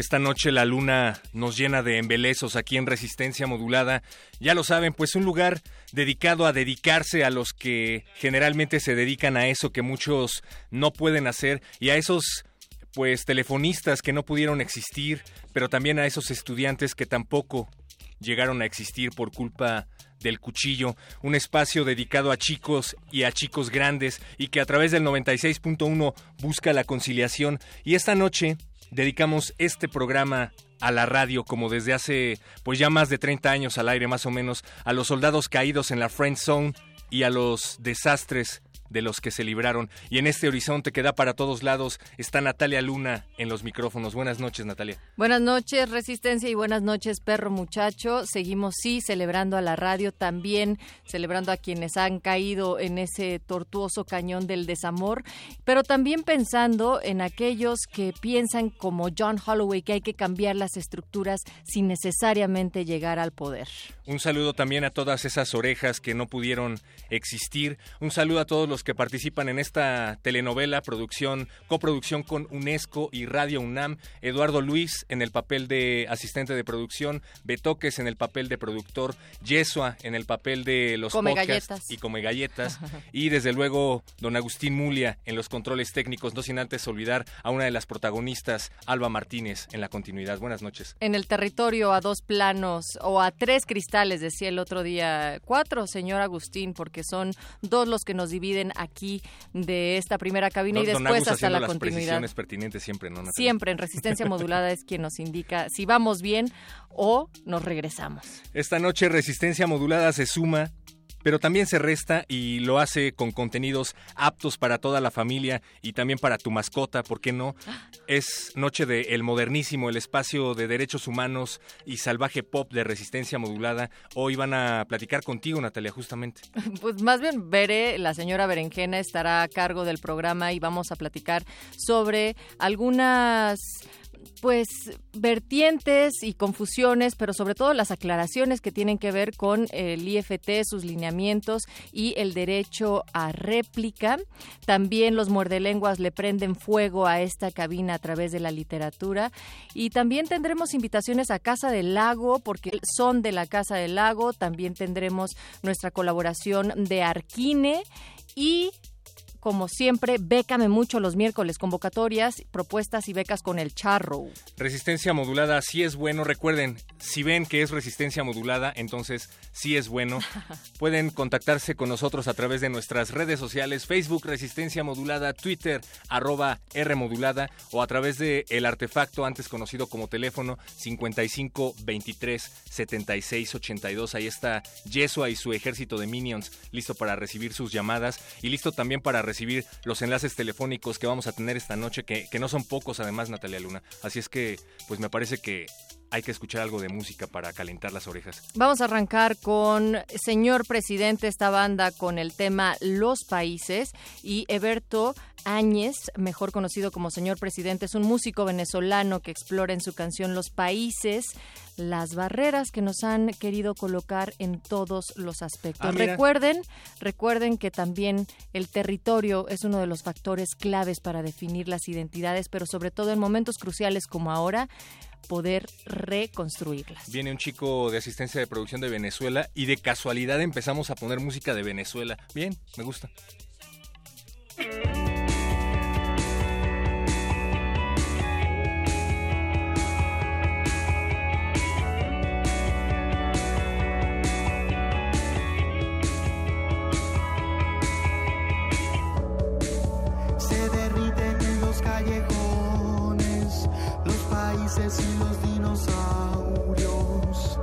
Esta noche la luna nos llena de embelezos aquí en Resistencia Modulada. Ya lo saben, pues un lugar dedicado a dedicarse a los que generalmente se dedican a eso que muchos no pueden hacer y a esos pues telefonistas que no pudieron existir, pero también a esos estudiantes que tampoco llegaron a existir por culpa del cuchillo, un espacio dedicado a chicos y a chicos grandes y que a través del 96.1 busca la conciliación. Y esta noche dedicamos este programa a la radio como desde hace pues ya más de 30 años al aire más o menos a los soldados caídos en la Friend Zone y a los desastres de los que se libraron. Y en este horizonte que da para todos lados está Natalia Luna en los micrófonos. Buenas noches, Natalia. Buenas noches, Resistencia, y buenas noches, perro muchacho. Seguimos, sí, celebrando a la radio, también celebrando a quienes han caído en ese tortuoso cañón del desamor, pero también pensando en aquellos que piensan como John Holloway que hay que cambiar las estructuras sin necesariamente llegar al poder. Un saludo también a todas esas orejas que no pudieron existir. Un saludo a todos los que participan en esta telenovela, producción, coproducción con UNESCO y Radio UNAM. Eduardo Luis en el papel de asistente de producción, Betoques en el papel de productor, Yesua en el papel de los Come podcasts galletas. y come galletas. y desde luego don Agustín Mulia en los controles técnicos, no sin antes olvidar a una de las protagonistas, Alba Martínez, en la continuidad. Buenas noches. En el territorio a dos planos o a tres cristales, decía el otro día, cuatro, señor Agustín, porque son dos los que nos dividen aquí de esta primera cabina y después hasta la las continuidad. pertinentes siempre, ¿no? Natalia? Siempre en resistencia modulada es quien nos indica si vamos bien o nos regresamos. Esta noche Resistencia Modulada se suma, pero también se resta y lo hace con contenidos aptos para toda la familia y también para tu mascota, ¿por qué no? Es noche de El Modernísimo, el espacio de derechos humanos y salvaje pop de Resistencia Modulada. Hoy van a platicar contigo, Natalia, justamente. Pues más bien Bere, la señora Berenjena estará a cargo del programa y vamos a platicar sobre algunas pues vertientes y confusiones, pero sobre todo las aclaraciones que tienen que ver con el IFT, sus lineamientos y el derecho a réplica. También los muerdelenguas le prenden fuego a esta cabina a través de la literatura y también tendremos invitaciones a Casa del Lago porque son de la Casa del Lago, también tendremos nuestra colaboración de Arquine y como siempre, bécame mucho los miércoles, convocatorias, propuestas y becas con el charro. Resistencia modulada sí es bueno. Recuerden, si ven que es resistencia modulada, entonces sí es bueno. Pueden contactarse con nosotros a través de nuestras redes sociales, Facebook Resistencia Modulada, Twitter arroba R Modulada o a través de el artefacto antes conocido como teléfono 55 23 76 82. Ahí está Yesua y su ejército de minions listo para recibir sus llamadas y listo también para recibir los enlaces telefónicos que vamos a tener esta noche, que, que no son pocos además, Natalia Luna. Así es que, pues me parece que hay que escuchar algo de música para calentar las orejas. Vamos a arrancar con Señor Presidente, esta banda con el tema Los Países y Eberto Áñez, mejor conocido como Señor Presidente, es un músico venezolano que explora en su canción Los Países las barreras que nos han querido colocar en todos los aspectos. Ah, recuerden, recuerden que también el territorio es uno de los factores claves para definir las identidades, pero sobre todo en momentos cruciales como ahora, poder reconstruirlas. Viene un chico de asistencia de producción de Venezuela y de casualidad empezamos a poner música de Venezuela. Bien, me gusta. Raíces y los dinosaurios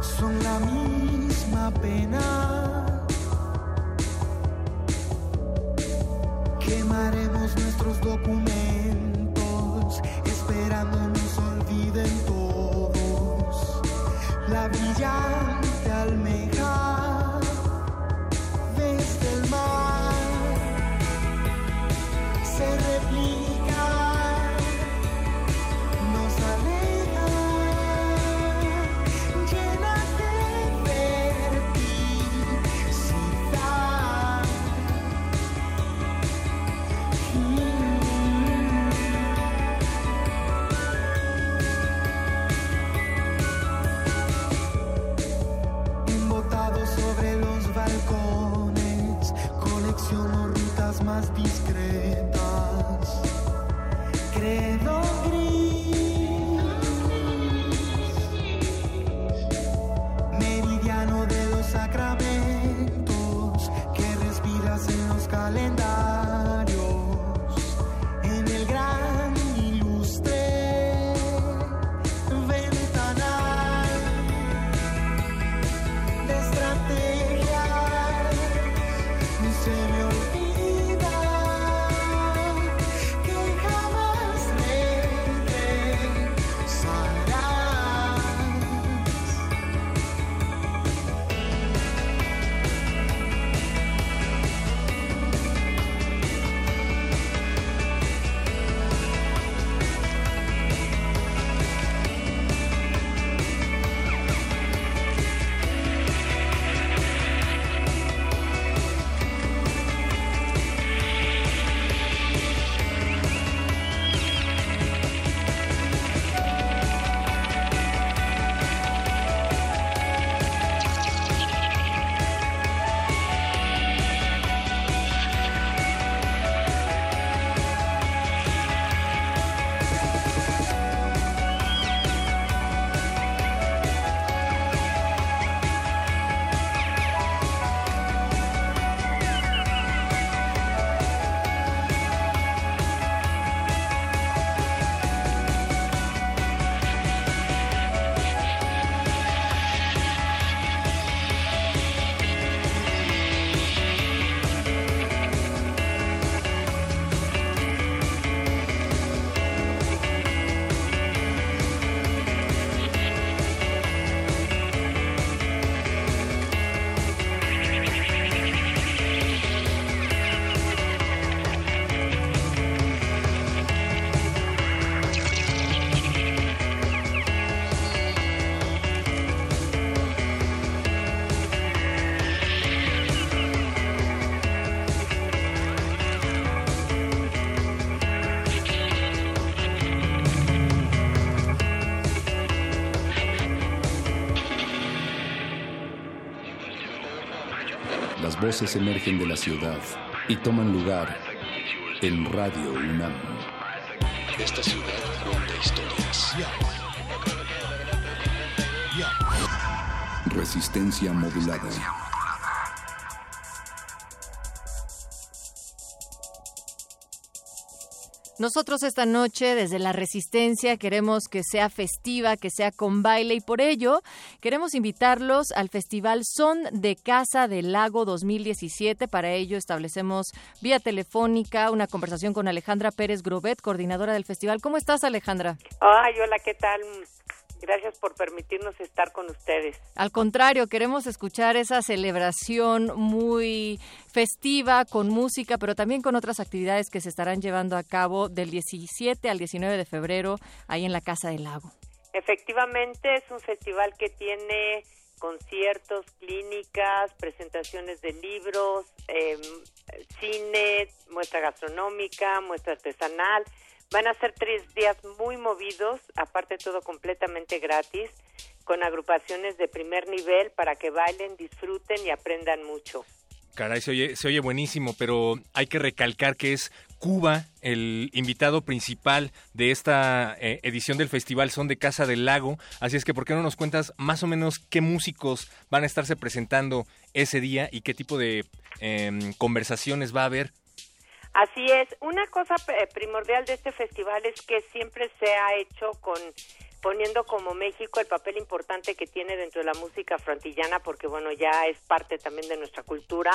son la misma pena. Quemaremos nuestros documentos esperando nos olviden todos. La brillante voces emergen de la ciudad y toman lugar en Radio UNAM. Esta ciudad cuenta historias. Resistencia modulada. Nosotros esta noche desde la Resistencia queremos que sea festiva, que sea con baile y por ello queremos invitarlos al Festival Son de Casa del Lago 2017. Para ello establecemos vía telefónica una conversación con Alejandra Pérez Grobet, coordinadora del festival. ¿Cómo estás Alejandra? Ay, hola, ¿qué tal? Gracias por permitirnos estar con ustedes. Al contrario, queremos escuchar esa celebración muy festiva con música, pero también con otras actividades que se estarán llevando a cabo del 17 al 19 de febrero ahí en la Casa del Lago. Efectivamente, es un festival que tiene conciertos, clínicas, presentaciones de libros, eh, cine, muestra gastronómica, muestra artesanal. Van a ser tres días muy movidos, aparte todo completamente gratis, con agrupaciones de primer nivel para que bailen, disfruten y aprendan mucho. Caray, se oye, se oye buenísimo, pero hay que recalcar que es Cuba el invitado principal de esta eh, edición del festival Son de Casa del Lago. Así es que, ¿por qué no nos cuentas más o menos qué músicos van a estarse presentando ese día y qué tipo de eh, conversaciones va a haber? Así es. Una cosa eh, primordial de este festival es que siempre se ha hecho con poniendo como México el papel importante que tiene dentro de la música frantillana, porque bueno, ya es parte también de nuestra cultura,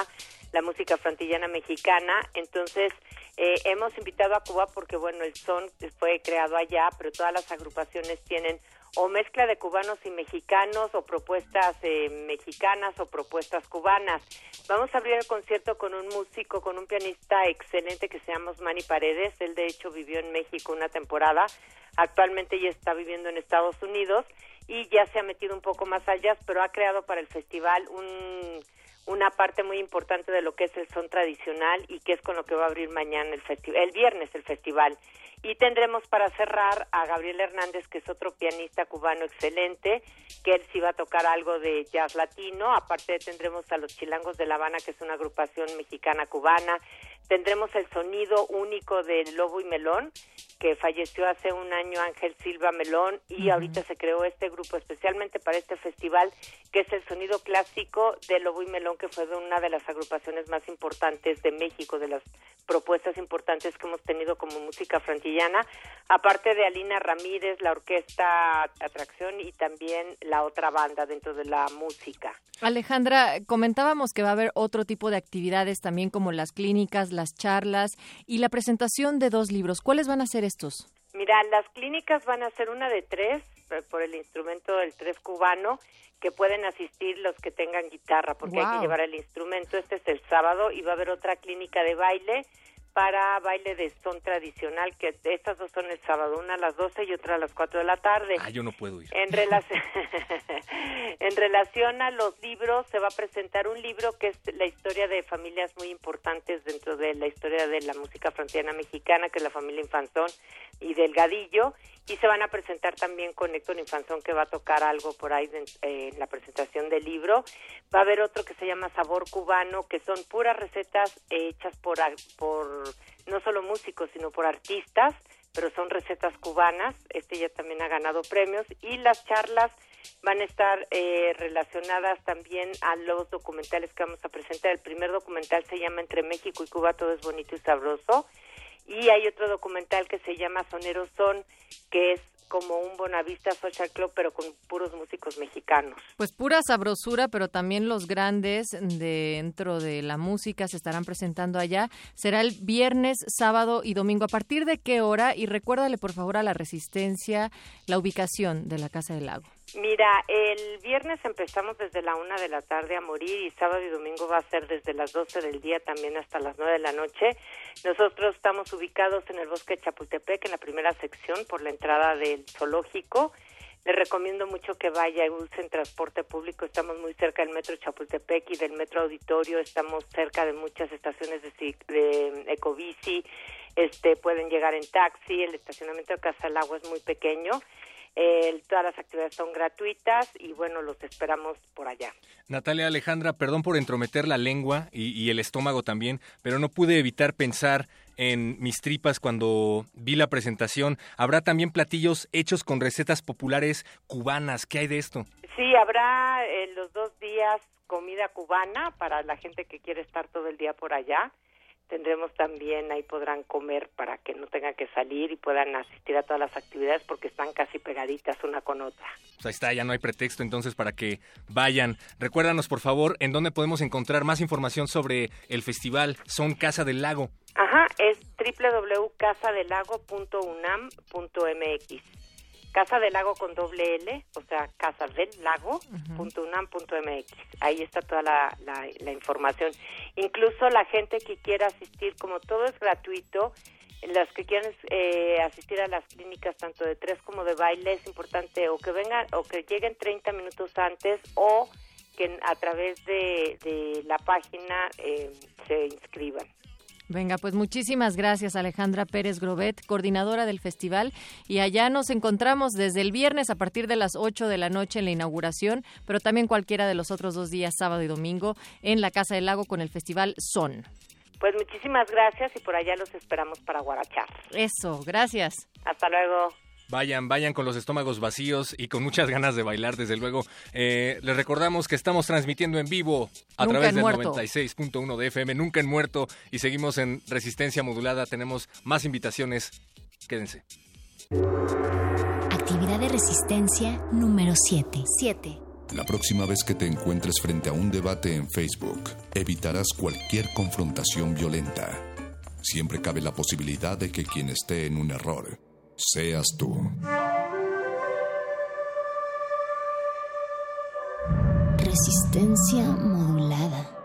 la música frantillana mexicana. Entonces, eh, hemos invitado a Cuba porque bueno, el son fue creado allá, pero todas las agrupaciones tienen o mezcla de cubanos y mexicanos o propuestas eh, mexicanas o propuestas cubanas. Vamos a abrir el concierto con un músico, con un pianista excelente que se llama Osmani Paredes. Él de hecho vivió en México una temporada. Actualmente ya está viviendo en Estados Unidos y ya se ha metido un poco más allá, pero ha creado para el festival un, una parte muy importante de lo que es el son tradicional y que es con lo que va a abrir mañana el festival, el viernes el festival. Y tendremos para cerrar a Gabriel Hernández, que es otro pianista cubano excelente, que él sí va a tocar algo de jazz latino. Aparte tendremos a los Chilangos de La Habana, que es una agrupación mexicana cubana. Tendremos el sonido único de Lobo y Melón, que falleció hace un año Ángel Silva Melón y ahorita se creó este grupo especialmente para este festival, que es el sonido clásico de Lobo y Melón, que fue de una de las agrupaciones más importantes de México, de las propuestas importantes que hemos tenido como música frantillana, aparte de Alina Ramírez, la orquesta Atracción y también la otra banda dentro de la música. Alejandra, comentábamos que va a haber otro tipo de actividades también como las clínicas, las charlas y la presentación de dos libros. ¿Cuáles van a ser estos? Mira, las clínicas van a ser una de tres eh, por el instrumento del tres cubano que pueden asistir los que tengan guitarra porque hay que llevar el instrumento. Este es el sábado y va a haber otra clínica de baile para baile de son tradicional que estas dos son el sábado, una a las 12 y otra a las 4 de la tarde. Ah, yo no puedo ir. En relación, en relación a los libros, se va a presentar un libro que es la historia de familias muy importantes dentro de la historia de la música frontiana mexicana, que es la familia Infanzón y Delgadillo, y se van a presentar también con Héctor Infanzón, que va a tocar algo por ahí de- eh, en la presentación del libro. Va a haber otro que se llama Sabor Cubano, que son puras recetas hechas por, por no solo músicos, sino por artistas, pero son recetas cubanas. Este ya también ha ganado premios. Y las charlas van a estar eh, relacionadas también a los documentales que vamos a presentar. El primer documental se llama Entre México y Cuba todo es bonito y sabroso. Y hay otro documental que se llama Sonero Son, que es como un Bonavista Social Club, pero con puros músicos mexicanos. Pues pura sabrosura, pero también los grandes dentro de la música se estarán presentando allá. Será el viernes, sábado y domingo. ¿A partir de qué hora? Y recuérdale, por favor, a la Resistencia la ubicación de la Casa del Lago. Mira, el viernes empezamos desde la una de la tarde a morir y sábado y domingo va a ser desde las 12 del día también hasta las 9 de la noche. Nosotros estamos ubicados en el bosque de Chapultepec, en la primera sección, por la entrada del zoológico. Les recomiendo mucho que vaya y usen transporte público. Estamos muy cerca del metro Chapultepec y del metro Auditorio. Estamos cerca de muchas estaciones de, de ecobici. Este, pueden llegar en taxi. El estacionamiento de Casa del Agua es muy pequeño. El- todas las actividades son gratuitas y bueno, los esperamos por allá. Natalia Alejandra, perdón por entrometer la lengua y, y el estómago también, pero no pude evitar pensar en mis tripas cuando vi la presentación. Habrá también platillos hechos con recetas populares cubanas. ¿Qué hay de esto? Sí, habrá en los dos días comida cubana para la gente que quiere estar todo el día por allá. Tendremos también, ahí podrán comer para que no tengan que salir y puedan asistir a todas las actividades porque están casi pegaditas una con otra. Pues ahí está, ya no hay pretexto entonces para que vayan. Recuérdanos, por favor, en dónde podemos encontrar más información sobre el festival Son Casa del Lago. Ajá, es www.casadelagua.unam.mx. Casa del Lago con doble L, o sea, casa del lago.unam.mx. Ahí está toda la, la, la información. Incluso la gente que quiera asistir, como todo es gratuito, las que quieran eh, asistir a las clínicas tanto de tres como de baile es importante o que vengan o que lleguen 30 minutos antes o que a través de, de la página eh, se inscriban. Venga, pues muchísimas gracias Alejandra Pérez Grobet, coordinadora del festival. Y allá nos encontramos desde el viernes a partir de las 8 de la noche en la inauguración, pero también cualquiera de los otros dos días, sábado y domingo, en la Casa del Lago con el festival Son. Pues muchísimas gracias y por allá los esperamos para Guarachar. Eso, gracias. Hasta luego. Vayan, vayan con los estómagos vacíos y con muchas ganas de bailar, desde luego. Eh, les recordamos que estamos transmitiendo en vivo a Nunca través del muerto. 96.1 de FM, Nunca en Muerto, y seguimos en Resistencia Modulada. Tenemos más invitaciones. Quédense. Actividad de resistencia número 7. 7. La próxima vez que te encuentres frente a un debate en Facebook, evitarás cualquier confrontación violenta. Siempre cabe la posibilidad de que quien esté en un error seas tú. Resistencia modulada.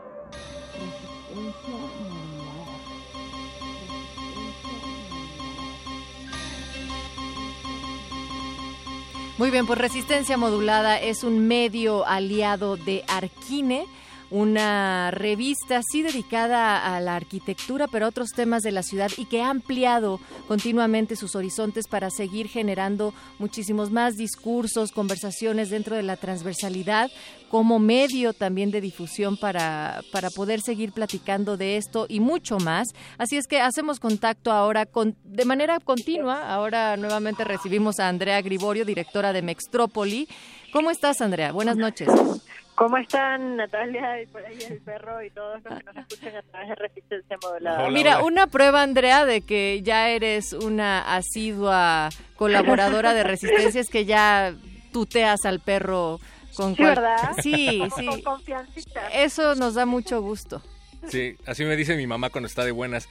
Muy bien, pues Resistencia Modulada es un medio aliado de Arquine, una revista así dedicada a la arquitectura, pero a otros temas de la ciudad y que ha ampliado continuamente sus horizontes para seguir generando muchísimos más discursos, conversaciones dentro de la transversalidad, como medio también de difusión para, para poder seguir platicando de esto y mucho más. Así es que hacemos contacto ahora con, de manera continua. Ahora nuevamente recibimos a Andrea Griborio, directora de Mextrópoli. ¿Cómo estás, Andrea? Buenas noches. ¿Cómo están Natalia y por ahí el perro y todos los que nos escuchan a través de Resistencia Modulada? Hola, Mira, hola. una prueba, Andrea, de que ya eres una asidua colaboradora de Resistencia es que ya tuteas al perro con Sí, cual- ¿verdad? Sí, Con sí. confiancita. Eso nos da mucho gusto. Sí, así me dice mi mamá cuando está de buenas.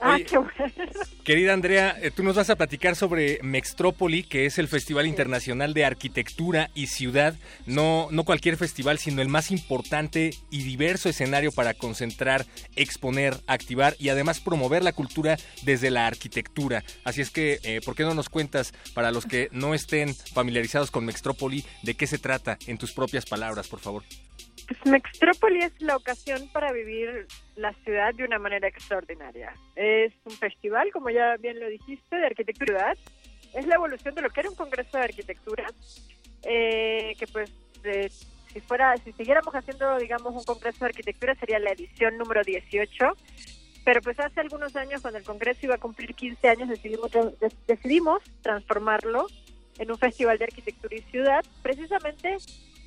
Ah, Oye, qué bueno. Querida Andrea, eh, tú nos vas a platicar sobre Mextrópoli, que es el Festival Internacional de Arquitectura y Ciudad. No, no cualquier festival, sino el más importante y diverso escenario para concentrar, exponer, activar y además promover la cultura desde la arquitectura. Así es que, eh, ¿por qué no nos cuentas, para los que no estén familiarizados con Mextrópoli, de qué se trata en tus propias palabras, por favor? Pues Mextrópoli es la ocasión para vivir la ciudad de una manera extraordinaria. Es un festival, como ya bien lo dijiste, de arquitectura. Es la evolución de lo que era un congreso de arquitectura, eh, que pues de- si fuera, si siguiéramos haciendo, digamos, un congreso de arquitectura sería la edición número 18. Pero pues hace algunos años, cuando el congreso iba a cumplir 15 años, decidimos, decidimos transformarlo en un festival de arquitectura y ciudad, precisamente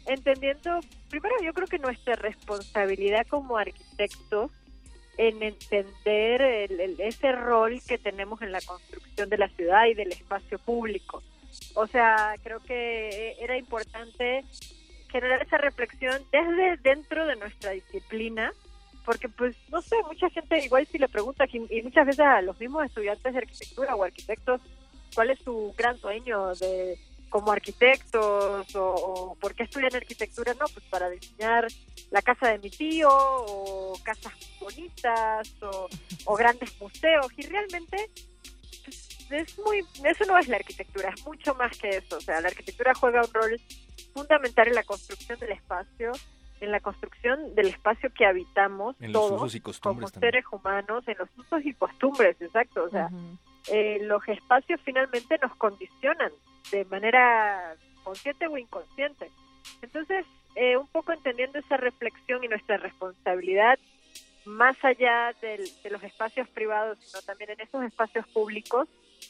entendiendo, primero yo creo que nuestra responsabilidad como arquitectos en entender el- el- ese rol que tenemos en la construcción de la ciudad y del espacio público. O sea, creo que era importante generar esa reflexión desde dentro de nuestra disciplina, porque pues no sé, mucha gente igual si le pregunta y muchas veces a los mismos estudiantes de arquitectura o arquitectos cuál es su gran sueño de como arquitectos o, o por qué estudian arquitectura, no, pues para diseñar la casa de mi tío o casas bonitas o, o grandes museos. Y realmente pues, es muy eso no es la arquitectura, es mucho más que eso, o sea, la arquitectura juega un rol fundamental en la construcción del espacio, en la construcción del espacio que habitamos En los usos y costumbres como también. seres humanos, en los usos y costumbres, exacto, o sea, eh, los espacios finalmente nos condicionan de manera consciente o inconsciente. Entonces, eh, un poco entendiendo esa reflexión y nuestra responsabilidad, más allá del- de los espacios privados, sino también en esos espacios públicos,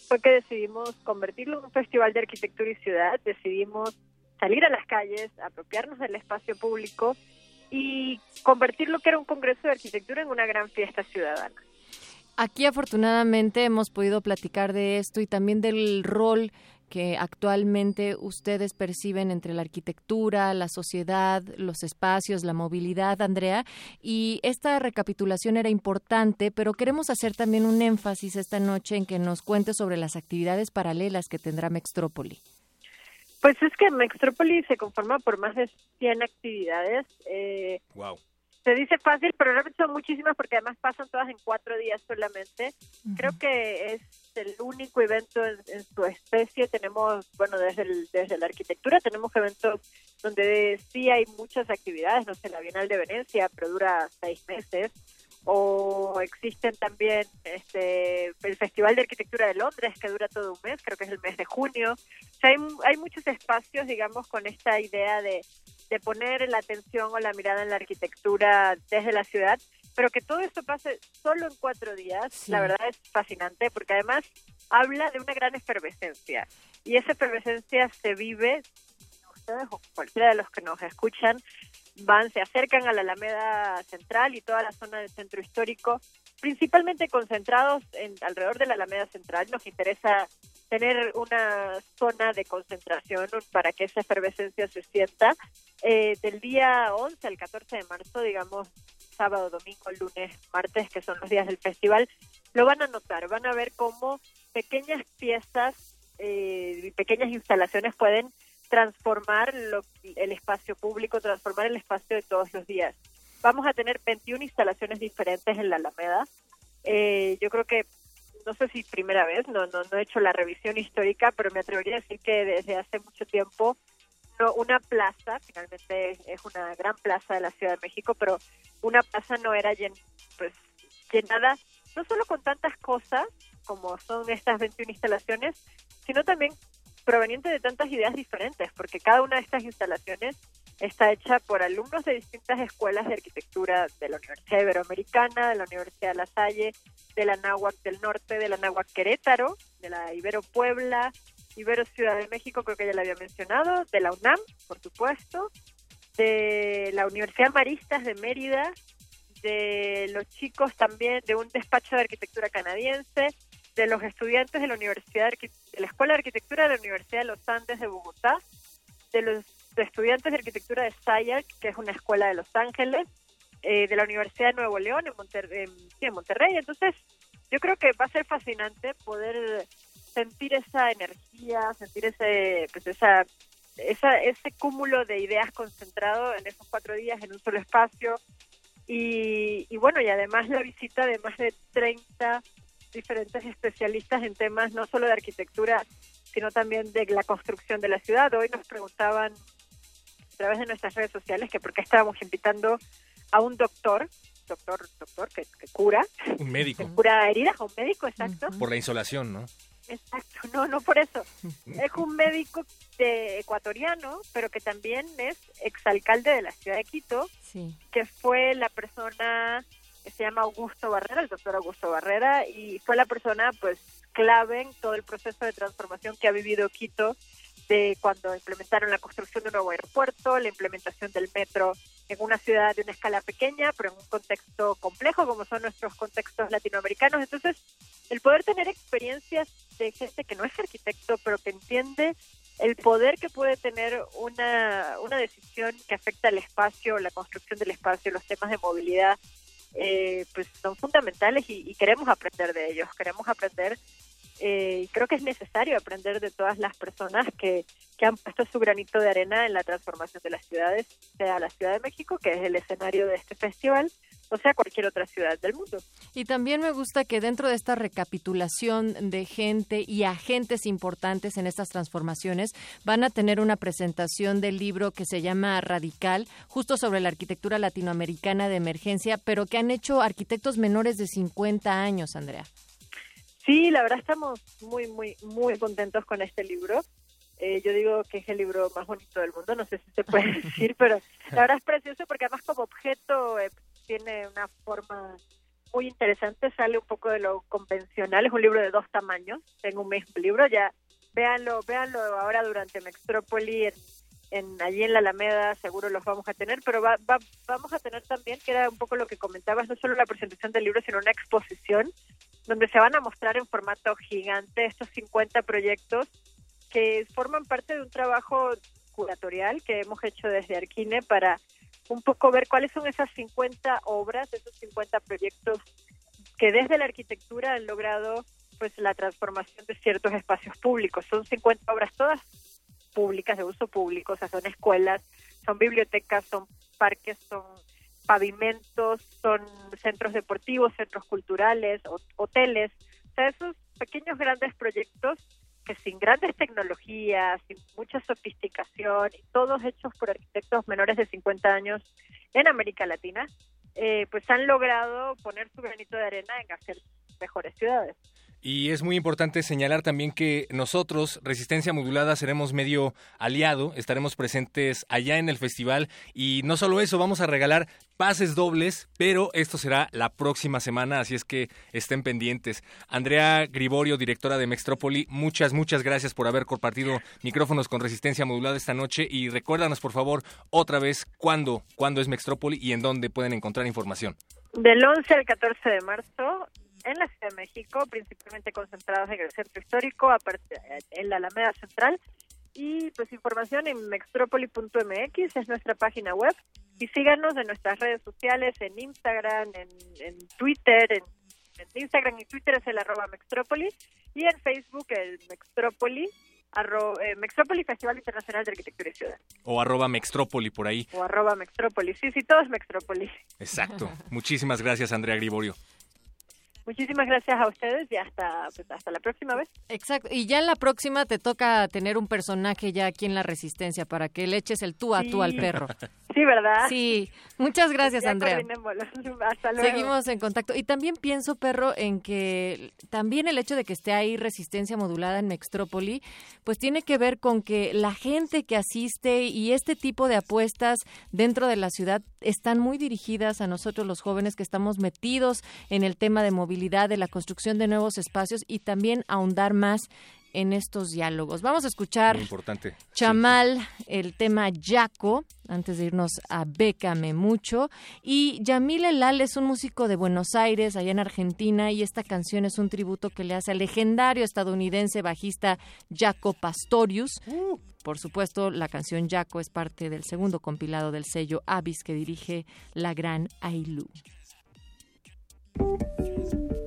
fue que decidimos convertirlo en un festival de arquitectura y ciudad, decidimos salir a las calles, apropiarnos del espacio público y convertir lo que era un congreso de arquitectura en una gran fiesta ciudadana. Aquí afortunadamente hemos podido platicar de esto y también del rol que actualmente ustedes perciben entre la arquitectura, la sociedad, los espacios, la movilidad, Andrea. Y esta recapitulación era importante, pero queremos hacer también un énfasis esta noche en que nos cuente sobre las actividades paralelas que tendrá Mextrópoli. Pues es que Mextrópoli se conforma por más de 100 actividades. Eh, Wow. Se dice fácil, pero realmente son muchísimas porque además pasan todas en cuatro días solamente. Creo que es el único evento en, en su especie. Tenemos, bueno, desde, el- desde la arquitectura tenemos eventos donde sí hay muchas actividades, no sé, la Bienal de Venecia, pero dura seis meses. O existen también este, el Festival de Arquitectura de Londres, que dura todo un mes, creo que es el mes de junio. O sea, hay, hay muchos espacios, digamos, con esta idea de, de poner la atención o la mirada en la arquitectura desde la ciudad pero que todo esto pase solo en cuatro días, Sí. la verdad es fascinante, porque además habla de una gran efervescencia, y esa efervescencia se vive, ustedes o cualquiera de los que nos escuchan, van, se acercan a la Alameda Central y toda la zona del centro histórico, principalmente concentrados en alrededor de la Alameda Central. Nos interesa tener una zona de concentración para que esa efervescencia se sienta. Eh, del día 11 al 14 de marzo, digamos, sábado, domingo, lunes, martes, que son los días del festival, lo van a notar, van a ver cómo pequeñas piezas eh, y pequeñas instalaciones pueden transformar lo- el espacio público, transformar el espacio de todos los días. Vamos a tener 21 instalaciones diferentes en la Alameda. Eh, yo creo que, no sé si primera vez, no, no, no he hecho la revisión histórica, pero me atrevería a decir que desde hace mucho tiempo no, una plaza, finalmente es una gran plaza de la Ciudad de México, pero una plaza no era pues, llenada no solo con tantas cosas como son estas 21 instalaciones, sino también proveniente de tantas ideas diferentes, porque cada una de estas instalaciones está hecha por alumnos de distintas escuelas de arquitectura de la Universidad Iberoamericana, de la Universidad de La Salle, de la Náhuac del Norte, de la Náhuac Querétaro, de la Ibero Puebla, Ibero Ciudad de México, creo que ya la había mencionado, de la UNAM, por supuesto, de la Universidad Maristas de Mérida, de los chicos también de un despacho de arquitectura canadiense, de los estudiantes de la Universidad de, de la Escuela de Arquitectura de la Universidad de los Andes de Bogotá, de los estudiantes de arquitectura de SAIAC, que es una escuela de Los Ángeles, eh, de la Universidad de Nuevo León en, Monter- en Monterrey. Entonces, yo creo que va a ser fascinante poder sentir esa energía, sentir ese, pues esa, esa, ese cúmulo de ideas concentrado en esos cuatro días en un solo espacio. Y, y bueno, y además la visita de más de 30 diferentes especialistas en temas no solo de arquitectura, sino también de la construcción de la ciudad. Hoy nos preguntaban a través de nuestras redes sociales que por qué estábamos invitando a un doctor, doctor, doctor que, que cura, Un médico. que cura heridas, a un médico, exacto. Por la insolación, ¿no? Exacto, no, no por eso. Es un médico de, ecuatoriano, pero que también es exalcalde de la ciudad de Quito, Sí. que fue la persona que se llama Augusto Barrera, el doctor Augusto Barrera, y fue la persona pues clave en todo el proceso de transformación que ha vivido Quito de cuando implementaron la construcción de un nuevo aeropuerto, la implementación del metro en una ciudad de una escala pequeña, pero en un contexto complejo como son nuestros contextos latinoamericanos. Entonces, el poder tener experiencias de gente que no es arquitecto, pero que entiende el poder que puede tener una, una decisión que afecta al espacio, la construcción del espacio, los temas de movilidad, eh, pues son fundamentales y, y queremos aprender de ellos, queremos aprender eh, y creo que es necesario aprender de todas las personas que, que han puesto su granito de arena en la transformación de las ciudades, sea la Ciudad de México, que es el escenario de este festival, o sea cualquier otra ciudad del mundo. Y también me gusta que dentro de esta recapitulación de gente y agentes importantes en estas transformaciones van a tener una presentación del libro que se llama Radical, justo sobre la arquitectura latinoamericana de emergencia, pero que han hecho arquitectos menores de 50 años, Andrea. Sí, la verdad estamos muy, muy, muy contentos con este libro. Eh, yo digo que es el libro más bonito del mundo, no sé si se puede decir, pero la verdad es precioso porque además como objeto eh, tiene una forma muy interesante, sale un poco de lo convencional, es un libro de dos tamaños, tengo un mismo libro, ya véanlo, véanlo ahora durante Mextrópoli, en, allí en la Alameda seguro los vamos a tener, pero va, va, vamos a tener también, que era un poco lo que comentabas, no solo la presentación del libro, sino una exposición donde se van a mostrar en formato gigante estos 50 proyectos que forman parte de un trabajo curatorial que hemos hecho desde Arquine para un poco ver cuáles son esas 50 obras, esos 50 proyectos que desde la arquitectura han logrado pues la transformación de ciertos espacios públicos. Son 50 obras todas públicas, de uso público, o sea, son escuelas, son bibliotecas, son parques, son pavimentos, son centros deportivos, centros culturales, hoteles, o sea, esos pequeños grandes proyectos que sin grandes tecnologías, sin mucha sofisticación, y todos hechos por arquitectos menores de 50 años en América Latina, eh, pues han logrado poner su granito de arena en hacer mejores ciudades. Y es muy importante señalar también que nosotros, Resistencia Modulada, seremos medio aliado, estaremos presentes allá en el festival y no solo eso, vamos a regalar pases dobles, pero esto será la próxima semana, así es que estén pendientes. Andrea Griborio, directora de Mextrópoli, muchas, muchas gracias por haber compartido micrófonos con Resistencia Modulada esta noche y recuérdanos por favor otra vez cuándo, cuándo es Mextrópoli y en dónde pueden encontrar información. Del 11 al 14 de marzo en la Ciudad de México, principalmente concentrados en el centro histórico, aparte, en la Alameda Central. Y pues información en mextropoli.mx es nuestra página web. Y síganos en nuestras redes sociales, en Instagram, en, en Twitter. En, en Instagram y Twitter es el arroba Mextrópoli. Y en Facebook el Mextrópoli, arro, eh, Mextrópoli Festival Internacional de Arquitectura y Ciudad. O arroba Mextrópoli por ahí. O arroba Mextrópoli. Sí, sí, todo es Mextrópoli. Exacto. Muchísimas gracias, Andrea Griborio. Muchísimas gracias a ustedes y hasta, pues, hasta la próxima vez. Exacto. Y ya en la próxima te toca tener un personaje ya aquí en la Resistencia para que le eches el tú a tú al perro. Sí, ¿verdad? Sí. Muchas gracias, Ya Andrea. Hasta luego. Seguimos en contacto. Y también pienso, perro, en que también el hecho de que esté ahí resistencia modulada en Mextrópoli, pues tiene que ver con que la gente que asiste y este tipo de apuestas dentro de la ciudad están muy dirigidas a nosotros los jóvenes que estamos metidos en el tema de movilidad, de la construcción de nuevos espacios y también ahondar más en estos diálogos. Vamos a escuchar Muy importante. Chamal, el tema Yaco, antes de irnos a Bécame Mucho. Y Yamil Elal es un músico de Buenos Aires, allá en Argentina, y esta canción es un tributo que le hace al legendario estadounidense bajista Jaco Pastorius. Por supuesto, la canción Yaco es parte del segundo compilado del sello Avis que dirige la gran Ailu. Cheers.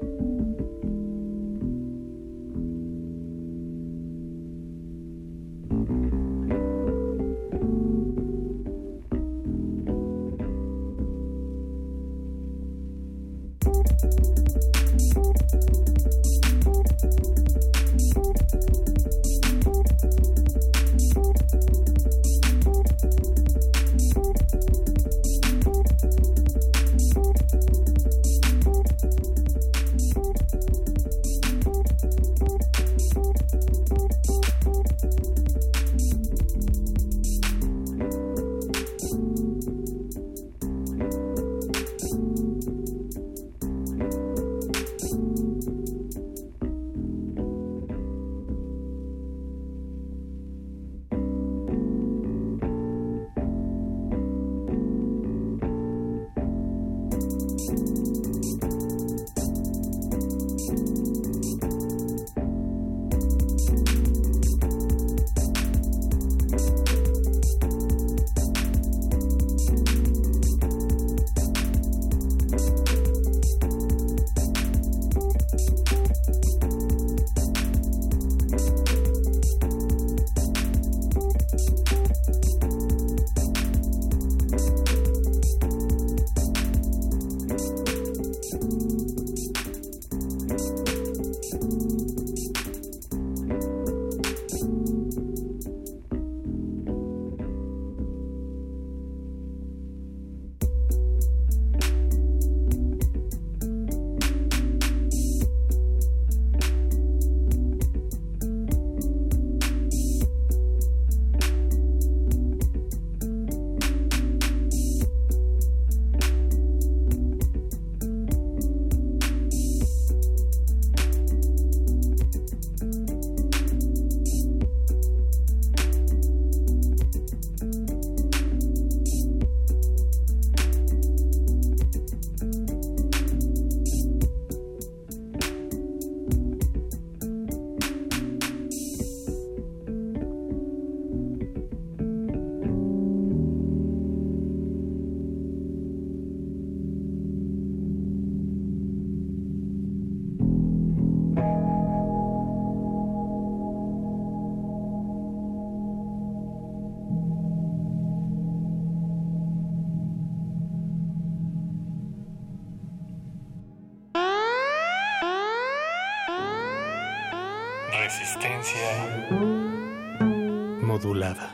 modulada.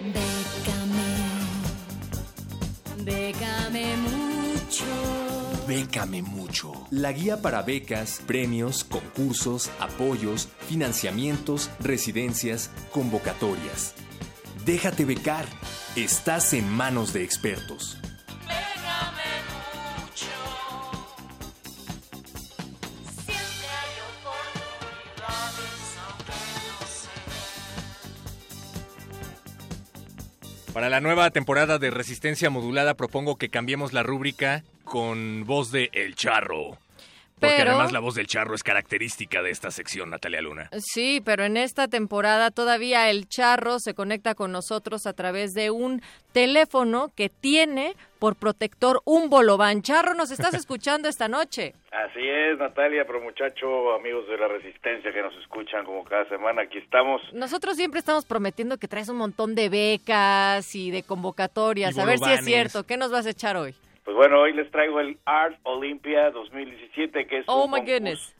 Bécame, bécame mucho. Bécame mucho. La guía para becas, premios, concursos, apoyos, financiamientos, residencias, convocatorias. Déjate becar Estás en manos de expertos. Para la nueva temporada de Resistencia Modulada propongo que cambiemos la rúbrica con voz de El Charro. Porque Pero- además la voz del Charro es característica de esta sección, Natalia Luna. Sí, pero en esta temporada todavía el charro se conecta con nosotros a través de un teléfono que tiene por protector un bolobán. Charro, nos estás escuchando esta noche. Así es, Natalia, pero muchacho, amigos de la Resistencia que nos escuchan como cada semana, aquí estamos. Nosotros siempre estamos prometiendo que traes un montón de becas y de convocatorias. Y a ver si es cierto. ¿Qué nos vas a echar hoy? Pues bueno, hoy les traigo el Art Olympia 2017, que es Oh un my concurso- goodness.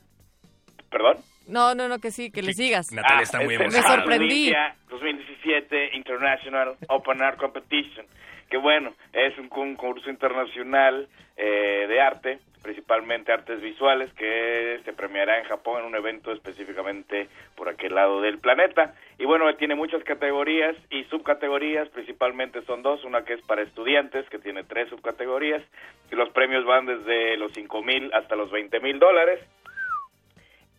¿Perdón? No, no, no, que sí, que le sigas. Ah, es el Me Art sorprendí. Olympia 2017 International Open Art Competition, que bueno, es un concurso internacional eh, de arte, principalmente artes visuales, que se premiará en Japón en un evento específicamente por aquel lado del planeta. Y bueno, tiene muchas categorías y subcategorías, principalmente son dos, una que es para estudiantes, que tiene tres subcategorías, y los premios van desde los 5 mil hasta los 20 mil dólares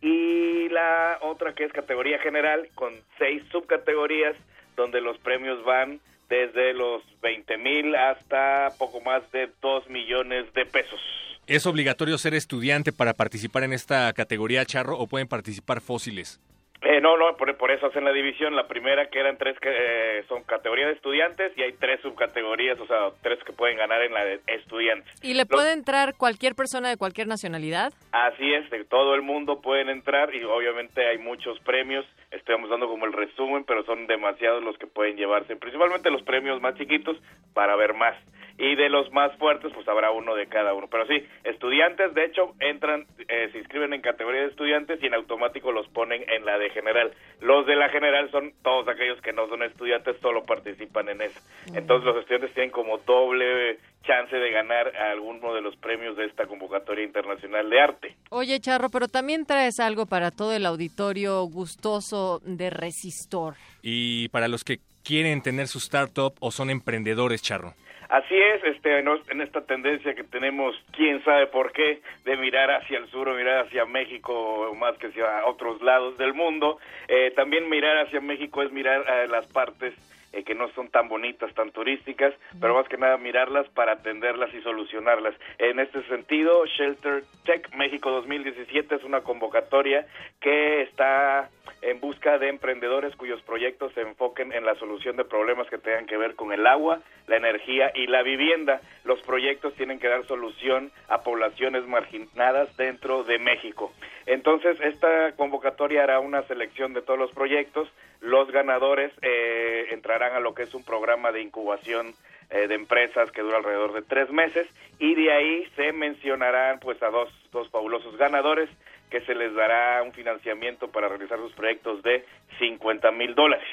y la otra que es categoría general con seis subcategorías donde los premios van desde los 20 mil hasta poco más de 2 millones de pesos. ¿Es obligatorio ser estudiante para participar en esta categoría, Charro, o pueden participar fósiles? Eh, no, no, por, por eso hacen la división. La primera que eran tres, que eh, son categoría de estudiantes y hay tres subcategorías, o sea, tres que pueden ganar en la de estudiantes. ¿Y le Los- puede entrar cualquier persona de cualquier nacionalidad? Así es, de todo el mundo pueden entrar y obviamente hay muchos premios. Estamos dando como el resumen, pero son demasiados los que pueden llevarse, principalmente los premios más chiquitos para ver más. Y de los más fuertes, pues habrá uno de cada uno. Pero sí, estudiantes, de hecho, entran, eh, se inscriben en categoría de estudiantes y en automático los ponen en la de general. Los de la general son todos aquellos que no son estudiantes, solo participan en eso. Entonces los estudiantes tienen como doble chance de ganar alguno de los premios de esta convocatoria internacional de arte. Oye, Charro, pero también traes algo para todo el auditorio gustoso de Resistor. Y para los que quieren tener su startup o son emprendedores, Charro. Así es, este, en esta tendencia que tenemos, quién sabe por qué, de mirar hacia el sur o mirar hacia México más que hacia otros lados del mundo, eh, también mirar hacia México es mirar a las partes eh, que no son tan bonitas, tan turísticas, pero más que nada mirarlas para atenderlas y solucionarlas. En este sentido, Shelter Tech México 2017 es una convocatoria que está en busca de emprendedores cuyos proyectos se enfoquen en la solución de problemas que tengan que ver con el agua, la energía y la vivienda. Los proyectos tienen que dar solución a poblaciones marginadas dentro de México. Entonces, esta convocatoria hará una selección de todos los proyectos. Los ganadores eh, entrarán a lo que es un programa de incubación eh, de empresas que dura alrededor de tres meses y de ahí se mencionarán pues a dos, dos fabulosos ganadores que se les dará un financiamiento para realizar sus proyectos de 50 mil dólares.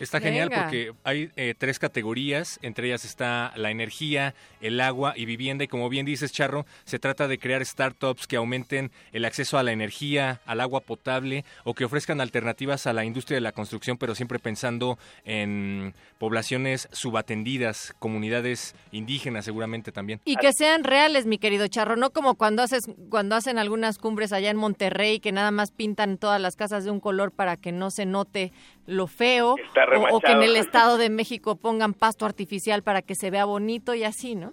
Está genial Venga. porque hay eh, tres categorías, entre ellas está la energía, el agua y vivienda y como bien dices Charro, se trata de crear startups que aumenten el acceso a la energía, al agua potable o que ofrezcan alternativas a la industria de la construcción, pero siempre pensando en poblaciones subatendidas, comunidades indígenas seguramente también. Y que sean reales, mi querido Charro, no como cuando haces cuando hacen algunas cumbres allá en Monterrey que nada más pintan todas las casas de un color para que no se note lo feo o, o que en el. Estado de México pongan pasto artificial para que se vea bonito y así, ¿no? O,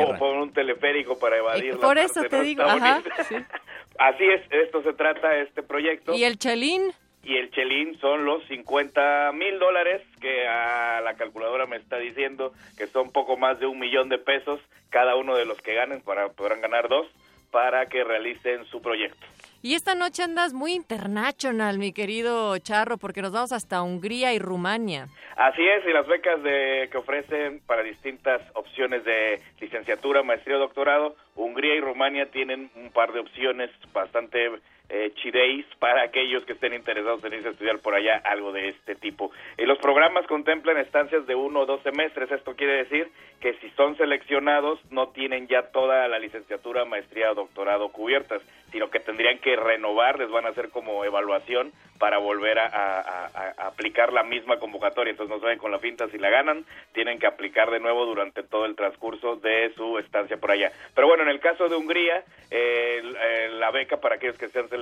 o- o por un teleférico para evadir la por parte eso no te digo, ajá. Así es, esto se trata este proyecto. ¿Y el chelín? y el chelín son los 50 mil dólares que a la calculadora me está diciendo que son poco más de un millón de pesos cada uno de los que ganen para podrán ganar dos para que realicen su proyecto. Y esta noche andas muy international, mi querido Charro, porque nos vamos hasta Hungría y Rumania. Así es, y las becas de, que ofrecen para distintas opciones de licenciatura, maestría o doctorado, Hungría y Rumania tienen un par de opciones bastante eh, chideis para aquellos que estén interesados en irse a estudiar por allá algo de este tipo. Y los programas contemplan estancias de uno o dos semestres, esto quiere decir que si son seleccionados no tienen ya toda la licenciatura, maestría o doctorado cubiertas, sino que tendrían que renovar, les van a hacer como evaluación para volver a, aplicar la misma convocatoria. Entonces no saben con la finta si la ganan, tienen que aplicar de nuevo durante todo el transcurso de su estancia por allá. Pero bueno, en el caso de Hungría, eh, eh, la beca para aquellos que sean seleccionados,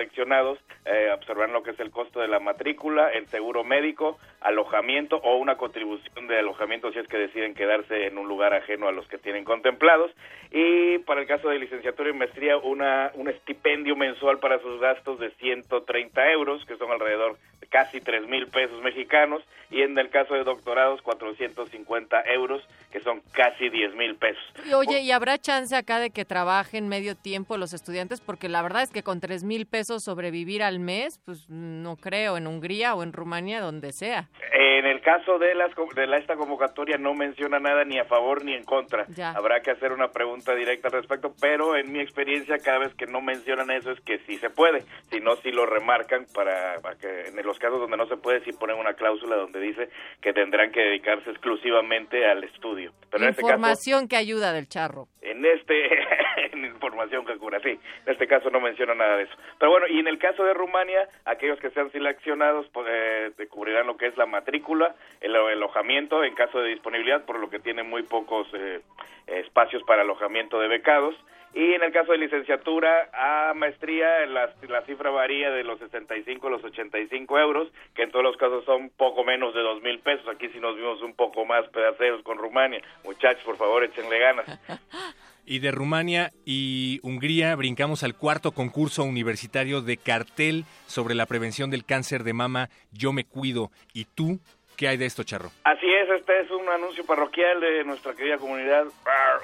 eh, observarán lo que es el costo de la matrícula, el seguro médico, alojamiento o una contribución de alojamiento si es que deciden quedarse en un lugar ajeno a los que tienen contemplados. Y para el caso de licenciatura y maestría, una, un estipendio mensual para sus gastos de 130 euros, que son alrededor de casi 3 mil pesos mexicanos. Y en el caso de doctorados, 450 euros, que son casi 10 mil pesos. Y oye, ¿y habrá chance acá de que trabajen medio tiempo los estudiantes? Porque la verdad es que con tres mil pesos sobrevivir al mes, pues no creo, en Hungría o en Rumania, donde sea. En el caso de, las, de la, esta convocatoria no menciona nada ni a favor ni en contra. Ya. Habrá que hacer una pregunta directa al respecto, pero en mi experiencia cada vez que no mencionan eso es que sí se puede, si no, sí lo remarcan para, para que en los casos donde no se puede, sí ponen una cláusula donde dice que tendrán que dedicarse exclusivamente al estudio. Pero en este caso, Información que ayuda del charro. en este en información que cura, sí, en este caso no menciona nada de eso. Pero bueno, y en el caso de Rumania, aquellos que sean seleccionados pues, eh, cubrirán lo que es la matrícula, el, alojamiento en caso de disponibilidad, por lo que tienen muy pocos eh, espacios para alojamiento de becados. Y en el caso de licenciatura a maestría, la, la cifra varía de los 65 a los 85 euros, que en todos los casos son poco menos de 2 mil pesos. Aquí sí nos vimos un poco más pedaceros con Rumania. Muchachos, por favor, échenle ganas. Y de Rumania y Hungría brincamos al cuarto concurso universitario de cartel sobre la prevención del cáncer de mama Yo me cuido. ¿Y tú qué hay de esto, Charro? Así es, este es un anuncio parroquial de nuestra querida comunidad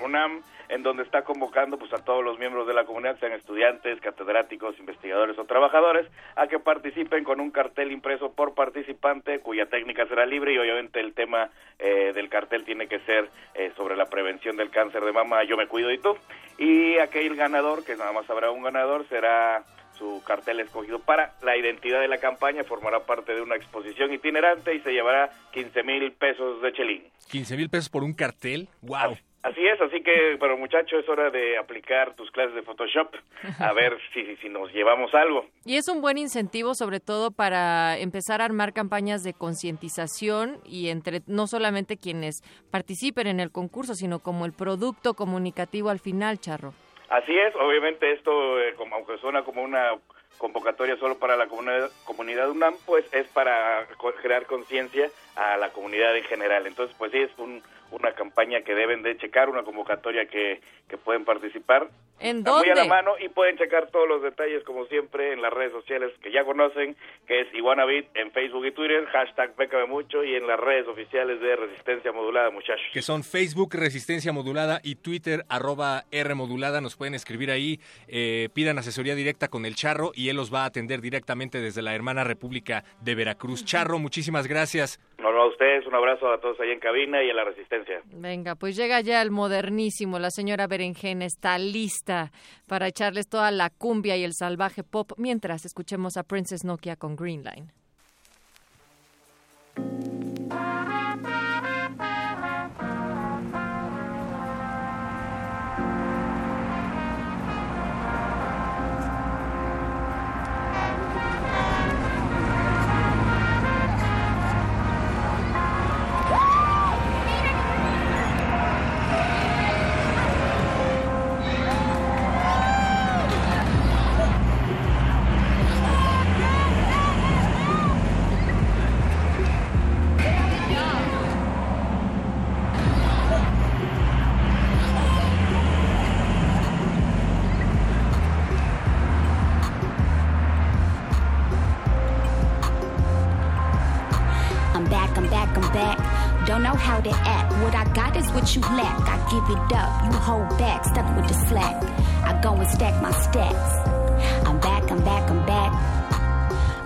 UNAM, en donde está convocando pues a todos los miembros de la comunidad, sean estudiantes, catedráticos, investigadores o trabajadores, a que participen con un cartel impreso por participante, cuya técnica será libre y obviamente el tema eh, del cartel tiene que ser eh, sobre la prevención del cáncer de mama, yo me cuido y tú. Y aquel ganador, que nada más habrá un ganador, será su cartel escogido para la identidad de la campaña, formará parte de una exposición itinerante y se llevará 15 mil pesos de chelín. 15 mil pesos por un cartel. ¡Wow! Así es, así que, pero muchacho, es hora de aplicar tus clases de Photoshop, a ver si, si, si nos llevamos algo. Y es un buen incentivo, sobre todo para empezar a armar campañas de concientización y entre no solamente quienes participen en el concurso, sino como el producto comunicativo al final, Charro. Así es, obviamente esto, eh, como, aunque suena como una convocatoria solo para la comunidad, comunidad UNAM, pues es para co- crear conciencia a la comunidad en general. Entonces, pues sí, es un- una campaña que deben de checar, una convocatoria que, que pueden participar. ¿En Está Muy a la mano y pueden checar todos los detalles, como siempre, en las redes sociales que ya conocen, que es Iguanabit en Facebook y Twitter, hashtag Bécame Mucho, y en las redes oficiales de Resistencia Modulada, muchachos. Que son Facebook Resistencia Modulada y Twitter arroba R Modulada. Nos pueden escribir ahí, eh, pidan asesoría directa con el Charro y él los va a atender directamente desde la hermana República de Veracruz. Charro, muchísimas gracias. A ustedes, un abrazo a todos ahí en cabina y en la Resistencia. Venga, pues llega ya el modernísimo, la señora Berenjena está lista para echarles toda la cumbia y el salvaje pop mientras escuchemos a Princess Nokia con Green you lack. I give it up, you hold back, stuck with the slack. I go and stack my stacks. I'm back, I'm back, I'm back.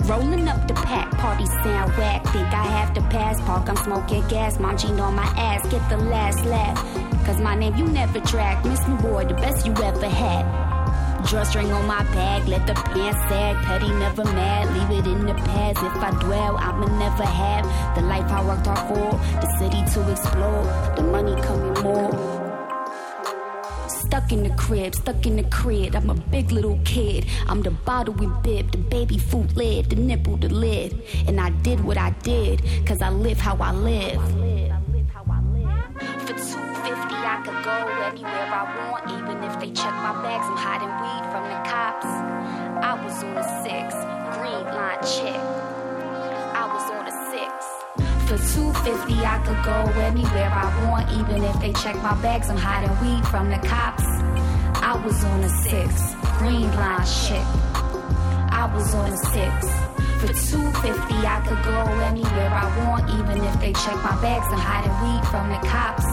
Rolling up the pack, party sound whack. Think I have to pass, park, I'm smoking gas, munching on my ass, get the last laugh. Cause my name you never track, Miss New Boy, the best you ever had. Drawstring on my bag, let the pants sag. Petty, never mad, leave it in the past. If I dwell, I'ma never have the life I worked hard for. The city to explore, the money coming more. stuck in the crib, stuck in the crib. I'm a big little kid. I'm the bottle with bib, the baby food lid, the nipple, the lid. And I did what I did, cause I live how I live. Go anywhere I want, even if they check my bags. I'm hiding weed from the cops. I was on a six, green line chick. I was on a six. For 250, I could go anywhere I want, even if they check my bags. I'm hiding weed from the cops.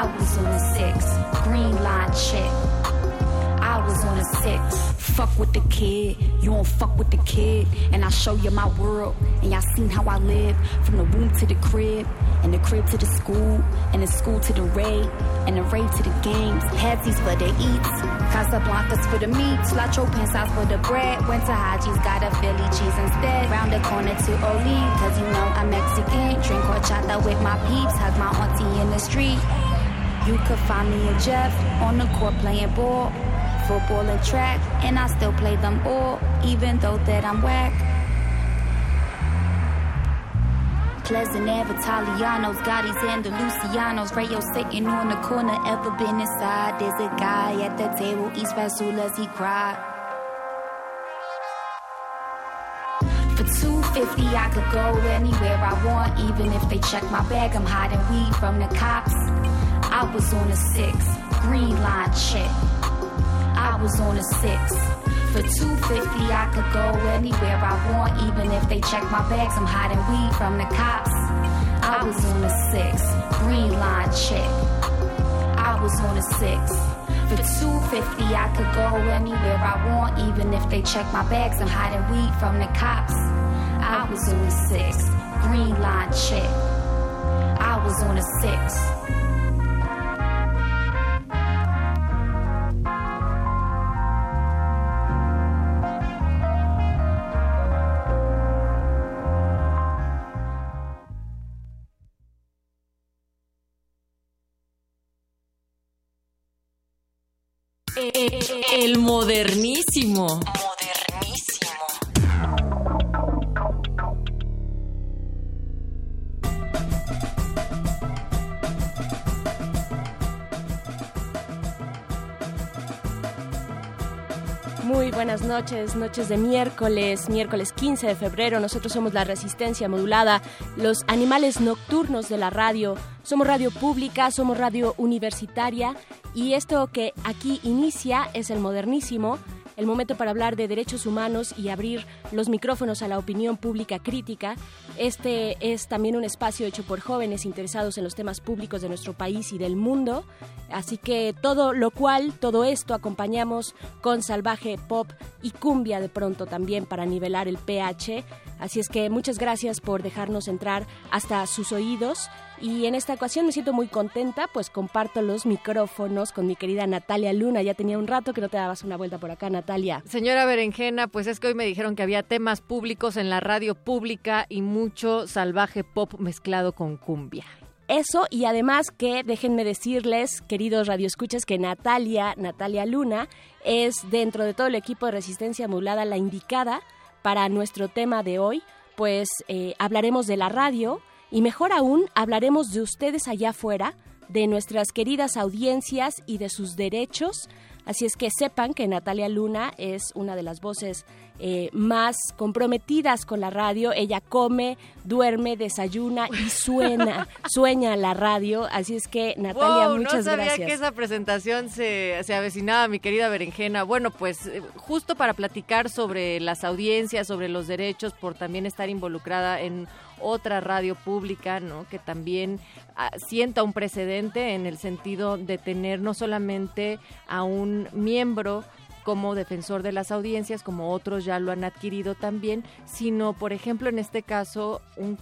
I was on a six, green line chick. Was on a six. Fuck with the kid, you don't fuck with the kid. And I show you my world, and y'all seen how I live. From the womb to the crib, and the crib to the school, and the school to the raid, and the raid to the games. Hatsies for the eats, Casablancas for the meats, La Chopin sauce for the bread. Went to Haji's, got a Philly cheese instead. Round the corner to Oli, cause you know I'm Mexican. Drink horchata with my peeps, hug my auntie in the street. You could find me a Jeff on the court playing ball, football and track, and I still play them all, even though that I'm whack. Pleasant Ave, Italianos, Gotti's and the Lucianos. Rayo sitting on the corner, ever been inside? There's a guy at the table, eats fasulas, he cried. For 250, I could go anywhere I want, even if they check my bag. I'm hiding weed from the cops. I was on a six, green line chick. I was on a six. For 250, I could go anywhere I want, even if they check my bags. I'm hiding weed from the cops. I was on a six, green line chick. I was on a six. For 250, I could go anywhere I want, even if they check my bags. I'm hiding weed from the cops. I was on a six, green line chick. I was on a six. El modernísimo. Muy buenas noches, noches de miércoles, miércoles 15 de febrero. Nosotros somos la Resistencia Modulada, los animales nocturnos de la radio. Somos radio pública, somos radio universitaria y esto que aquí inicia es el modernísimo, el momento para hablar de derechos humanos y abrir los micrófonos a la opinión pública crítica. Este es también un espacio hecho por jóvenes interesados en los temas públicos de nuestro país y del mundo. Así que todo lo cual, todo esto acompañamos con salvaje pop y cumbia de pronto también para nivelar el pH. Así es que muchas gracias por dejarnos entrar hasta sus oídos. Y en esta ocasión me siento muy contenta, pues comparto los micrófonos con mi querida Natalia Luna. Ya tenía un rato que no te dabas una vuelta por acá, Natalia. Señora Berenjena, pues es que hoy me dijeron que había temas públicos en la radio pública y mucho salvaje pop mezclado con cumbia. Eso y además que déjenme decirles, queridos radioescuchas, que Natalia, Natalia Luna, es dentro de todo el equipo de Resistencia Modulada la indicada para nuestro tema de hoy, pues eh, hablaremos de la radio y mejor aún hablaremos de ustedes allá afuera, de nuestras queridas audiencias y de sus derechos. Así es que sepan que Natalia Luna es una de las voces eh, más comprometidas con la radio. Ella come, duerme, desayuna y suena, sueña la radio. Así es que Natalia, Wow, muchas no sabía gracias. que esa presentación se, se avecinaba, mi querida Berenjena. Bueno, pues eh, justo para platicar sobre las audiencias, sobre los derechos, por también estar involucrada en otra radio pública, ¿no? Que también ah, sienta un precedente en el sentido de tener no solamente a un miembro como defensor de las audiencias, como otros ya lo han adquirido también, sino, por ejemplo, en este caso, un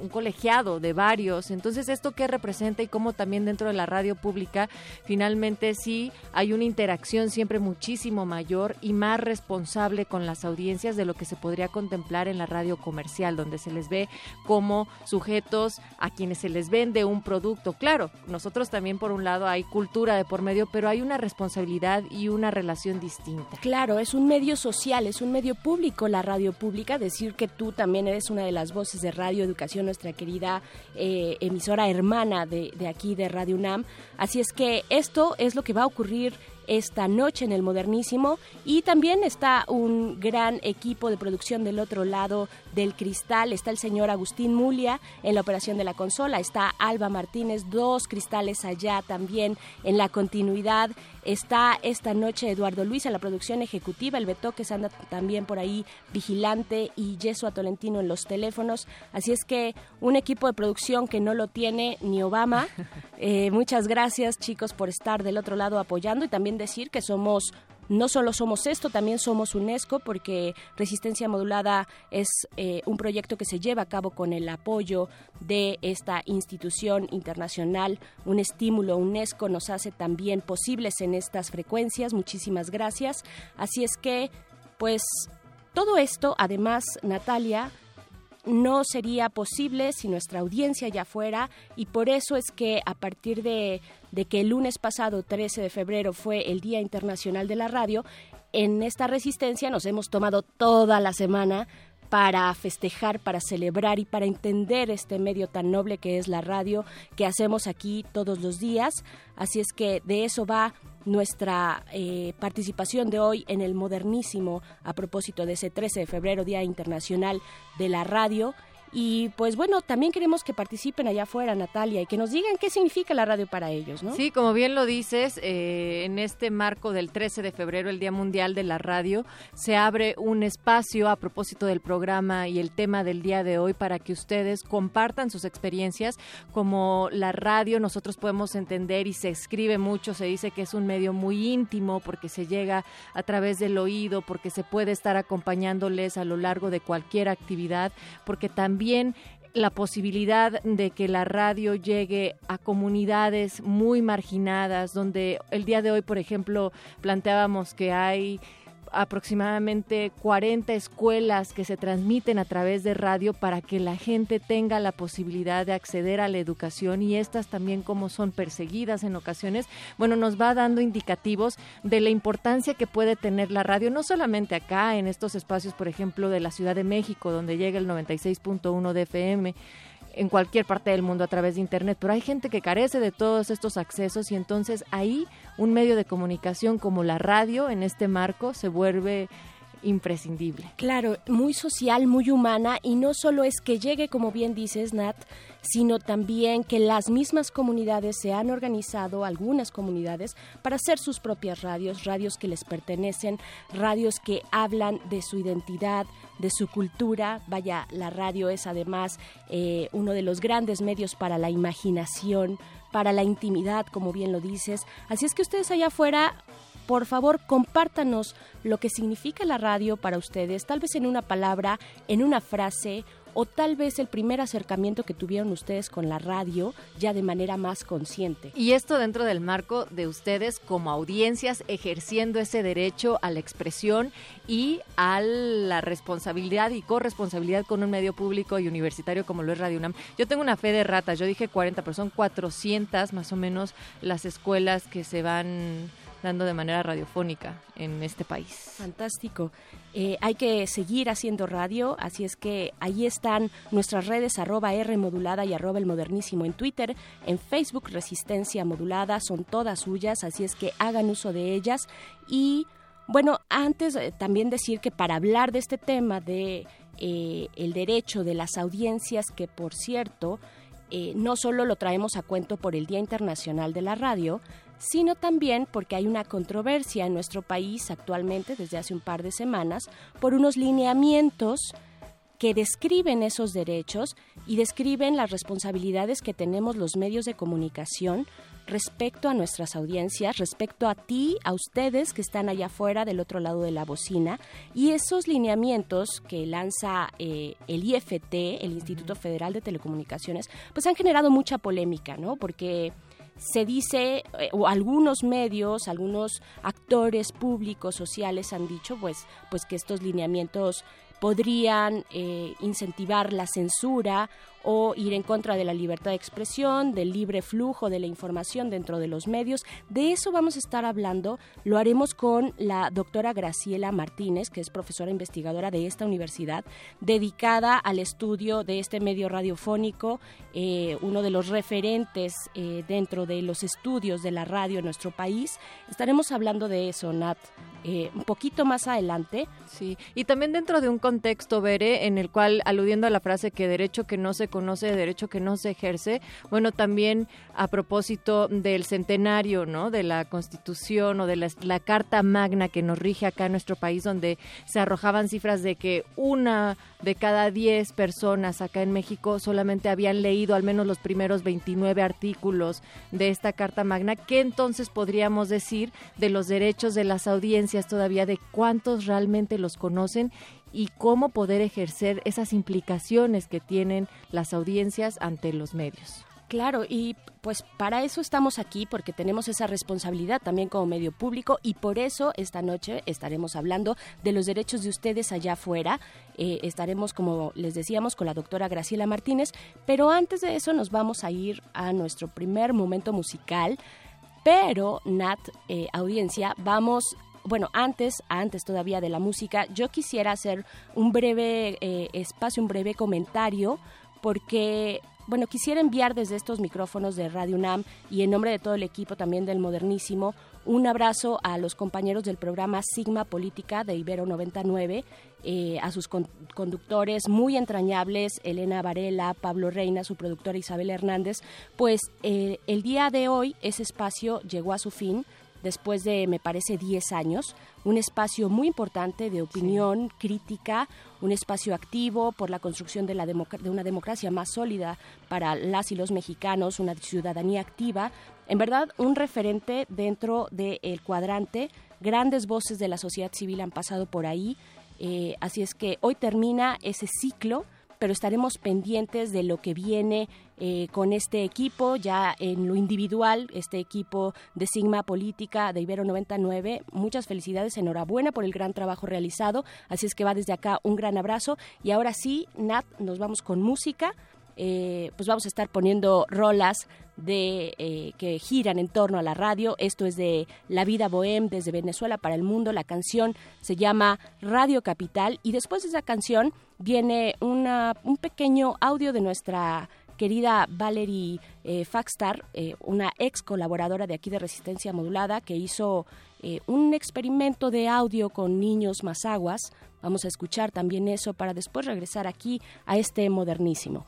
un colegiado de varios. Entonces, ¿esto qué representa y cómo también dentro de la radio pública finalmente sí hay una interacción siempre muchísimo mayor y más responsable con las audiencias de lo que se podría contemplar en la radio comercial, donde se les ve como sujetos a quienes se les vende un producto. Claro, nosotros también por un lado hay cultura de por medio, pero hay una responsabilidad y una relación distinta. Claro, es un medio social, es un medio público la radio pública. Decir que tú también eres una de las voces de Radio Educación, nuestra querida eh, emisora hermana de, de aquí de Radio UNAM. Así es que esto es lo que va a ocurrir esta noche en el Modernísimo y también está un gran equipo de producción del otro lado del cristal. Está el señor Agustín Mulia en la operación de la consola, está Alba Martínez, dos cristales allá también en la continuidad. Está esta noche Eduardo Luis en la producción ejecutiva, el Beto que se anda también por ahí vigilante y Yeso Tolentino en los teléfonos. Así es que un equipo de producción que no lo tiene ni Obama. Eh, muchas gracias chicos por estar del otro lado apoyando y también decir que somos no solo somos esto, también somos UNESCO, porque Resistencia Modulada es eh, un proyecto que se lleva a cabo con el apoyo de esta institución internacional. Un estímulo UNESCO nos hace también posibles en estas frecuencias. Muchísimas gracias. Así es que, pues, todo esto, además, Natalia, no sería posible si nuestra audiencia ya fuera y por eso es que a partir de, de, que el lunes pasado, 13 de febrero, fue el Día Internacional de la Radio, en esta resistencia nos hemos tomado toda la semana para festejar, para celebrar y para entender este medio tan noble que es la radio que hacemos aquí todos los días. Así es que de eso va nuestra eh, participación de hoy en el modernísimo a propósito de ese 13 de febrero, Día Internacional de la Radio. Y pues bueno, también queremos que participen allá afuera, Natalia, y que nos digan qué significa la radio para ellos, ¿no? Sí, como bien lo dices, eh, en este marco del 13 de febrero, el Día Mundial de la Radio, se abre un espacio a propósito del programa y el tema del día de hoy para que ustedes compartan sus experiencias. Como la radio, nosotros podemos entender y se escribe mucho, se dice que es un medio muy íntimo porque se llega a través del oído, porque se puede estar acompañándoles a lo largo de cualquier actividad, porque también también la posibilidad de que la radio llegue a comunidades muy marginadas, donde el día de hoy, por ejemplo, planteábamos que hay aproximadamente 40 escuelas que se transmiten a través de radio para que la gente tenga la posibilidad de acceder a la educación y estas también como son perseguidas en ocasiones, bueno, nos va dando indicativos de la importancia que puede tener la radio, no solamente acá en estos espacios, por ejemplo, de la Ciudad de México, donde llega el 96.1 de FM, en cualquier parte del mundo a través de Internet, pero hay gente que carece de todos estos accesos y entonces ahí un medio de comunicación como la radio en este marco se vuelve imprescindible. Claro, muy social, muy humana y no solo es que llegue, como bien dices, Nat, sino también que las mismas comunidades se han organizado, algunas comunidades, para hacer sus propias radios, radios que les pertenecen, radios que hablan de su identidad, de su cultura. Vaya, la radio es además eh, uno de los grandes medios para la imaginación, para la intimidad, como bien lo dices. Así es que ustedes allá afuera por favor compártanos lo que significa la radio para ustedes, tal vez en una palabra, en una frase o tal vez el primer acercamiento que tuvieron ustedes con la radio ya de manera más consciente. Y esto dentro del marco de ustedes como audiencias ejerciendo ese derecho a la expresión y a la responsabilidad y corresponsabilidad con un medio público y universitario como lo es Radio UNAM. Yo tengo una fe de ratas, yo dije 40, pero son 400 más o menos las escuelas que se van dando de manera radiofónica en este país. Fantástico. Eh, hay que seguir haciendo radio, así es que ahí están nuestras redes arroba R modulada y arroba el modernísimo en Twitter, en Facebook Resistencia Modulada, son todas suyas, así es que hagan uso de ellas. Y bueno, antes eh, también decir que para hablar de este tema de eh, el derecho de las audiencias, que por cierto, eh, no solo lo traemos a cuento por el Día Internacional de la Radio, sino también porque hay una controversia en nuestro país actualmente, desde hace un par de semanas, por unos lineamientos que describen esos derechos y describen las responsabilidades que tenemos los medios de comunicación respecto a nuestras audiencias, respecto a ti, a ustedes que están allá afuera del otro lado de la bocina y esos lineamientos que lanza eh, el IFT, el Instituto Federal de Telecomunicaciones, pues han generado mucha polémica, ¿no? Porque se dice, eh, o algunos medios, algunos actores públicos, sociales han dicho, pues, pues que estos lineamientos podrían eh, incentivar la censura o ir en contra de la libertad de expresión, del libre flujo de la información dentro de los medios. De eso vamos a estar hablando. Lo haremos con la doctora Graciela Martínez, que es profesora investigadora de esta universidad, dedicada al estudio de este medio radiofónico, eh, uno de los referentes eh, dentro de los estudios de la radio en nuestro país. Estaremos hablando de eso, Nat, eh, un poquito más adelante. Sí, y también dentro de un contexto, Bere, en el cual, aludiendo a la frase que derecho que no se conoce, derecho que no se ejerce, bueno, también a propósito del centenario, ¿no? De la Constitución o de la, la Carta Magna que nos rige acá en nuestro país, donde se arrojaban cifras de que una de cada diez personas acá en México solamente habían leído al menos los primeros 29 artículos de esta Carta Magna. ¿Qué entonces podríamos decir de los derechos de las audiencias todavía, de cuántos realmente los conocen y cómo poder ejercer esas implicaciones que tienen las audiencias ante los medios? Claro, y pues para eso estamos aquí, porque tenemos esa responsabilidad también como medio público y por eso esta noche estaremos hablando de los derechos de ustedes allá afuera. Eh, estaremos, como les decíamos, con la doctora Graciela Martínez, pero antes de eso nos vamos a ir a nuestro primer momento musical. Pero, Nat, eh, audiencia, vamos bueno, antes, antes todavía de la música, yo quisiera hacer un breve eh, espacio, un breve comentario, porque bueno, quisiera enviar desde estos micrófonos de Radio UNAM y en nombre de todo el equipo también del Modernísimo un abrazo a los compañeros del programa Sigma Política de Ibero 99, eh, a sus con- conductores muy entrañables, Elena Varela, Pablo Reina, su productora Isabel Hernández, pues eh, el día de hoy ese espacio llegó a su fin después de, me parece, 10 años, un espacio muy importante de opinión crítica, un espacio activo por la construcción de, la de una democracia más sólida para las y los mexicanos, una ciudadanía activa, en verdad un referente dentro del cuadrante, grandes voces de la sociedad civil han pasado por ahí, eh, así es que hoy termina ese ciclo pero estaremos pendientes de lo que viene eh, con este equipo, ya en lo individual, este equipo de Sigma Política de Ibero 99. Muchas felicidades, enhorabuena por el gran trabajo realizado. Así es que va desde acá un gran abrazo. Y ahora sí, Nat, nos vamos con música. Eh, pues vamos a estar poniendo rolas de eh, que giran en torno a la radio. Esto es de La Vida Bohem desde Venezuela para el mundo. La canción se llama Radio Capital y después de esa canción viene una, un pequeño audio de nuestra querida Valerie eh, Faxtar, eh, una ex colaboradora de aquí de Resistencia Modulada que hizo eh, un experimento de audio con niños mazaguas. Vamos a escuchar también eso para después regresar aquí a este modernísimo.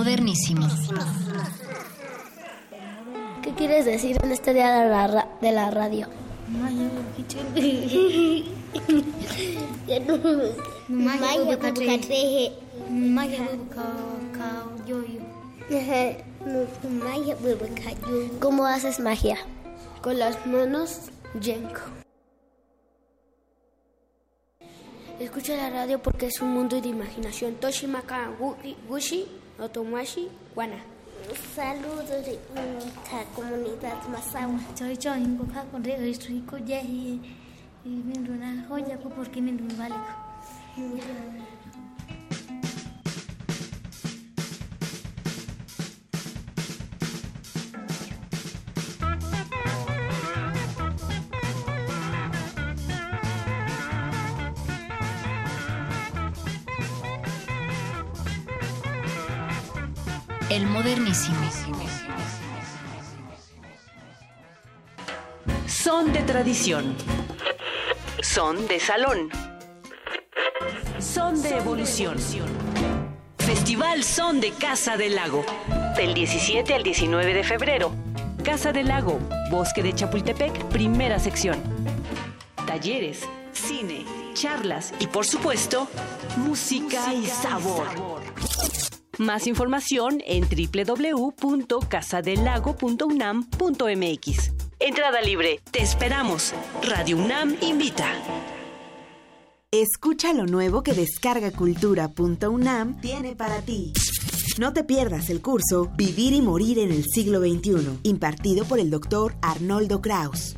Modernísimo. ¿Qué quieres decir en este día de la, ra- de la radio? ¿Cómo haces magia? Con las manos, Yenko. Escucha la radio porque es un mundo de imaginación. Toshimaka Wushi, Otomashi, Wana. Saludos de nuestra comunidad Masawa. Soy yo, ingo ka con rico ya y min runa hoya ko porque runa vale El modernísimo. Son de tradición. Son de salón. Son de evolución. Festival Son de Casa del Lago. Del 17 al 19 de febrero. Casa del Lago, Bosque de Chapultepec, primera sección. Talleres, cine, charlas y por supuesto, música y sabor. Más información en www.casadelago.unam.mx. Entrada libre. Te esperamos. Radio UNAM invita. Escucha lo nuevo que descargacultura.unam tiene para ti. No te pierdas el curso Vivir y Morir en el siglo XXI, impartido por el doctor Arnoldo Kraus.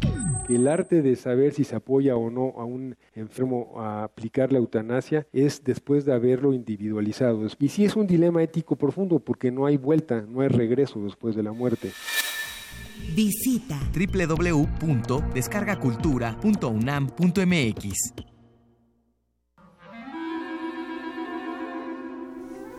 El arte de saber si se apoya o no a un enfermo a aplicar la eutanasia es después de haberlo individualizado. Y sí es un dilema ético profundo porque no hay vuelta, no hay regreso después de la muerte. Visita www.descargacultura.unam.mx.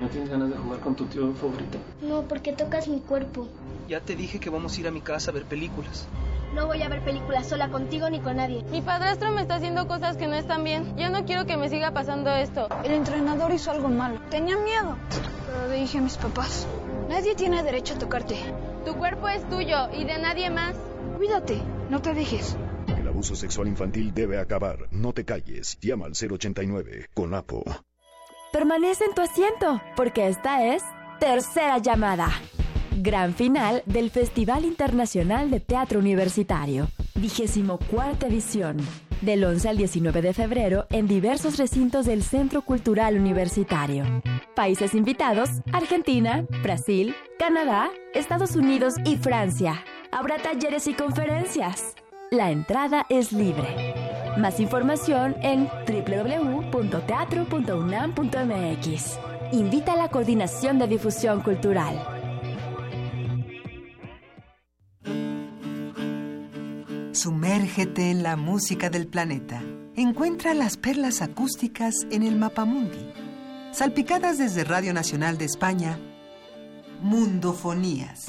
¿No tienes ganas de jugar con tu tío favorito? No, porque tocas mi cuerpo. Ya te dije que vamos a ir a mi casa a ver películas. No voy a ver películas sola contigo ni con nadie. Mi padrastro me está haciendo cosas que no están bien. Ya no quiero que me siga pasando esto. El entrenador hizo algo malo. Tenía miedo. Pero le dije a mis papás, nadie tiene derecho a tocarte. Tu cuerpo es tuyo y de nadie más. Cuídate, no te dejes. Abuso sexual infantil debe acabar. No te calles. Llama al 089 con APO. Permanece en tu asiento, porque esta es Tercera Llamada. Gran final del Festival Internacional de Teatro Universitario. Vigésimo cuarta edición. Del 11 al 19 de febrero en diversos recintos del Centro Cultural Universitario. Países invitados: Argentina, Brasil, Canadá, Estados Unidos y Francia. Habrá talleres y conferencias. La entrada es libre. Más información en www.teatro.unam.mx. Invita a la Coordinación de Difusión Cultural. Sumérgete en la música del planeta. Encuentra las perlas acústicas en el Mapamundi. Salpicadas desde Radio Nacional de España, Mundofonías.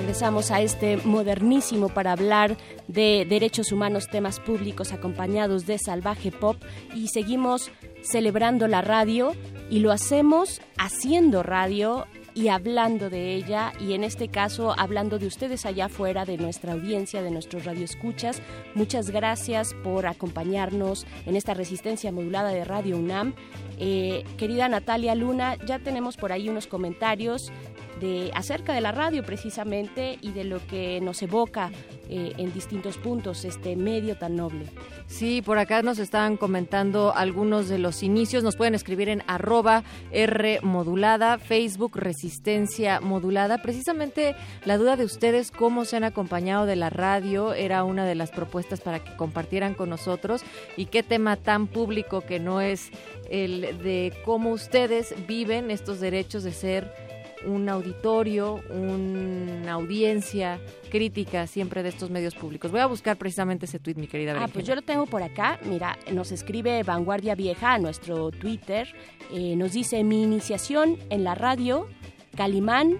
Regresamos a este modernísimo para hablar de derechos humanos, temas públicos acompañados de salvaje pop y seguimos celebrando la radio y lo hacemos haciendo radio y hablando de ella y en este caso hablando de ustedes allá afuera, de nuestra audiencia, de nuestros radioescuchas. Muchas gracias por acompañarnos en esta resistencia modulada de Radio UNAM. Eh, querida Natalia Luna, ya tenemos por ahí unos comentarios de acerca de la radio precisamente y de lo que nos evoca eh, en distintos puntos este medio tan noble. Sí, por acá nos estaban comentando algunos de los inicios. Nos pueden escribir en arroba R modulada, Facebook Resistencia Modulada. Precisamente la duda de ustedes, cómo se han acompañado de la radio, era una de las propuestas para que compartieran con nosotros y qué tema tan público que no es el de cómo ustedes viven estos derechos de ser un auditorio, una audiencia crítica siempre de estos medios públicos. Voy a buscar precisamente ese tweet, mi querida. Ah, pues yo lo tengo por acá. Mira, nos escribe Vanguardia Vieja a nuestro Twitter. Eh, nos dice mi iniciación en la radio, Calimán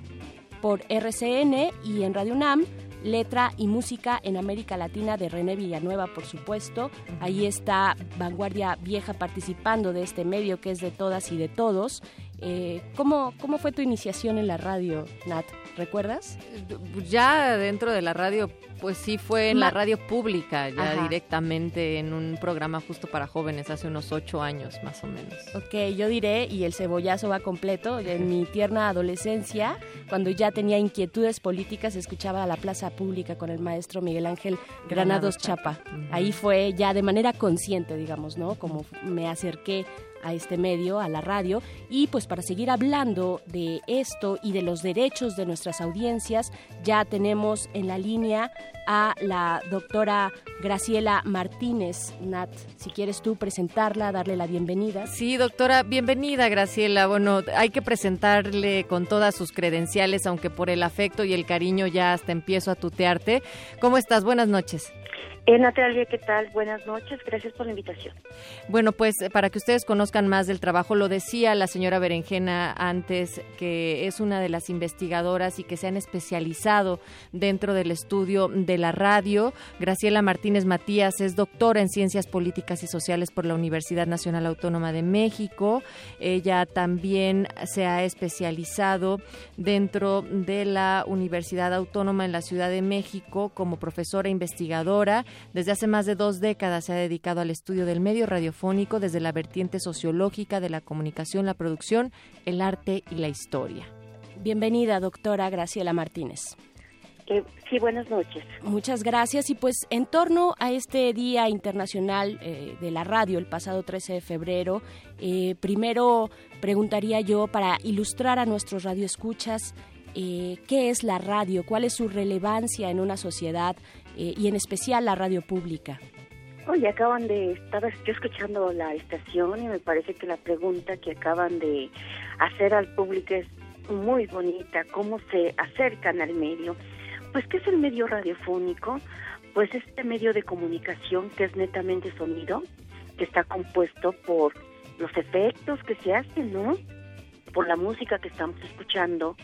por RCN y en Radio UNAM letra y música en América Latina de René Villanueva, por supuesto. Ahí está Vanguardia Vieja participando de este medio que es de todas y de todos. Eh, ¿cómo, ¿Cómo fue tu iniciación en la radio, Nat? ¿Recuerdas? Ya dentro de la radio, pues sí fue en la radio pública, ya directamente en un programa justo para jóvenes hace unos ocho años más o menos. Ok, yo diré, y el cebollazo va completo, en mi tierna adolescencia, cuando ya tenía inquietudes políticas, escuchaba a la plaza pública con el maestro Miguel Ángel Granados, Chapa. Ahí fue ya de manera consciente, digamos, ¿no? Como me acerqué a este medio, a la radio, y pues para seguir hablando de esto y de los derechos de nuestras audiencias, ya tenemos en la línea a la doctora Graciela Martínez. Nat, si quieres tú presentarla, darle la bienvenida. Sí, doctora, bienvenida Graciela. Bueno, hay que presentarle con todas sus credenciales, aunque por el afecto y el cariño ya hasta empiezo a tutearte. ¿Cómo estás? Buenas noches. Eh, Natalia, ¿qué tal? Buenas noches, gracias por la invitación. Bueno, pues eh, para que ustedes conozcan más del trabajo, lo decía la señora Berenjena antes, que es una de las investigadoras y que se han especializado dentro del estudio de la radio. Graciela Martínez Matías es doctora en Ciencias Políticas y Sociales por la Universidad Nacional Autónoma de México. Ella también se ha especializado dentro de la Universidad Autónoma en la Ciudad de México como profesora investigadora desde hace más de dos décadas se ha dedicado al estudio del medio radiofónico desde la vertiente sociológica de la comunicación, la producción, el arte y la historia. Bienvenida, doctora Graciela Martínez. Eh, sí, buenas noches. Muchas gracias. Y pues en torno a este Día Internacional eh, de la Radio, el pasado 13 de febrero, eh, primero preguntaría yo para ilustrar a nuestros radioescuchas qué es la radio, cuál es su relevancia en una sociedad eh, y en especial la radio pública? Oye, acaban de, estaba yo escuchando la estación y me parece que la pregunta que acaban de hacer al público es muy bonita, cómo se acercan al medio. Pues, ¿qué es el medio radiofónico? Pues este medio de comunicación que es netamente sonido, que está compuesto por los efectos que se hacen, ¿no? Por la música que estamos escuchando,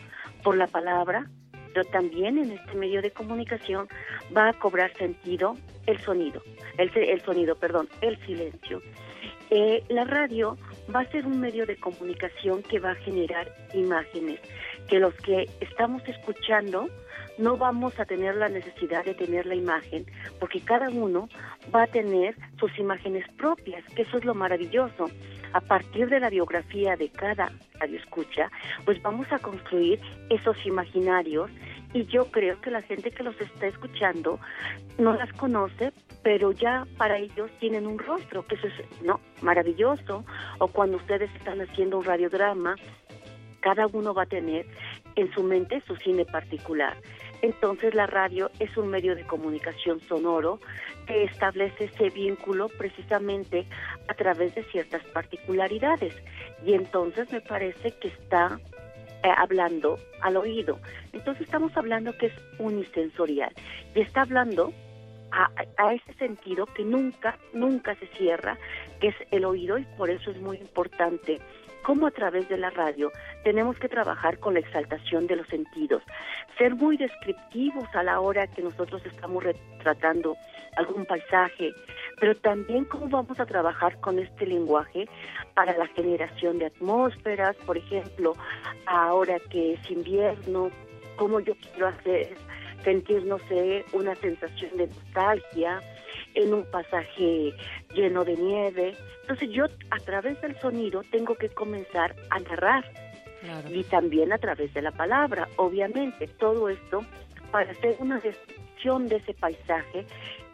por la palabra, pero también en este medio de comunicación va a cobrar sentido el sonido, el, el sonido, perdón, el silencio. Eh, la radio va a ser un medio de comunicación que va a generar imágenes, que los que estamos escuchando no vamos a tener la necesidad de tener la imagen, porque cada uno va a tener sus imágenes propias, que eso es lo maravilloso. A partir de la biografía de cada radio escucha, pues vamos a construir esos imaginarios y yo creo que la gente que los está escuchando no las conoce, pero ya para ellos tienen un rostro, que eso es no maravilloso. O cuando ustedes están haciendo un radiodrama, cada uno va a tener en su mente su cine particular. Entonces la radio es un medio de comunicación sonoro que establece ese vínculo precisamente a través de ciertas particularidades. Y entonces me parece que está eh, hablando al oído. Entonces estamos hablando que es unisensorial y está hablando a, a, ese sentido que nunca, nunca se cierra, que es el oído y por eso es muy importante cómo a través de la radio tenemos que trabajar con la exaltación de los sentidos, ser muy descriptivos a la hora que nosotros estamos retratando algún paisaje, pero también cómo vamos a trabajar con este lenguaje para la generación de atmósferas, por ejemplo, ahora que es invierno, cómo yo quiero hacer sentir, no sé, una sensación de nostalgia en un pasaje lleno de nieve. Entonces yo a través del sonido tengo que comenzar a narrar. Y también a través de la palabra, obviamente, todo esto para hacer una descripción de ese paisaje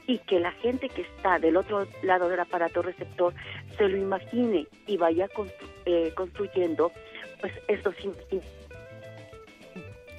y que la gente que está del otro lado del aparato receptor se lo imagine y vaya eh, construyendo pues esos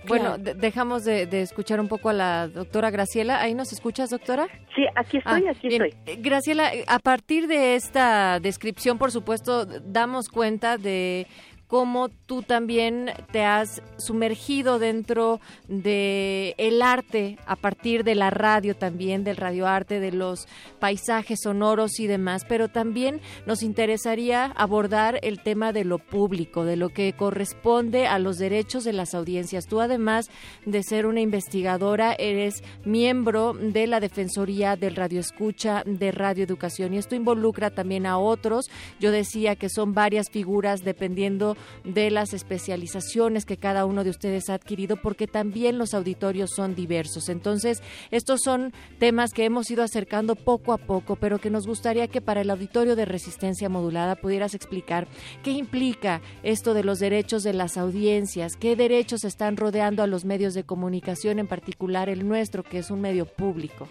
bueno, dejamos de, escuchar un poco a la doctora Graciela. ¿Ahí nos escuchas, doctora? Sí, aquí estoy, ah, aquí estoy. Eh, Graciela, a partir de esta descripción, por supuesto, damos cuenta de cómo tú también te has sumergido dentro de el arte a partir de la radio también, del radioarte, de los paisajes sonoros y demás, pero también nos interesaría abordar el tema de lo público, de lo que corresponde a los derechos de las audiencias. Tú además de ser una investigadora, eres miembro de la Defensoría del Radio Escucha de Radio Educación y esto involucra también a otros. Yo decía que son varias figuras dependiendo de las especializaciones que cada uno de ustedes ha adquirido, porque también los auditorios son diversos. Entonces, estos son temas que hemos ido acercando poco a poco, pero que nos gustaría que para el auditorio de resistencia modulada pudieras explicar qué implica esto de los derechos de las audiencias, qué derechos están rodeando a los medios de comunicación, en particular el nuestro, que es un medio público.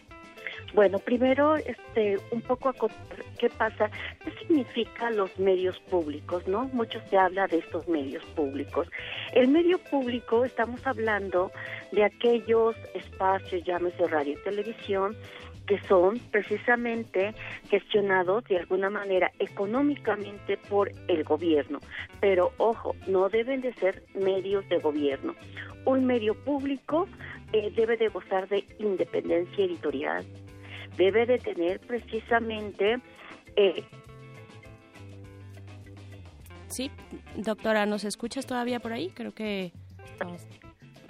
Bueno, primero, este, un poco a qué pasa, qué significa los medios públicos, ¿no? Mucho se habla de estos medios públicos. El medio público, estamos hablando de aquellos espacios, llámese radio y televisión, que son precisamente gestionados de alguna manera económicamente por el gobierno. Pero ojo, no deben de ser medios de gobierno. Un medio público eh, debe de gozar de independencia editorial, debe de tener precisamente... Eh, sí, doctora, ¿nos escuchas todavía por ahí? Creo que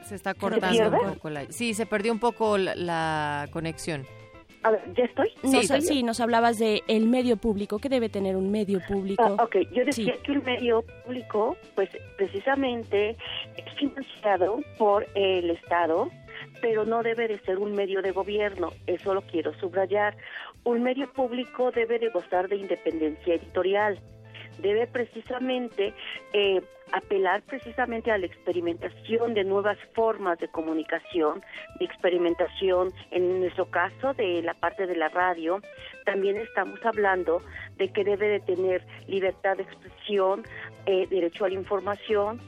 se está cortando un poco la... Sí, se perdió un poco la, conexión. A ver, ¿ya estoy? Sí, sí, nos hablabas de el medio público. ¿Qué debe tener un medio público? Ah, ok, yo decía que el medio público, pues precisamente es financiado por el Estado, pero no debe de ser un medio de gobierno, eso lo quiero subrayar. Un medio público debe de gozar de independencia editorial, debe precisamente eh, apelar precisamente a la experimentación de nuevas formas de comunicación, de experimentación, en nuestro caso de la parte de la radio, también estamos hablando de que debe de tener libertad de expresión, eh, derecho a la información,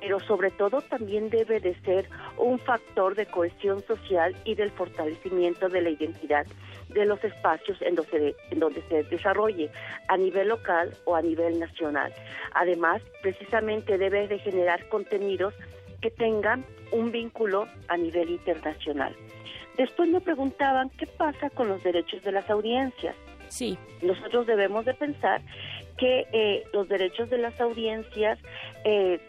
pero sobre todo también debe de ser un factor de cohesión social y del fortalecimiento de la identidad de los espacios en donde, en donde se desarrolle a nivel local o a nivel nacional. Además, precisamente debe de generar contenidos que tengan un vínculo a nivel internacional. Después me preguntaban qué pasa con los derechos de las audiencias. Sí. Nosotros debemos de pensar que eh, los derechos de las audiencias eh,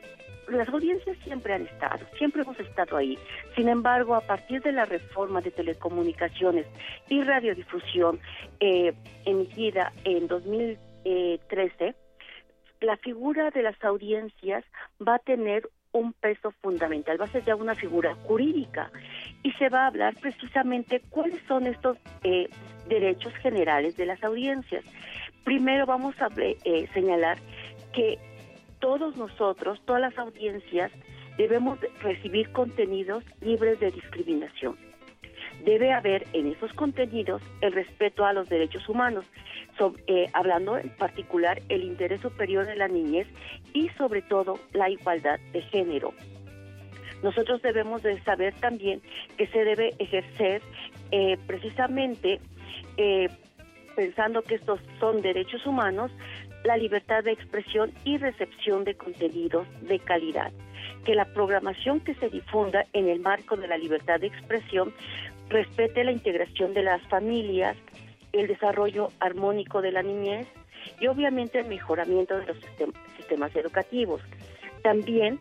las audiencias siempre han estado, siempre hemos estado ahí. Sin embargo, a partir de la reforma de telecomunicaciones y radiodifusión eh, emitida en 2013, la figura de las audiencias va a tener un peso fundamental, va a ser ya una figura jurídica y se va a hablar precisamente cuáles son estos eh, derechos generales de las audiencias. Primero vamos a eh, señalar que todos nosotros, todas las audiencias, debemos recibir contenidos libres de discriminación. Debe haber en esos contenidos el respeto a los derechos humanos, eh, hablando en particular el interés superior de la niñez y sobre todo la igualdad de género. Nosotros debemos de saber también que se debe ejercer eh, precisamente eh, pensando que estos son derechos humanos, la libertad de expresión y recepción de contenidos de calidad. Que la programación que se difunda en el marco de la libertad de expresión respete la integración de las familias, el desarrollo armónico de la niñez y obviamente el mejoramiento de los sistemas educativos. También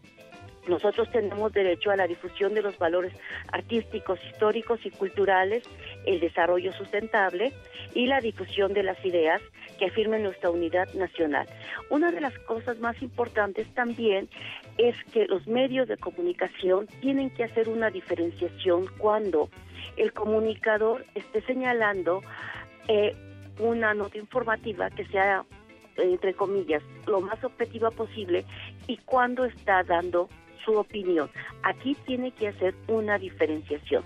Nosotros tenemos derecho a la difusión de los valores artísticos, históricos y culturales, el desarrollo sustentable y la difusión de las ideas que afirmen nuestra unidad nacional. Una de las cosas más importantes también es que los medios de comunicación tienen que hacer una diferenciación cuando el comunicador esté señalando eh, una nota informativa que sea entre comillas, lo más objetiva posible y cuando está dando su opinión. Aquí tiene que hacer una diferenciación.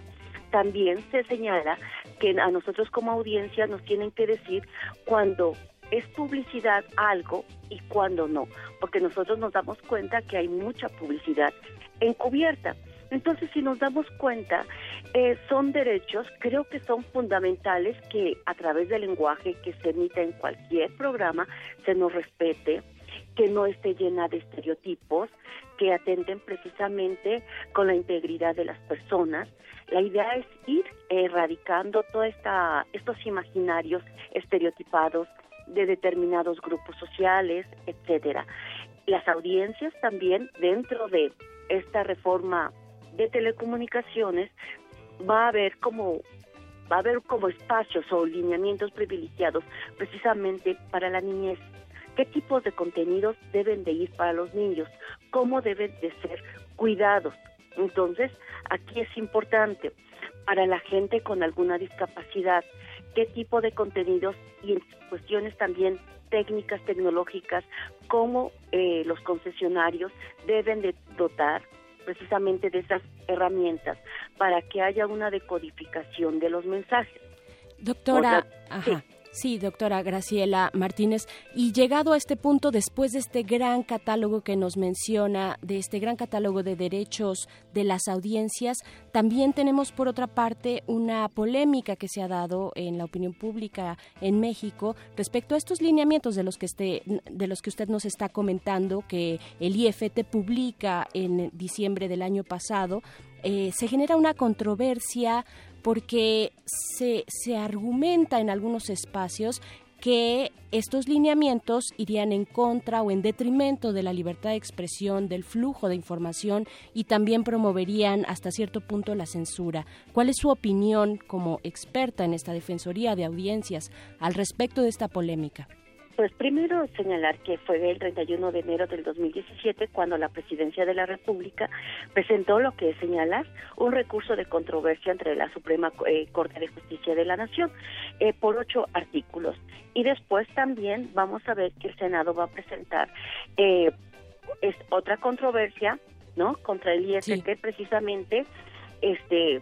También se señala que a nosotros como audiencia nos tienen que decir cuando es publicidad algo y cuando no, porque nosotros nos damos cuenta que hay mucha publicidad encubierta. Entonces, si nos damos cuenta, eh, son derechos, creo que son fundamentales que a través del lenguaje que se emita en cualquier programa se nos respete, que no esté llena de estereotipos, que atenten precisamente con la integridad de las personas. La idea es ir erradicando todos estos imaginarios estereotipados de determinados grupos sociales, etcétera. Las audiencias también dentro de esta reforma de telecomunicaciones va a haber como va a haber como espacios o lineamientos privilegiados precisamente para la niñez. ¿Qué tipos de contenidos deben de ir para los niños? ¿Cómo deben de ser cuidados? Entonces, aquí es importante para la gente con alguna discapacidad, qué tipo de contenidos y en cuestiones también técnicas, tecnológicas, cómo eh, los concesionarios deben de dotar precisamente de esas herramientas para que haya una decodificación de los mensajes. Doctora, Sí, doctora Graciela Martínez. Y llegado a este punto, después de este gran catálogo que nos menciona, de este gran catálogo de derechos de las audiencias, también tenemos por otra parte una polémica que se ha dado en la opinión pública en México respecto a estos lineamientos de los que, este, de los que usted nos está comentando, que el IFT publica en diciembre del año pasado. Eh, se genera una controversia porque se, se argumenta en algunos espacios que estos lineamientos irían en contra o en detrimento de la libertad de expresión, del flujo de información y también promoverían hasta cierto punto la censura. ¿Cuál es su opinión como experta en esta Defensoría de Audiencias al respecto de esta polémica? Pues primero señalar que fue el 31 de enero del 2017 cuando la Presidencia de la República presentó lo que señalas, un recurso de controversia entre la Suprema eh, Corte de Justicia de la Nación eh, por ocho artículos. Y después también vamos a ver que el Senado va a presentar eh, es otra controversia, ¿no? Contra el IST precisamente este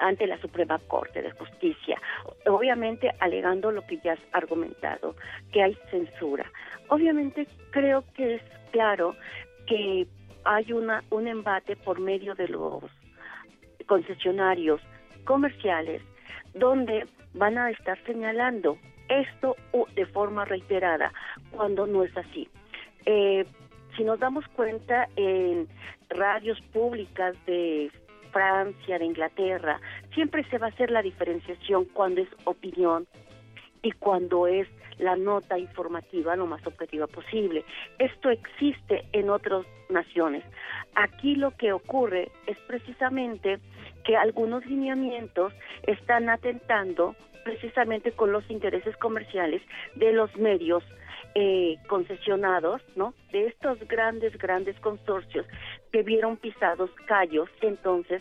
ante la Suprema Corte de Justicia, obviamente alegando lo que ya has argumentado, que hay censura. Obviamente creo que es claro que hay una, un embate por medio de los concesionarios comerciales donde van a estar señalando esto de forma reiterada cuando no es así. Eh, si nos damos cuenta en radios públicas de Francia, de Inglaterra, siempre se va a hacer la diferenciación cuando es opinión y cuando es la nota informativa lo más objetiva posible. Esto existe en otras naciones. Aquí lo que ocurre es precisamente que algunos lineamientos están atentando precisamente con los intereses comerciales de los medios eh, concesionados, ¿no? De estos grandes, grandes consorcios que vieron pisados callos, entonces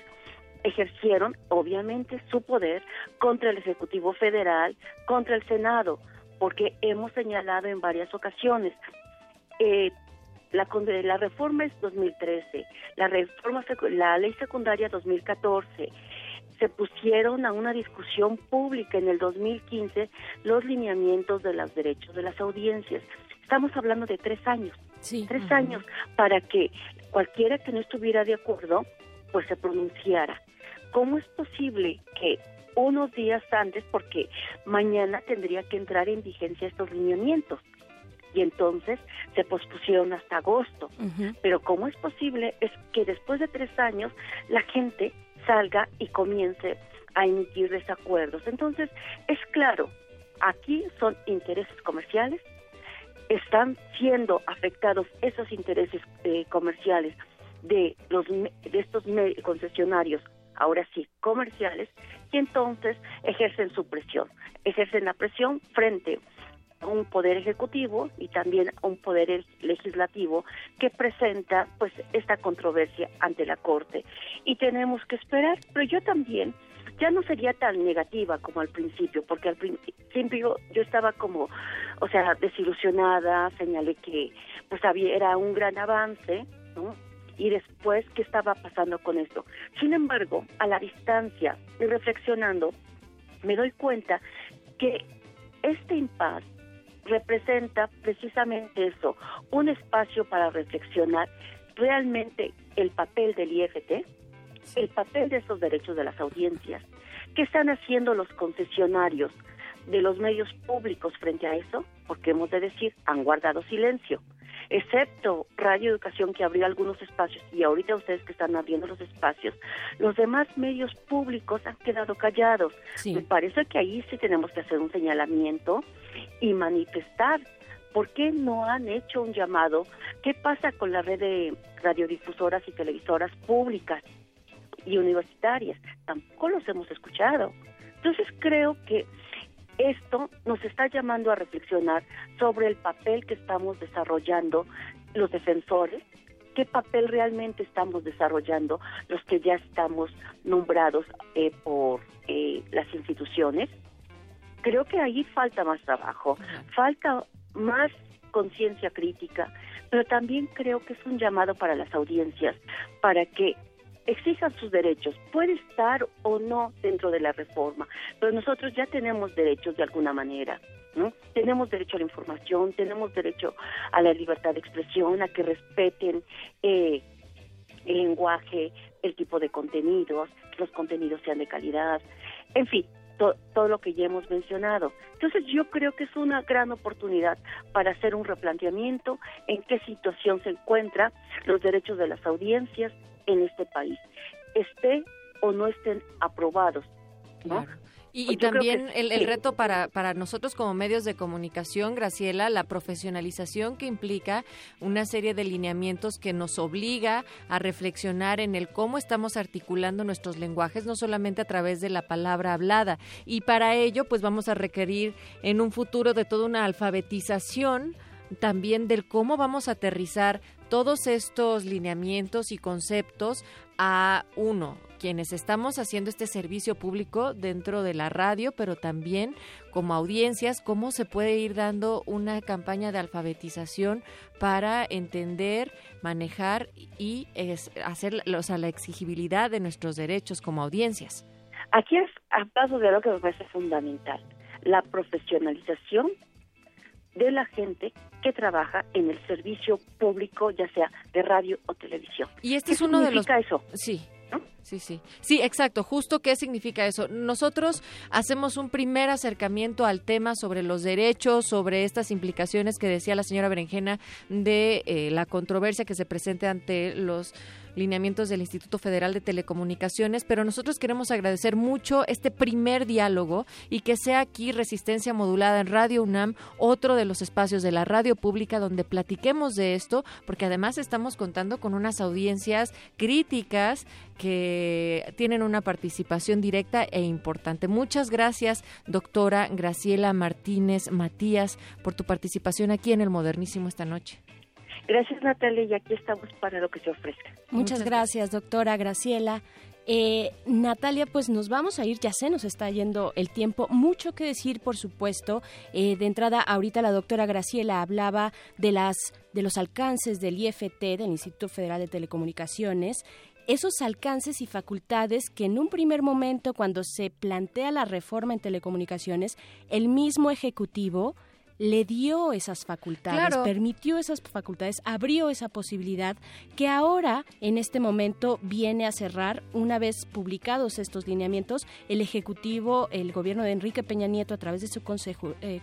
ejercieron obviamente su poder contra el Ejecutivo Federal, contra el Senado, porque hemos señalado en varias ocasiones, eh, la, la reforma es 2013, la reforma la ley secundaria 2014, se pusieron a una discusión pública en el 2015 los lineamientos de los derechos de las audiencias. Estamos hablando de tres años, tres años para que cualquiera que no estuviera de acuerdo, pues se pronunciara. ¿Cómo es posible que unos días antes, porque mañana tendría que entrar en vigencia estos lineamientos? y entonces se pospusieron hasta agosto. Pero ¿cómo es posible? Es que después de tres años la gente salga y comience a emitir desacuerdos. Entonces, es claro, aquí son intereses comerciales, están siendo afectados esos intereses eh, comerciales de los de estos concesionarios ahora sí comerciales y entonces ejercen su presión. Ejercen la presión frente a un poder ejecutivo y también a un poder legislativo que presenta pues esta controversia ante la corte. Y tenemos que esperar pero yo también ya no sería tan negativa como al principio, porque al principio yo estaba como, o sea, desilusionada, señalé que pues había, era un gran avance, ¿no? Y después, ¿qué estaba pasando con esto? Sin embargo, a la distancia y reflexionando, me doy cuenta que este impasse representa precisamente eso, un espacio para reflexionar realmente el papel del IFT, el papel de esos derechos de las audiencias. ¿Qué están haciendo los concesionarios de los medios públicos frente a eso? Porque hemos de decir, han guardado silencio. Excepto Radio Educación que abrió algunos espacios y ahorita ustedes que están abriendo los espacios, los demás medios públicos han quedado callados. Me parece que ahí sí tenemos que hacer un señalamiento y manifestar ¿Por qué no han hecho un llamado? ¿Qué pasa con la red de radiodifusoras y televisoras públicas? Y universitarias. Tampoco los hemos escuchado. Entonces creo que esto nos está llamando a reflexionar sobre el papel que estamos desarrollando los defensores, qué papel realmente estamos desarrollando los que ya estamos nombrados eh, por eh, las instituciones. Creo que ahí falta más trabajo, falta más conciencia crítica, pero también creo que es un llamado para las audiencias, para que exijan sus derechos. Puede estar o no dentro de la reforma, pero nosotros ya tenemos derechos de alguna manera. ¿no? Tenemos derecho a la información, tenemos derecho a la libertad de expresión, a que respeten eh, el lenguaje, el tipo de contenidos, que los contenidos sean de calidad, en fin, todo lo que ya hemos mencionado. Entonces yo creo que es una gran oportunidad para hacer un replanteamiento en qué situación se encuentran los derechos de las audiencias en este país, esté o no estén aprobados. ¿no? Y, pues también el, el, reto para, para nosotros como medios de comunicación, Graciela, la profesionalización que implica una serie de lineamientos que nos obliga a reflexionar en el cómo estamos articulando nuestros lenguajes, no solamente a través de la palabra hablada. Y para ello, pues vamos a requerir en un futuro de toda una alfabetización también del cómo vamos a aterrizar todos estos lineamientos y conceptos a uno, quienes estamos haciendo este servicio público dentro de la radio, pero también como audiencias, cómo se puede ir dando una campaña de alfabetización para entender, manejar y hacer o sea, la exigibilidad de nuestros derechos como audiencias. Aquí es a paso de lo que me parece fundamental, la profesionalización de la gente que trabaja en el servicio público, ya sea de radio o televisión. Y este es uno de los eso? Sí. Sí, sí. Sí, exacto. Justo qué significa eso. Nosotros hacemos un primer acercamiento al tema sobre los derechos, sobre estas implicaciones que decía la señora Berenjena de eh, la controversia que se presente ante los lineamientos del Instituto Federal de Telecomunicaciones, pero nosotros queremos agradecer mucho este primer diálogo y que sea aquí Resistencia Modulada en Radio UNAM, otro de los espacios de la radio pública donde platiquemos de esto, porque además estamos contando con unas audiencias críticas que tienen una participación directa e importante. Muchas gracias, doctora Graciela Martínez Matías, por tu participación aquí en el Modernísimo esta noche. Gracias, Natalia, y aquí estamos para lo que se ofrezca. Muchas, gracias, doctora Graciela. Eh, Natalia, pues nos vamos a ir, ya se nos está yendo el tiempo, mucho que decir, por supuesto. Eh, de entrada, ahorita la doctora Graciela hablaba de las de los alcances del IFT, del Instituto Federal de Telecomunicaciones, esos alcances y facultades que en un primer momento, cuando se plantea la reforma en telecomunicaciones, el mismo Ejecutivo le dio esas facultades, permitió esas facultades, abrió esa posibilidad que ahora, en este momento, viene a cerrar una vez publicados estos lineamientos. El Ejecutivo, el gobierno de Enrique Peña Nieto, a través de su consejo, eh,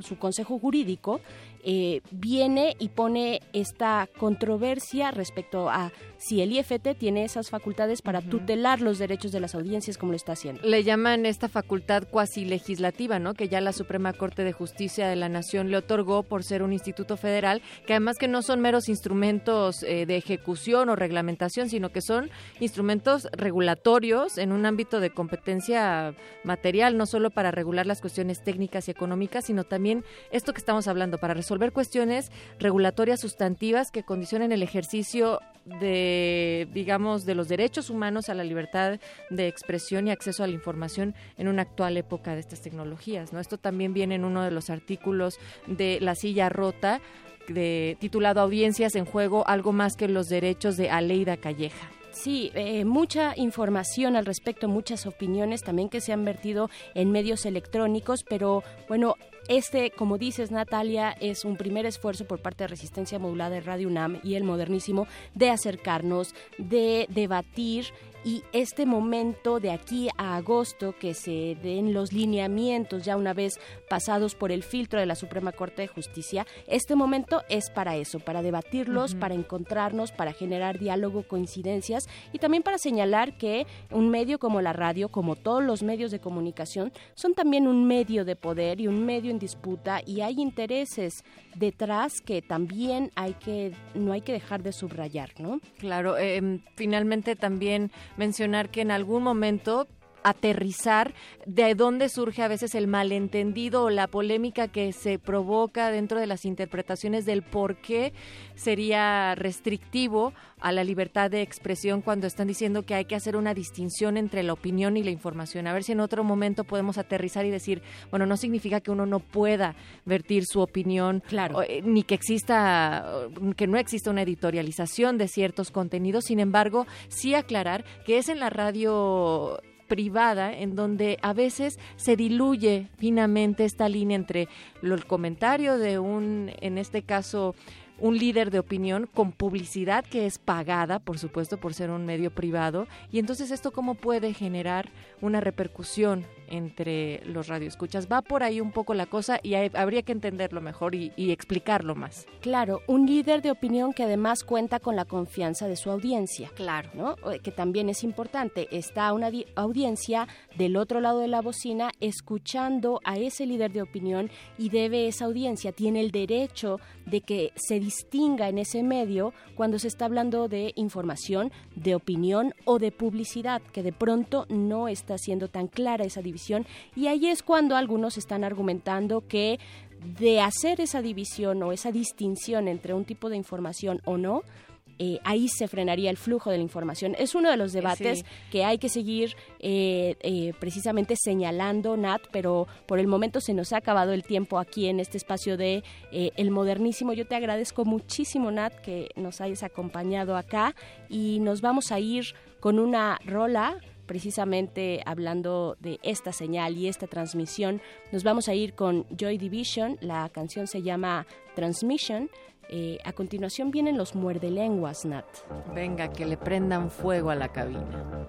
su consejo jurídico, eh, viene y pone esta controversia respecto a si el IFT tiene esas facultades para tutelar los derechos de las audiencias como lo está haciendo. Le llaman esta facultad cuasi legislativa, ¿no? Que ya la Suprema Corte de Justicia de la Nación le otorgó por ser un instituto federal, que además que no son meros instrumentos eh, de ejecución o reglamentación, sino que son instrumentos regulatorios en un ámbito de competencia material, no solo para regular las cuestiones técnicas y económicas, sino también esto que estamos hablando, para resolver cuestiones regulatorias sustantivas que condicionen el ejercicio de, digamos, de los derechos humanos a la libertad de expresión y acceso a la información en una actual época de estas tecnologías. ¿no? Esto también viene en uno de los artículos de La Silla Rota, de, titulado Audiencias en juego, algo más que los derechos de Aleida Calleja. Sí, eh, mucha información al respecto, muchas opiniones también que se han vertido en medios electrónicos, pero bueno, este, como dices Natalia, es un primer esfuerzo por parte de Resistencia Modulada de Radio UNAM y el Modernísimo de acercarnos, de debatir y este momento de aquí a agosto que se den los lineamientos ya una vez pasados por el filtro de la Suprema Corte de Justicia, este momento es para eso, para debatirlos, para encontrarnos, para generar diálogo, coincidencias y también para señalar que un medio como la radio, como todos los medios de comunicación, son también un medio de poder y un medio en disputa y hay intereses detrás que también hay que no hay que dejar de subrayar, ¿no? Claro, em, finalmente también mencionar que en algún momento aterrizar de dónde surge a veces el malentendido o la polémica que se provoca dentro de las interpretaciones del por qué sería restrictivo a la libertad de expresión cuando están diciendo que hay que hacer una distinción entre la opinión y la información. A ver si en otro momento podemos aterrizar y decir, bueno, no significa que uno no pueda vertir su opinión, claro. Eh, ni que exista, que no exista una editorialización de ciertos contenidos. Sin embargo, sí aclarar que es en la radio privada en donde a veces se diluye finamente esta línea entre el comentario de un, en este caso, un líder de opinión con publicidad que es pagada, por supuesto, por ser un medio privado. Y entonces esto cómo puede generar una repercusión entre los radioescuchas. Va por ahí un poco la cosa y habría que entenderlo mejor y, explicarlo más. Claro, un líder de opinión que además cuenta con la confianza de su audiencia. Claro. ¿no? Que también es importante. Está una audiencia del otro lado de la bocina escuchando a ese líder de opinión y debe esa audiencia, tiene el derecho de que se distinga en ese medio cuando se está hablando de información, de opinión o de publicidad, que de pronto no está siendo tan clara esa división y ahí es cuando algunos están argumentando que de hacer esa división o esa distinción entre un tipo de información o no, eh, ahí se frenaría el flujo de la información. Es uno de los debates que hay que seguir eh, eh, precisamente señalando, Nat, pero por el momento se nos ha acabado el tiempo aquí en este espacio de El Modernísimo. Yo te agradezco muchísimo, Nat, que nos hayas acompañado acá y nos vamos a ir con una rola precisamente hablando de esta señal y esta transmisión, nos vamos a ir con Joy Division. La canción se llama Transmission. Eh, a continuación vienen los muerdelenguas, Nat. Venga, que le prendan fuego a la cabina.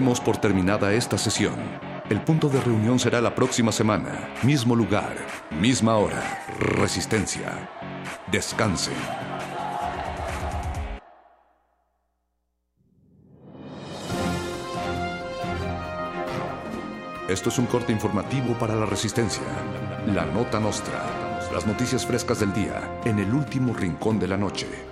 Demos por terminada esta sesión. El punto de reunión será la próxima semana. Mismo lugar, misma hora. Resistencia. Descanse. Esto es un corte informativo para la Resistencia. La Nota Nostra. Las noticias frescas del día en el último rincón de la noche.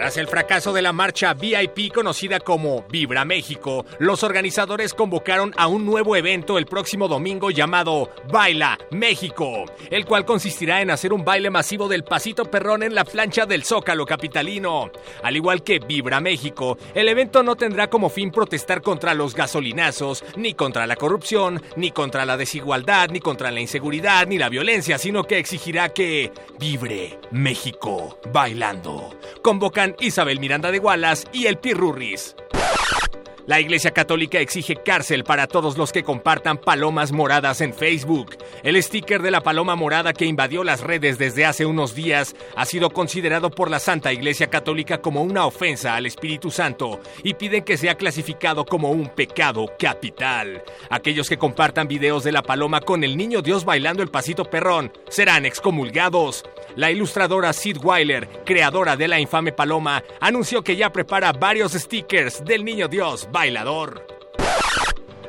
Tras el fracaso de la marcha VIP conocida como Vibra México, los organizadores convocaron a un nuevo evento el próximo domingo llamado Baila México, el cual consistirá en hacer un baile masivo del pasito perrón en la plancha del Zócalo capitalino. Al igual que Vibra México, el evento no tendrá como fin protestar contra los gasolinazos, ni contra la corrupción, ni contra la desigualdad, ni contra la inseguridad, ni la violencia, sino que exigirá que vibre México bailando. Convocan Isabel Miranda de Gualas y el Pirurris. La Iglesia Católica exige cárcel para todos los que compartan palomas moradas en Facebook. El sticker de la paloma morada que invadió las redes desde hace unos días ha sido considerado por la Santa Iglesia Católica como una ofensa al Espíritu Santo y piden que sea clasificado como un pecado capital. Aquellos que compartan videos de la paloma con el niño Dios bailando el pasito perrón serán excomulgados. La ilustradora Sid Weiler, creadora de la infame paloma, anunció que ya prepara varios stickers del niño Dios bailador.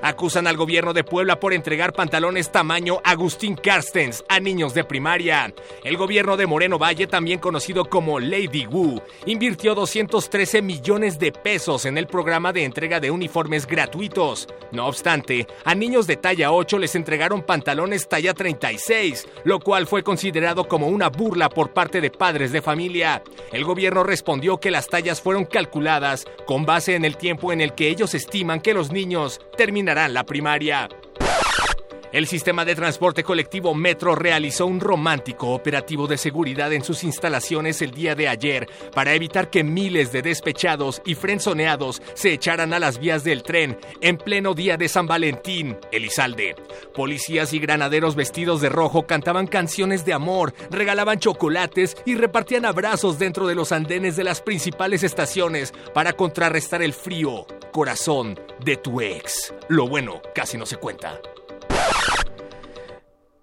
Acusan al gobierno de Puebla por entregar pantalones tamaño Agustín Carstens a niños de primaria. El gobierno de Moreno Valle, también conocido como Lady Wu, invirtió 213 millones de pesos en el programa de entrega de uniformes gratuitos. No obstante, a niños de talla 8 les entregaron pantalones talla 36, lo cual fue considerado como una burla por parte de padres de familia. El gobierno respondió que las tallas fueron calculadas con base en el tiempo en el que ellos estiman que los niños terminarán la primaria. El sistema de transporte colectivo Metro realizó un romántico operativo de seguridad en sus instalaciones el día de ayer para evitar que miles de despechados y frenzoneados se echaran a las vías del tren en pleno día de San Valentín, Elizalde. Policías y granaderos vestidos de rojo cantaban canciones de amor, regalaban chocolates y repartían abrazos dentro de los andenes de las principales estaciones para contrarrestar el frío corazón de tu ex. Lo bueno casi no se cuenta.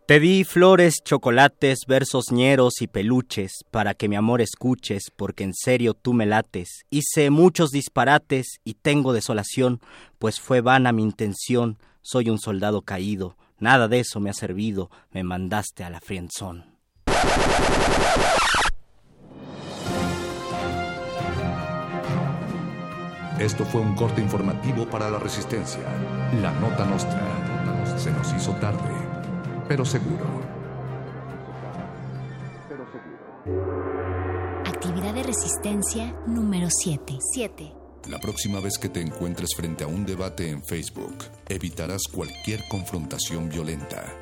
Te di flores, chocolates, versos ñeros y peluches para que mi amor escuches, porque en serio tú me lates. Hice muchos disparates y tengo desolación, pues fue vana mi intención. Soy un soldado caído, nada de eso me ha servido, me mandaste a la frienzón. Esto fue un corte informativo para la Resistencia. La Nota Nostra. Se nos hizo tarde, pero seguro. Actividad de resistencia número 7. 7. La próxima vez que te encuentres frente a un debate en Facebook, evitarás cualquier confrontación violenta.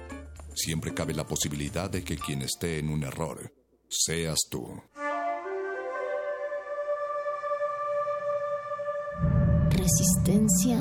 Siempre cabe la posibilidad de que quien esté en un error seas tú. Resistencia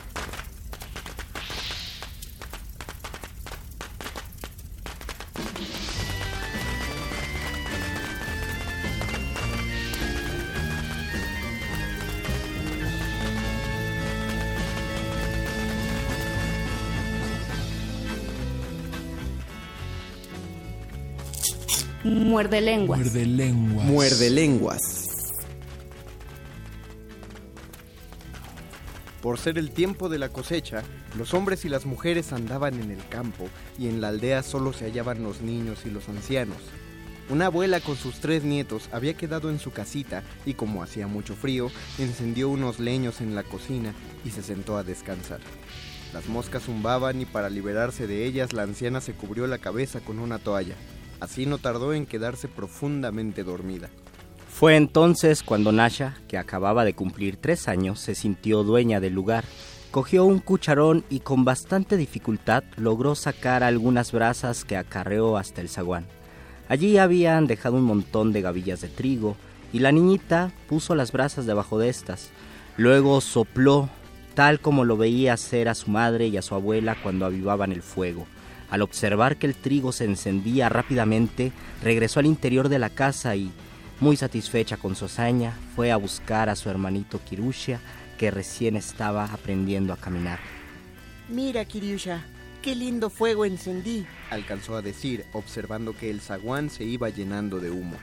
Muerde lenguas. Muerde lenguas. Muerde lenguas. Por ser el tiempo de la cosecha, los hombres y las mujeres andaban en el campo y en la aldea solo se hallaban los niños y los ancianos. Una abuela con sus tres nietos había quedado en su casita y como hacía mucho frío, encendió unos leños en la cocina y se sentó a descansar. Las moscas zumbaban y para liberarse de ellas la anciana se cubrió la cabeza con una toalla. Así no tardó en quedarse profundamente dormida. Fue entonces cuando Nasha, que acababa de cumplir tres años, se sintió dueña del lugar. Cogió un cucharón y con bastante dificultad logró sacar algunas brasas que acarreó hasta el zaguán. Allí habían dejado un montón de gavillas de trigo y la niñita puso las brasas debajo de estas. Luego sopló, tal como lo veía hacer a su madre y a su abuela cuando avivaban el fuego. Al observar que el trigo se encendía rápidamente, regresó al interior de la casa y, muy satisfecha con su hazaña, fue a buscar a su hermanito Kirusha, que recién estaba aprendiendo a caminar. Mira, Kirusha, qué lindo fuego encendí, alcanzó a decir, observando que el zaguán se iba llenando de humo.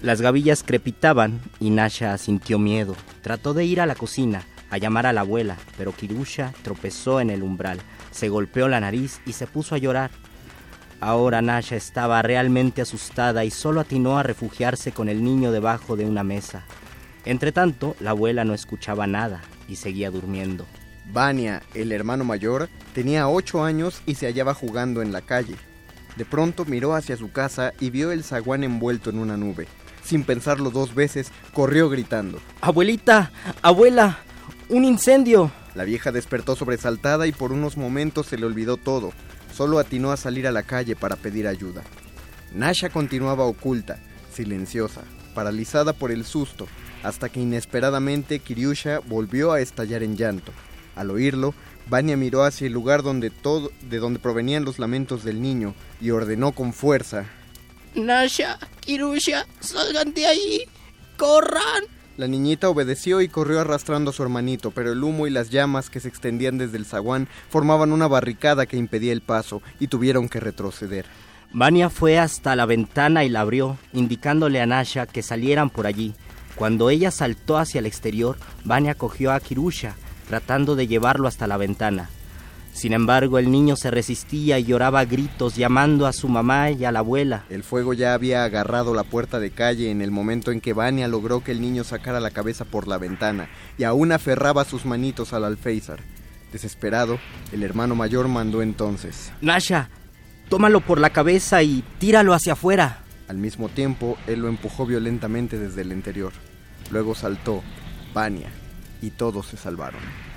Las gavillas crepitaban y Nasha sintió miedo. Trató de ir a la cocina, a llamar a la abuela, pero Kirusha tropezó en el umbral, se golpeó la nariz y se puso a llorar. Ahora Nasha estaba realmente asustada y solo atinó a refugiarse con el niño debajo de una mesa. Entretanto, la abuela no escuchaba nada y seguía durmiendo. Vania, el hermano mayor, tenía ocho años y se hallaba jugando en la calle. De pronto miró hacia su casa y vio el zaguán envuelto en una nube. Sin pensarlo dos veces, corrió gritando. Abuelita, abuela, un incendio. La vieja despertó sobresaltada y por unos momentos se le olvidó todo solo atinó a salir a la calle para pedir ayuda. Nasha continuaba oculta, silenciosa, paralizada por el susto, hasta que inesperadamente Kiryusha volvió a estallar en llanto. Al oírlo, Vania miró hacia el lugar donde todo, de donde provenían los lamentos del niño y ordenó con fuerza: Nasha, Kirusha, salgan de ahí, corran. La niñita obedeció y corrió arrastrando a su hermanito, pero el humo y las llamas que se extendían desde el zaguán formaban una barricada que impedía el paso y tuvieron que retroceder. Vania fue hasta la ventana y la abrió, indicándole a Nasha que salieran por allí. Cuando ella saltó hacia el exterior, Vania cogió a Kirusha, tratando de llevarlo hasta la ventana. Sin embargo, el niño se resistía y lloraba a gritos llamando a su mamá y a la abuela. El fuego ya había agarrado la puerta de calle en el momento en que Vania logró que el niño sacara la cabeza por la ventana y aún aferraba sus manitos al alféizar. Desesperado, el hermano mayor mandó entonces: Nasha, tómalo por la cabeza y tíralo hacia afuera. Al mismo tiempo, él lo empujó violentamente desde el interior. Luego saltó, Vania, y todos se salvaron.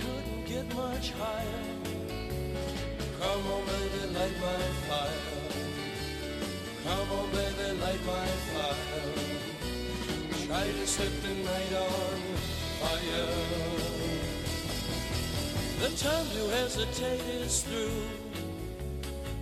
Couldn't get much higher. Come on, baby, light my fire. Come on, baby, light my fire. Try to set the night on fire. The time to hesitate is through.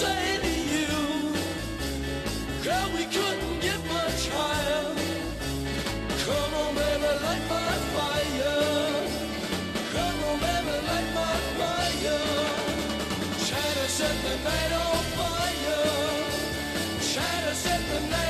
say to you, girl, we couldn't get much higher. Come on, baby, light my fire. Come on, baby, light my fire. Try to set the night on fire. Try to set the night.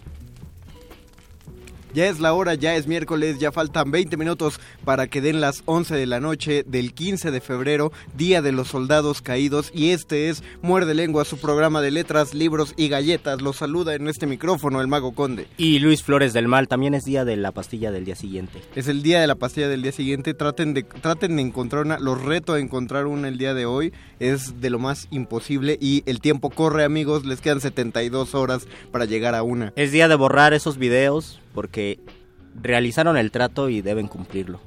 Ya es la hora, ya es miércoles, ya faltan 20 minutos para que den las 11 de la noche del 15 de febrero, Día de los Soldados Caídos, y este es Muerde Lengua, su programa de letras, libros y galletas. Los saluda en este micrófono el Mago Conde. Y Luis Flores del Mal, también es día de la pastilla del día siguiente. Es el día de la pastilla del día siguiente, traten de, traten de encontrar una, los reto a encontrar una el día de hoy, es de lo más imposible y el tiempo corre amigos, les quedan 72 horas para llegar a una. Es día de borrar esos videos porque realizaron el trato y deben cumplirlo.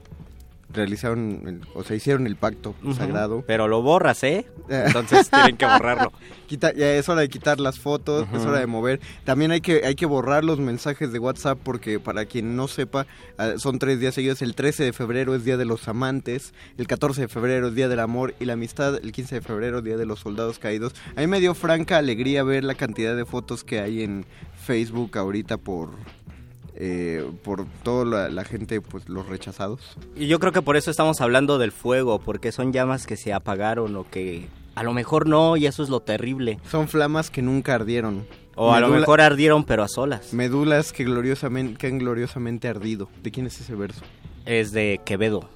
Realizaron, el- o sea, hicieron el pacto sagrado. Pero lo borras, ¿eh? Entonces tienen que borrarlo. Quita- ya es hora de quitar las fotos, es hora de mover. También hay que, hay que borrar los mensajes de WhatsApp porque para quien no sepa, ah, son tres días seguidos. El 13 de febrero es Día de los Amantes, el 14 de febrero es Día del Amor y la Amistad, el 15 de febrero Día de los Soldados Caídos. A mí me dio franca alegría ver la cantidad de fotos que hay en Facebook ahorita por... eh, por toda la, la gente, pues los rechazados. Y yo creo que por eso estamos hablando del fuego, porque son llamas que se apagaron o que a lo mejor no, y eso es lo terrible. Son flamas que nunca ardieron. O a lo mejor ardieron, pero a solas. Medulas que gloriosamente, que han gloriosamente ardido. ¿De quién es ese verso? Es de Quevedo.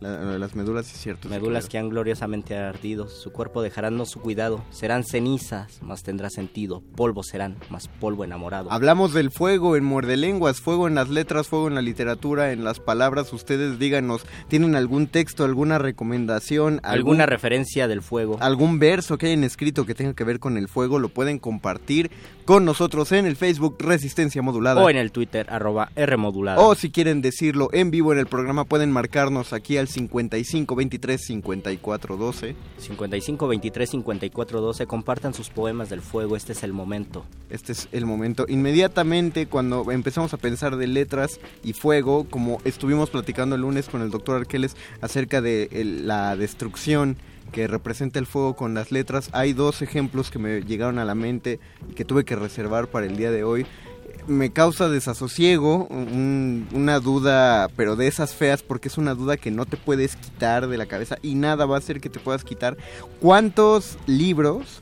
La- las medulas, es cierto. Medulas que han gloriosamente ardido, su cuerpo dejarán no su cuidado, serán cenizas, mas tendrá sentido, polvo serán, más polvo enamorado. Hablamos del fuego en Muerde Lenguas, fuego en las letras, fuego en la literatura, en las palabras. Ustedes díganos, ¿tienen algún texto, alguna recomendación? ¿Alguna referencia del fuego? algún verso que hayan escrito que tenga que ver con el fuego? Lo pueden compartir con nosotros en el Facebook Resistencia Modulada. O en el Twitter, arroba Rmodulada. O si quieren decirlo en vivo en el programa, pueden marcarnos aquí al 55 23 54 12. 55 23 54 12, compartan sus poemas del fuego, este es el momento. Este es el momento. Inmediatamente cuando empezamos a pensar de letras y fuego, como estuvimos platicando el lunes con el doctor Arqueles acerca de la destrucción que representa el fuego con las letras, hay dos ejemplos que me llegaron a la mente y que tuve que reservar para el día de hoy. Me causa desasosiego, un- una duda, pero de esas feas, porque es una duda que no te puedes quitar de la cabeza y nada va a hacer que te puedas quitar. ¿Cuántos libros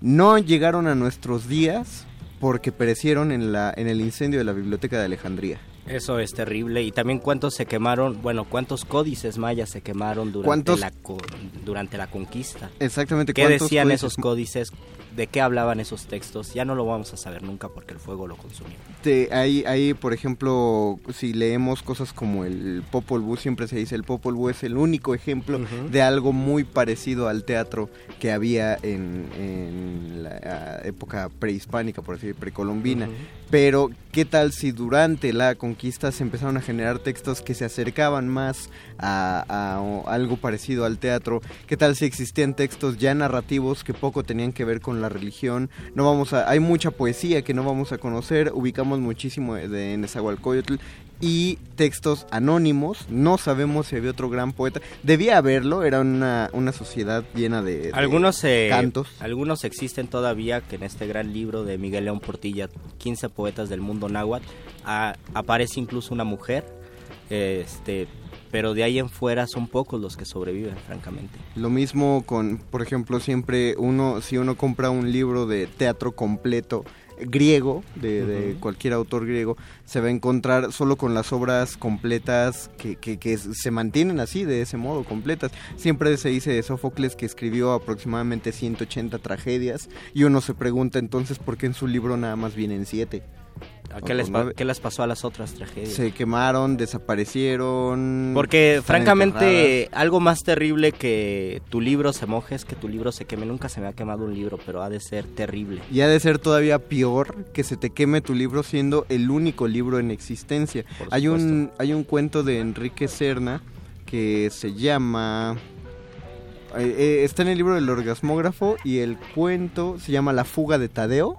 no llegaron a nuestros días porque perecieron en, la, en el incendio de la biblioteca de Alejandría? Eso es terrible. Y también cuántos se quemaron, bueno, cuántos códices mayas se quemaron durante, ¿Cuántos- la, durante la conquista. Exactamente. ¿Qué ¿cuántos decían códices? esos códices? ¿De qué hablaban esos textos? Ya no lo vamos a saber nunca porque el fuego lo consumió. Te- ahí, ahí, por ejemplo, si leemos cosas como el Popol Vuh, siempre se dice el Popol Vuh es el único ejemplo de algo muy parecido al teatro que había en, en la época prehispánica, por decir, precolombina. Pero, ¿qué tal si durante la conquista se empezaron a generar textos que se acercaban más a, a algo parecido al teatro? ¿Qué tal si existían textos ya narrativos que poco tenían que ver con la religión? No vamos a, hay mucha poesía que no vamos a conocer, ubicamos muchísimo de, Nezahualcóyotl y textos anónimos, no sabemos si había otro gran poeta, debía haberlo, era una, una sociedad llena de, de Algunos, eh, cantos. algunos existen todavía que en este gran libro de Miguel León Portilla, 15 poetas del mundo náhuatl, aparece incluso una mujer, este, pero de ahí en fuera son pocos los que sobreviven, francamente. Lo mismo con, por ejemplo, siempre uno, si uno compra un libro de teatro completo griego, de, de cualquier autor griego, se va a encontrar solo con las obras completas que, que, que se mantienen así, de ese modo, completas. Siempre se dice de Sófocles que escribió aproximadamente 180 tragedias y uno se pregunta entonces por qué en su libro nada más vienen 7. ¿A ¿Qué, les pa- qué les pasó a las otras tragedias? Se quemaron, desaparecieron. Porque francamente enterradas. algo más terrible que tu libro se moje es que tu libro se queme. Nunca se me ha quemado un libro, pero ha de ser terrible. Y ha de ser todavía peor que se te queme tu libro siendo el único libro en existencia. Hay un, hay un cuento de Enrique Serna que se llama... eh, eh, está en el libro del orgasmógrafo y el cuento se llama La fuga de Tadeo.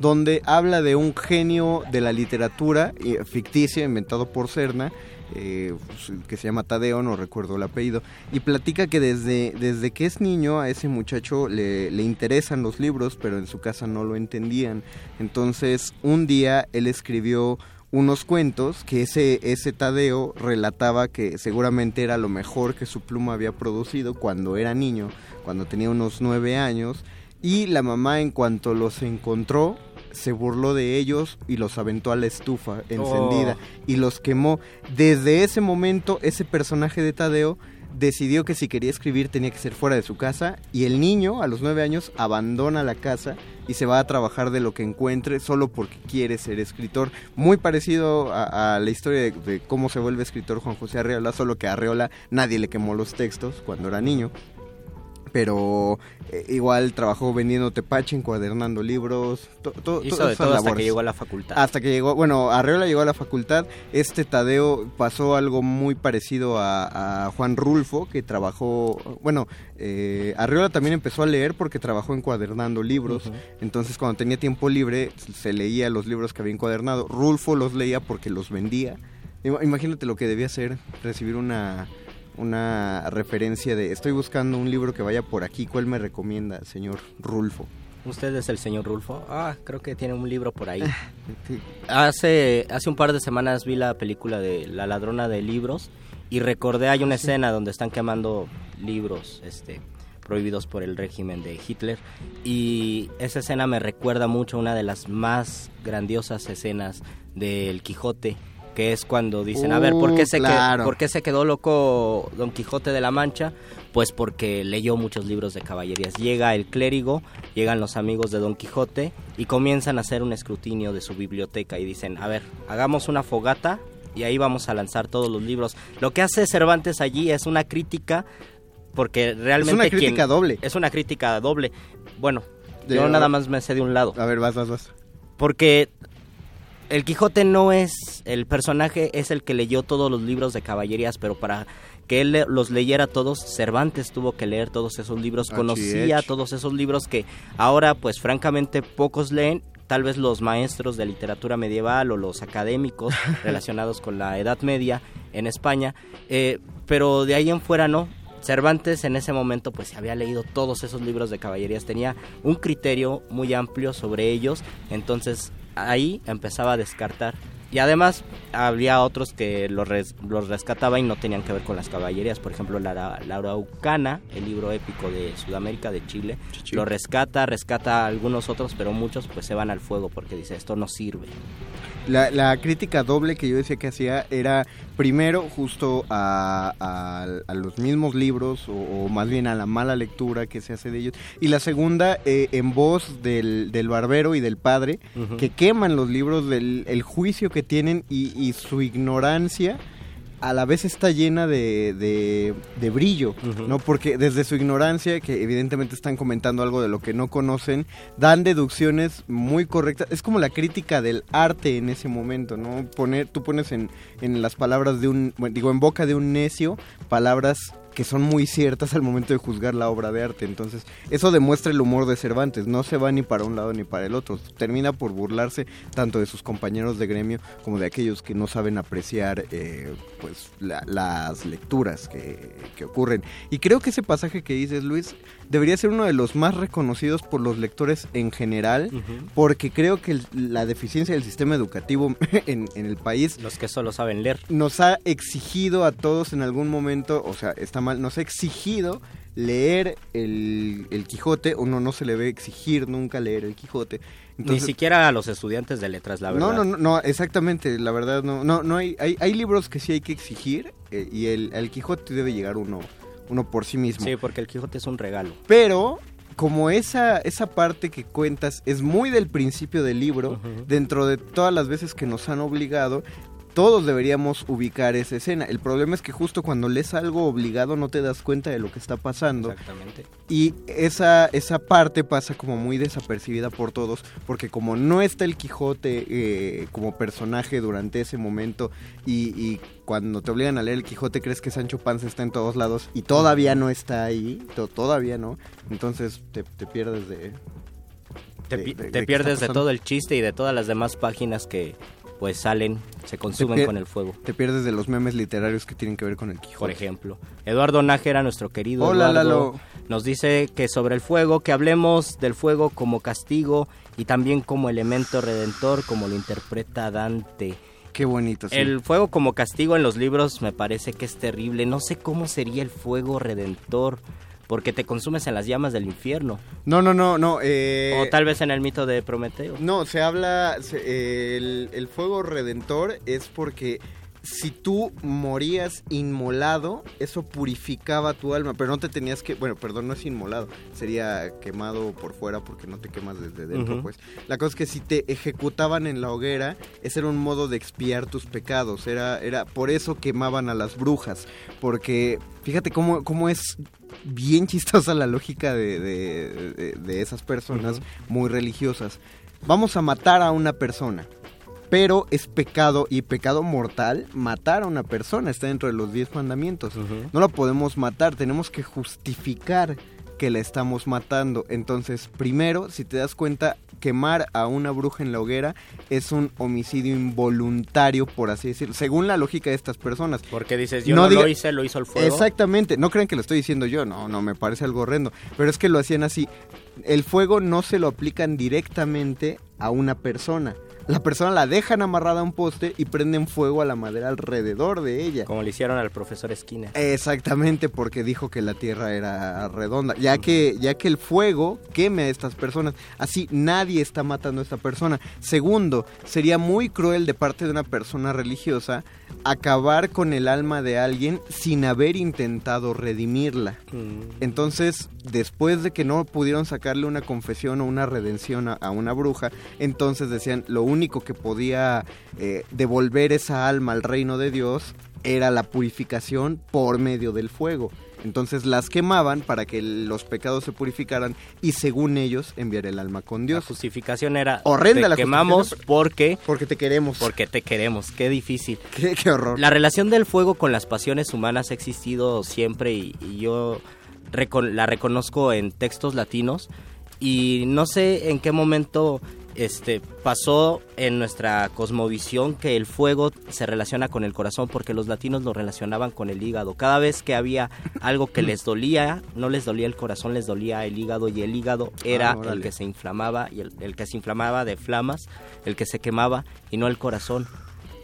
Donde habla de un genio de la literatura eh, ficticia inventado por Cerna eh, pues, que se llama Tadeo, no recuerdo el apellido, y platica que desde, desde que es niño a ese muchacho le, le interesan los libros, pero en su casa no lo entendían. Entonces, un día él escribió unos cuentos que ese, ese Tadeo relataba que seguramente era lo mejor que su pluma había producido cuando era niño, cuando tenía unos nueve años, y la mamá en cuanto los encontró se burló de ellos y los aventó a la estufa encendida y los quemó. Desde ese momento ese personaje de Tadeo decidió que si quería escribir tenía que ser fuera de su casa y el niño a los nueve años abandona la casa y se va a trabajar de lo que encuentre solo porque quiere ser escritor. Muy parecido a, a la historia de, de, cómo se vuelve escritor Juan José Arreola, solo que a Arreola nadie le quemó los textos cuando era niño pero eh, igual trabajó vendiendo tepache, encuadernando libros, to, to, Hizo de todo hasta que llegó a la facultad. Hasta que llegó, bueno, Arreola llegó a la facultad, este Tadeo pasó algo muy parecido a, a Juan Rulfo, que trabajó, bueno, eh, Arreola también empezó a leer porque trabajó encuadernando libros, uh -huh. entonces cuando tenía tiempo libre se leía los libros que había encuadernado, Rulfo los leía porque los vendía, imagínate lo que debía ser recibir una una referencia de estoy buscando un libro que vaya por aquí, ¿cuál me recomienda, señor Rulfo? ¿Usted es el señor Rulfo? Ah, creo que tiene un libro por ahí. sí. Hace hace un par de semanas vi la película de La ladrona de libros y recordé hay una sí. escena donde están quemando libros este prohibidos por el régimen de Hitler y esa escena me recuerda mucho a una de las más grandiosas escenas del Quijote que es cuando dicen, a ver, ¿por qué, se claro. quedó, ¿por qué se quedó loco Don Quijote de la Mancha? Pues porque leyó muchos libros de caballerías. Llega el clérigo, llegan los amigos de Don Quijote y comienzan a hacer un escrutinio de su biblioteca y dicen, a ver, hagamos una fogata y ahí vamos a lanzar todos los libros. Lo que hace Cervantes allí es una crítica porque realmente... Es una crítica quien, doble. Es una crítica doble. Bueno, de, yo nada más me sé de un lado. A ver, vas, vas, vas. Porque el Quijote no es el personaje, es el que leyó todos los libros de caballerías, pero para que él los leyera todos, Cervantes tuvo que leer todos esos libros, conocía todos esos libros que ahora pues francamente pocos leen, tal vez los maestros de literatura medieval o los académicos relacionados con la Edad Media en España, eh, pero de ahí en fuera no, Cervantes en ese momento pues había leído todos esos libros de caballerías, tenía un criterio muy amplio sobre ellos, entonces ahí empezaba a descartar. Y además había otros que los, res, los rescataba y no tenían que ver con las caballerías. Por ejemplo, la, la Araucana, el libro épico de Sudamérica, de Chile, lo rescata, rescata a algunos otros, pero muchos pues se van al fuego porque dice, esto no sirve. La, la, crítica doble que yo decía que hacía era primero justo a, a, a los mismos libros o, o, más bien a la mala lectura que se hace de ellos y la segunda eh, en voz del, del, barbero y del padre uh -huh. que queman los libros del el juicio que tienen y, y su ignorancia a la vez está llena de, de, de brillo, uh -huh. ¿no? Porque desde su ignorancia, que evidentemente están comentando algo de lo que no conocen, dan deducciones muy correctas. Es como la crítica del arte en ese momento, ¿no? Poner, tú pones en, en las palabras de un, digo, en boca de un necio, palabras que son muy ciertas al momento de juzgar la obra de arte. Entonces, eso demuestra el humor de Cervantes. No se va ni para un lado ni para el otro. Termina por burlarse tanto de sus compañeros de gremio como de aquellos que no saben apreciar eh, pues la, las lecturas que, que, ocurren. Y creo que ese pasaje que dices, Luis, debería ser uno de los más reconocidos por los lectores en general, uh -huh. porque creo que la deficiencia del sistema educativo en, en el país... Los que solo saben leer. Nos ha exigido a todos en algún momento, o sea, está mal, nos ha exigido leer el, el, Quijote, uno no se le ve exigir nunca leer el Quijote. Entonces, Ni siquiera a los estudiantes de letras, la verdad. No, no, no, exactamente, la verdad no, no, no hay, hay, hay libros que sí hay que exigir eh, y el, el Quijote debe llegar uno, uno por sí mismo. Sí, porque el Quijote es un regalo. Pero como esa, esa parte que cuentas es muy del principio del libro, uh -huh. dentro de todas las veces que nos han obligado, todos deberíamos ubicar esa escena. El problema es que justo cuando lees algo obligado no te das cuenta de lo que está pasando. Exactamente. Y esa, esa parte pasa como muy desapercibida por todos, porque como no está el Quijote eh, como personaje durante ese momento y, y, cuando te obligan a leer el Quijote crees que Sancho Panza está en todos lados y todavía no está ahí, to todavía no, entonces te, te pierdes de, Te, de- de- pierdes de todo el chiste y de todas las demás páginas que pues salen, se consumen con el fuego. Te pierdes de los memes literarios que tienen que ver con el Quijote. Por ejemplo, Eduardo Nájera, nuestro querido Hola, Eduardo, Lalo. nos dice que sobre el fuego, que hablemos del fuego como castigo y también como elemento redentor, como lo interpreta Dante. Qué bonito. sí. El fuego como castigo en los libros me parece que es terrible. No sé cómo sería el fuego redentor, porque te consumes en las llamas del infierno. No, no, no, no. eh, o tal vez en el mito de Prometeo. No, se habla, se- el, el fuego redentor es porque si tú morías inmolado, eso purificaba tu alma, pero no te tenías que, bueno, perdón, no es inmolado, sería quemado por fuera porque no te quemas desde dentro, pues. La cosa es que si te ejecutaban en la hoguera, ese era un modo de expiar tus pecados, era, era por eso quemaban a las brujas, porque fíjate cómo, cómo es bien chistosa la lógica de, de- de- de esas personas muy religiosas. Vamos a matar a una persona. Pero es pecado y pecado mortal matar a una persona. Está dentro de los diez mandamientos. No la podemos matar, tenemos que justificar que la estamos matando. Entonces, primero, si te das cuenta, quemar a una bruja en la hoguera es un homicidio involuntario, por así decirlo, según la lógica de estas personas. Porque dices, yo no, diga- lo hice, lo hizo el fuego. Exactamente, no crean que lo estoy diciendo yo, no, no, me parece algo horrendo, pero es que lo hacían así. El fuego no se lo aplican directamente a una persona. La persona la dejan amarrada a un poste y prenden fuego a la madera alrededor de ella. Como le hicieron al profesor Skinner. Exactamente, porque dijo que la Tierra era redonda, ya que ya que el fuego queme a estas personas, así nadie está matando a esta persona. Segundo, sería muy cruel de parte de una persona religiosa acabar con el alma de alguien sin haber intentado redimirla. Entonces, después de que no pudieron sacarle una confesión o una redención a, a una bruja, entonces decían lo único que podía eh, devolver esa alma al reino de Dios era la purificación por medio del fuego. Entonces las quemaban para que los pecados se purificaran y según ellos enviar el alma con Dios. La justificación era Horrenda te la quemamos porque porque te queremos. Porque te queremos, qué difícil. Qué, qué horror. La relación del fuego con las pasiones humanas ha existido siempre y, y yo recon- la reconozco en textos latinos y no sé en qué momento este pasó en nuestra cosmovisión que el fuego se relaciona con el corazón porque los latinos lo relacionaban con el hígado. Cada vez que había algo que les dolía, no les dolía el corazón, les dolía el hígado y el hígado era Ah, órale. el que se inflamaba y el, el que se inflamaba de flamas, el que se quemaba y no el corazón.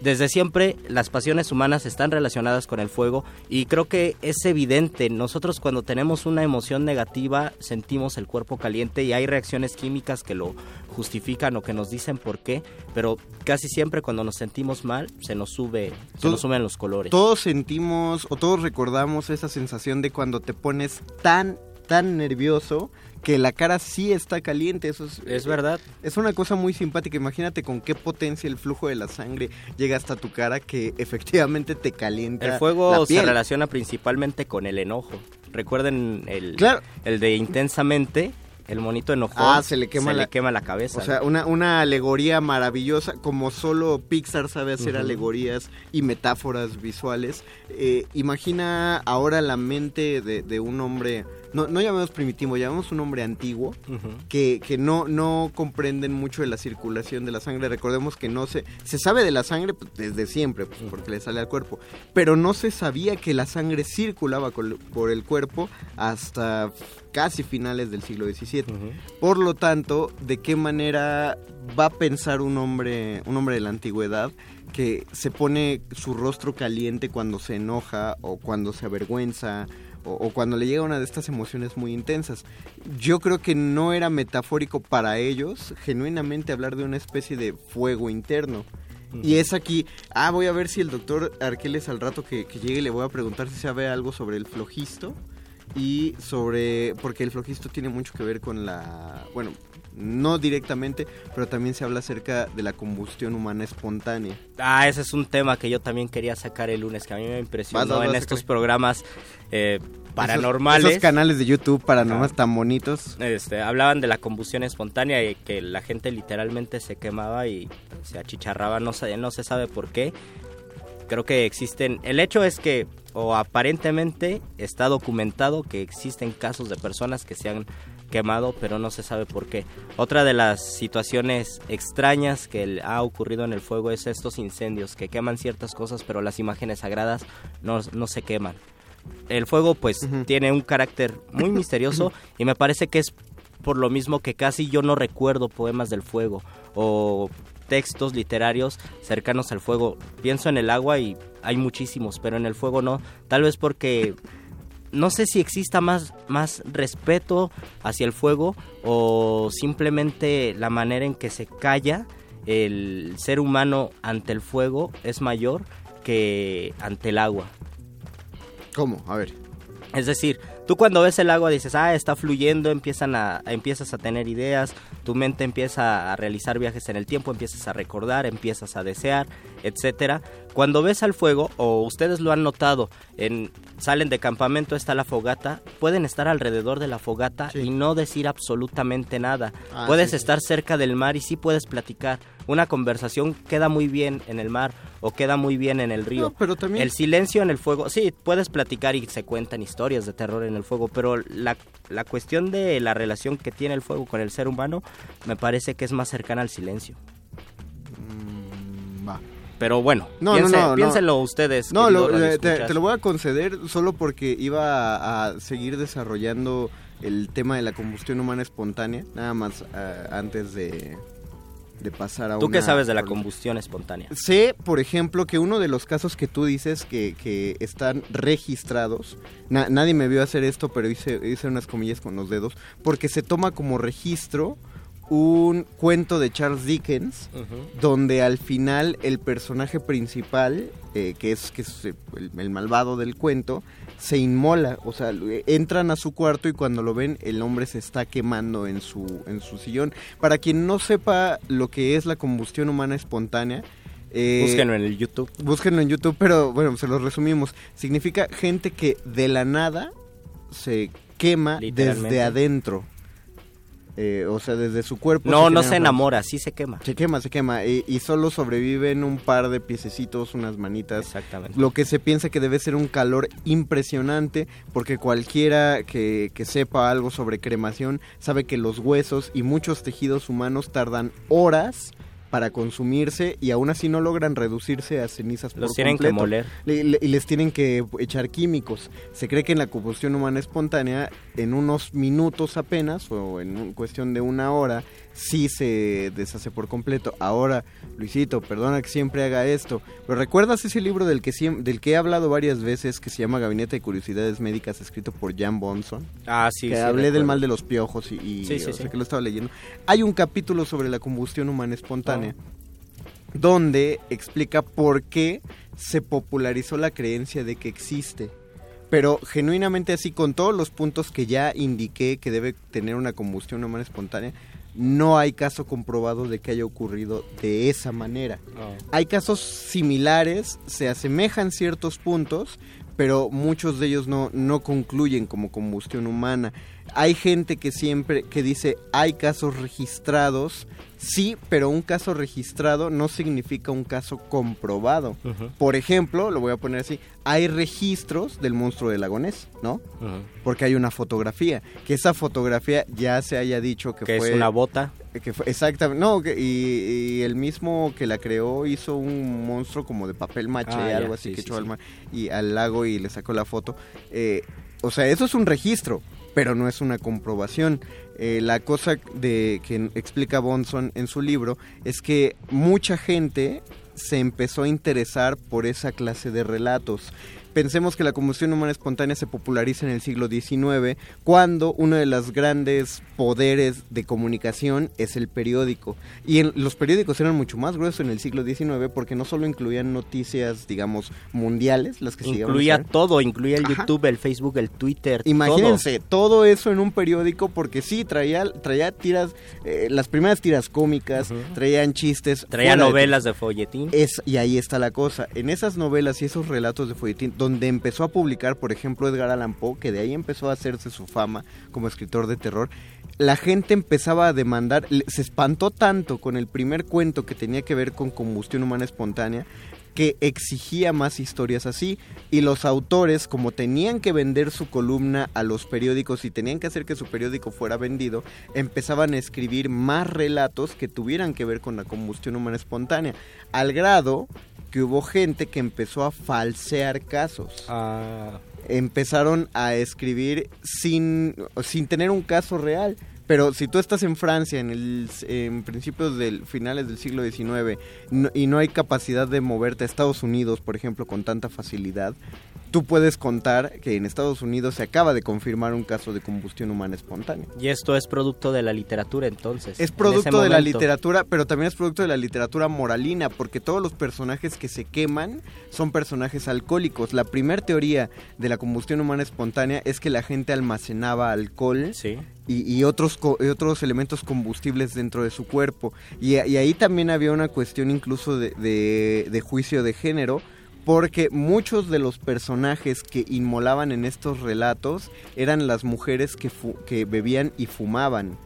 Desde siempre las pasiones humanas están relacionadas con el fuego y creo que es evidente. Nosotros cuando tenemos una emoción negativa sentimos el cuerpo caliente y hay reacciones químicas que lo justifican o que nos dicen por qué, pero casi siempre cuando nos sentimos mal se nos sube, se nos suben los colores. Todos sentimos o todos recordamos esa sensación de cuando te pones tan, tan nervioso que la cara sí está caliente. Eso es, Es verdad. Es una cosa muy simpática. Imagínate con qué potencia el flujo de la sangre llega hasta tu cara que efectivamente te calienta. El fuego la se relaciona principalmente con el enojo. Recuerden el, Claro. el de intensamente, el monito enojón. Ah, se le quema, la, quema la cabeza. O sea, una, una alegoría maravillosa, como solo Pixar sabe hacer alegorías y metáforas visuales. Eh, imagina ahora la mente de, de un hombre, no, no llamemos primitivo, llamemos un hombre antiguo, que, que no, no comprenden mucho de la circulación de la sangre. Recordemos que no se, se sabe de la sangre pues, desde siempre, pues, porque le sale al cuerpo, pero no se sabía que la sangre circulaba por el cuerpo hasta casi finales del siglo XVII. Por lo tanto, ¿de qué manera va a pensar un hombre, un hombre de la antigüedad que se pone su rostro caliente cuando se enoja o cuando se avergüenza o, o cuando le llega una de estas emociones muy intensas? Yo creo que no era metafórico para ellos genuinamente hablar de una especie de fuego interno. Y es aquí, ah, voy a ver si el doctor Arqueles al rato que, que llegue le voy a preguntar si sabe algo sobre el flojisto y sobre, porque el flojisto tiene mucho que ver con la, bueno, no directamente, pero también se habla acerca de la combustión humana espontánea. Ah, ese es un tema que yo también quería sacar el lunes, que a mí me impresionó Vas, vas, en estos programas eh, paranormales. Esos, canales de YouTube paranormales tan bonitos. Este, hablaban de la combustión espontánea y que la gente literalmente se quemaba y se achicharraba, no se, no se sabe por qué. Creo que existen, el hecho es que, o aparentemente está documentado que existen casos de personas que se han quemado, pero no se sabe por qué. Otra de las situaciones extrañas que ha ocurrido en el fuego es estos incendios que queman ciertas cosas, pero las imágenes sagradas no, no se queman. El fuego pues tiene un carácter muy misterioso y me parece que es por lo mismo que casi yo no recuerdo poemas del fuego o textos literarios cercanos al fuego. Pienso en el agua y hay muchísimos, pero en el fuego no. Tal vez porque no sé si exista más, más respeto hacia el fuego o simplemente la manera en que se calla el ser humano ante el fuego es mayor que ante el agua. ¿Cómo? A ver. Es decir, tú cuando ves el agua dices, ah, está fluyendo, empiezan a, empiezas a tener ideas, tu mente empieza a realizar viajes en el tiempo, empiezas a recordar, empiezas a desear, etcétera. Cuando ves al fuego, o ustedes lo han notado, en, salen de campamento, está la fogata, pueden estar alrededor de la fogata y no decir absolutamente nada. Ah, puedes sí, sí. estar cerca del mar y sí puedes platicar. Una conversación queda muy bien en el mar o queda muy bien en el río. No, pero también- El silencio en el fuego, sí, puedes platicar y se cuentan historias de terror en el fuego, pero la, la cuestión de la relación que tiene el fuego con el ser humano me parece que es más cercana al silencio. va. Pero bueno, No, piense- no, no, piénsenlo ustedes. No, lo- eh, te, lo voy a conceder solo porque iba a, a seguir desarrollando el tema de la combustión humana espontánea, nada más eh, antes de, de pasar a ¿Tú una... qué sabes de la combustión espontánea? Sé, por ejemplo, que uno de los casos que tú dices que, que están registrados, na- nadie me vio hacer esto, pero hice, hice unas comillas con los dedos, porque se toma como registro un cuento de Charles Dickens, donde al final el personaje principal, eh, que es, que es el, el malvado del cuento, se inmola, o sea, eh, entran a su cuarto y cuando lo ven el hombre se está quemando en su, en su sillón. Para quien no sepa lo que es la combustión humana espontánea, eh, Búsquenlo en el YouTube. Búsquenlo en YouTube, pero bueno, se lo resumimos. Significa gente que de la nada se quema desde adentro. Eh, o sea, desde su cuerpo. No, no generan se enamora, sí se quema. se quema, se quema. Y, y solo sobreviven un par de piececitos, unas manitas. Exactamente. Lo que se piensa que debe ser un calor impresionante, porque cualquiera que, que sepa algo sobre cremación sabe que los huesos y muchos tejidos humanos tardan horas para consumirse y aún así no logran reducirse a cenizas Los por tienen que completo. moler. Le- le- y les tienen que echar químicos. Se cree que en la combustión humana espontánea, en unos minutos apenas, o en cuestión de una hora, sí se deshace por completo. Ahora, Luisito, perdona que siempre haga esto, pero ¿recuerdas ese libro del que, del que he hablado varias veces, que se llama Gabinete de Curiosidades Médicas, escrito por Jan Bonson? Ah, sí, que sí, hablé del mal de los piojos y, y Sí, sí, o sí. sea, que lo estaba leyendo. Hay un capítulo sobre la combustión humana espontánea donde explica por qué se popularizó la creencia de que existe. Pero genuinamente así, con todos los puntos que ya indiqué que debe tener una combustión humana espontánea, no hay caso comprobado de que haya ocurrido de esa manera. Hay casos similares, se asemejan ciertos puntos, pero muchos de ellos no, no concluyen como combustión humana. Hay gente que siempre que dice hay casos registrados, sí, pero un caso registrado no significa un caso comprobado. Por ejemplo, lo voy a poner así, hay registros del monstruo del lagonés, ¿no? Porque hay una fotografía, que esa fotografía ya se haya dicho que, Que fue es una bota. que fue- exactamente, no, que- y, y el mismo que la creó hizo un monstruo como de papel maché, Ah, ya, algo así sí, que sí, echó sí. al mar y al lago y le sacó la foto. Eh, o sea, eso es un registro, pero no es una comprobación. Eh, la cosa de que explica Bonson en su libro es que mucha gente se empezó a interesar por esa clase de relatos. Pensemos que la combustión humana espontánea se populariza en el siglo XIX, cuando uno de los grandes poderes de comunicación es el periódico. Y en- los periódicos eran mucho más gruesos en el siglo XIX porque no solo incluían noticias, digamos, mundiales, las que Incluía todo, incluía el Ajá. YouTube, el Facebook, el Twitter. Imagínense todo. eso en un periódico porque sí, traía, traía tiras, eh, las primeras tiras cómicas, traían chistes. Traía fuera de- novelas de folletín. es, y ahí está la cosa. En esas novelas y esos relatos de folletín, donde empezó a publicar, por ejemplo, Edgar Allan Poe, que de ahí empezó a hacerse su fama como escritor de terror, la gente empezaba a demandar, se espantó tanto con el primer cuento que tenía que ver con combustión humana espontánea, que exigía más historias así y los autores como tenían que vender su columna a los periódicos y tenían que hacer que su periódico fuera vendido, empezaban a escribir más relatos que tuvieran que ver con la combustión humana espontánea, al grado que hubo gente que empezó a falsear casos. Empezaron a escribir sin, sin tener un caso real. Pero si tú estás en Francia en, el, en principios del finales del siglo XIX no- y no hay capacidad de moverte a Estados Unidos, por ejemplo, con tanta facilidad, tú puedes contar que en Estados Unidos se acaba de confirmar un caso de combustión humana espontánea. Y esto es producto de la literatura entonces. Es en producto de la literatura, pero también es producto de la literatura moralina, porque todos los personajes que se queman son personajes alcohólicos. La primera teoría de la combustión humana espontánea es que la gente almacenaba alcohol y, y otros, otros elementos combustibles dentro de su cuerpo. Y, ahí también había una cuestión incluso de, juicio de género, porque muchos de los personajes que inmolaban en estos relatos eran las mujeres que bebían y fumaban.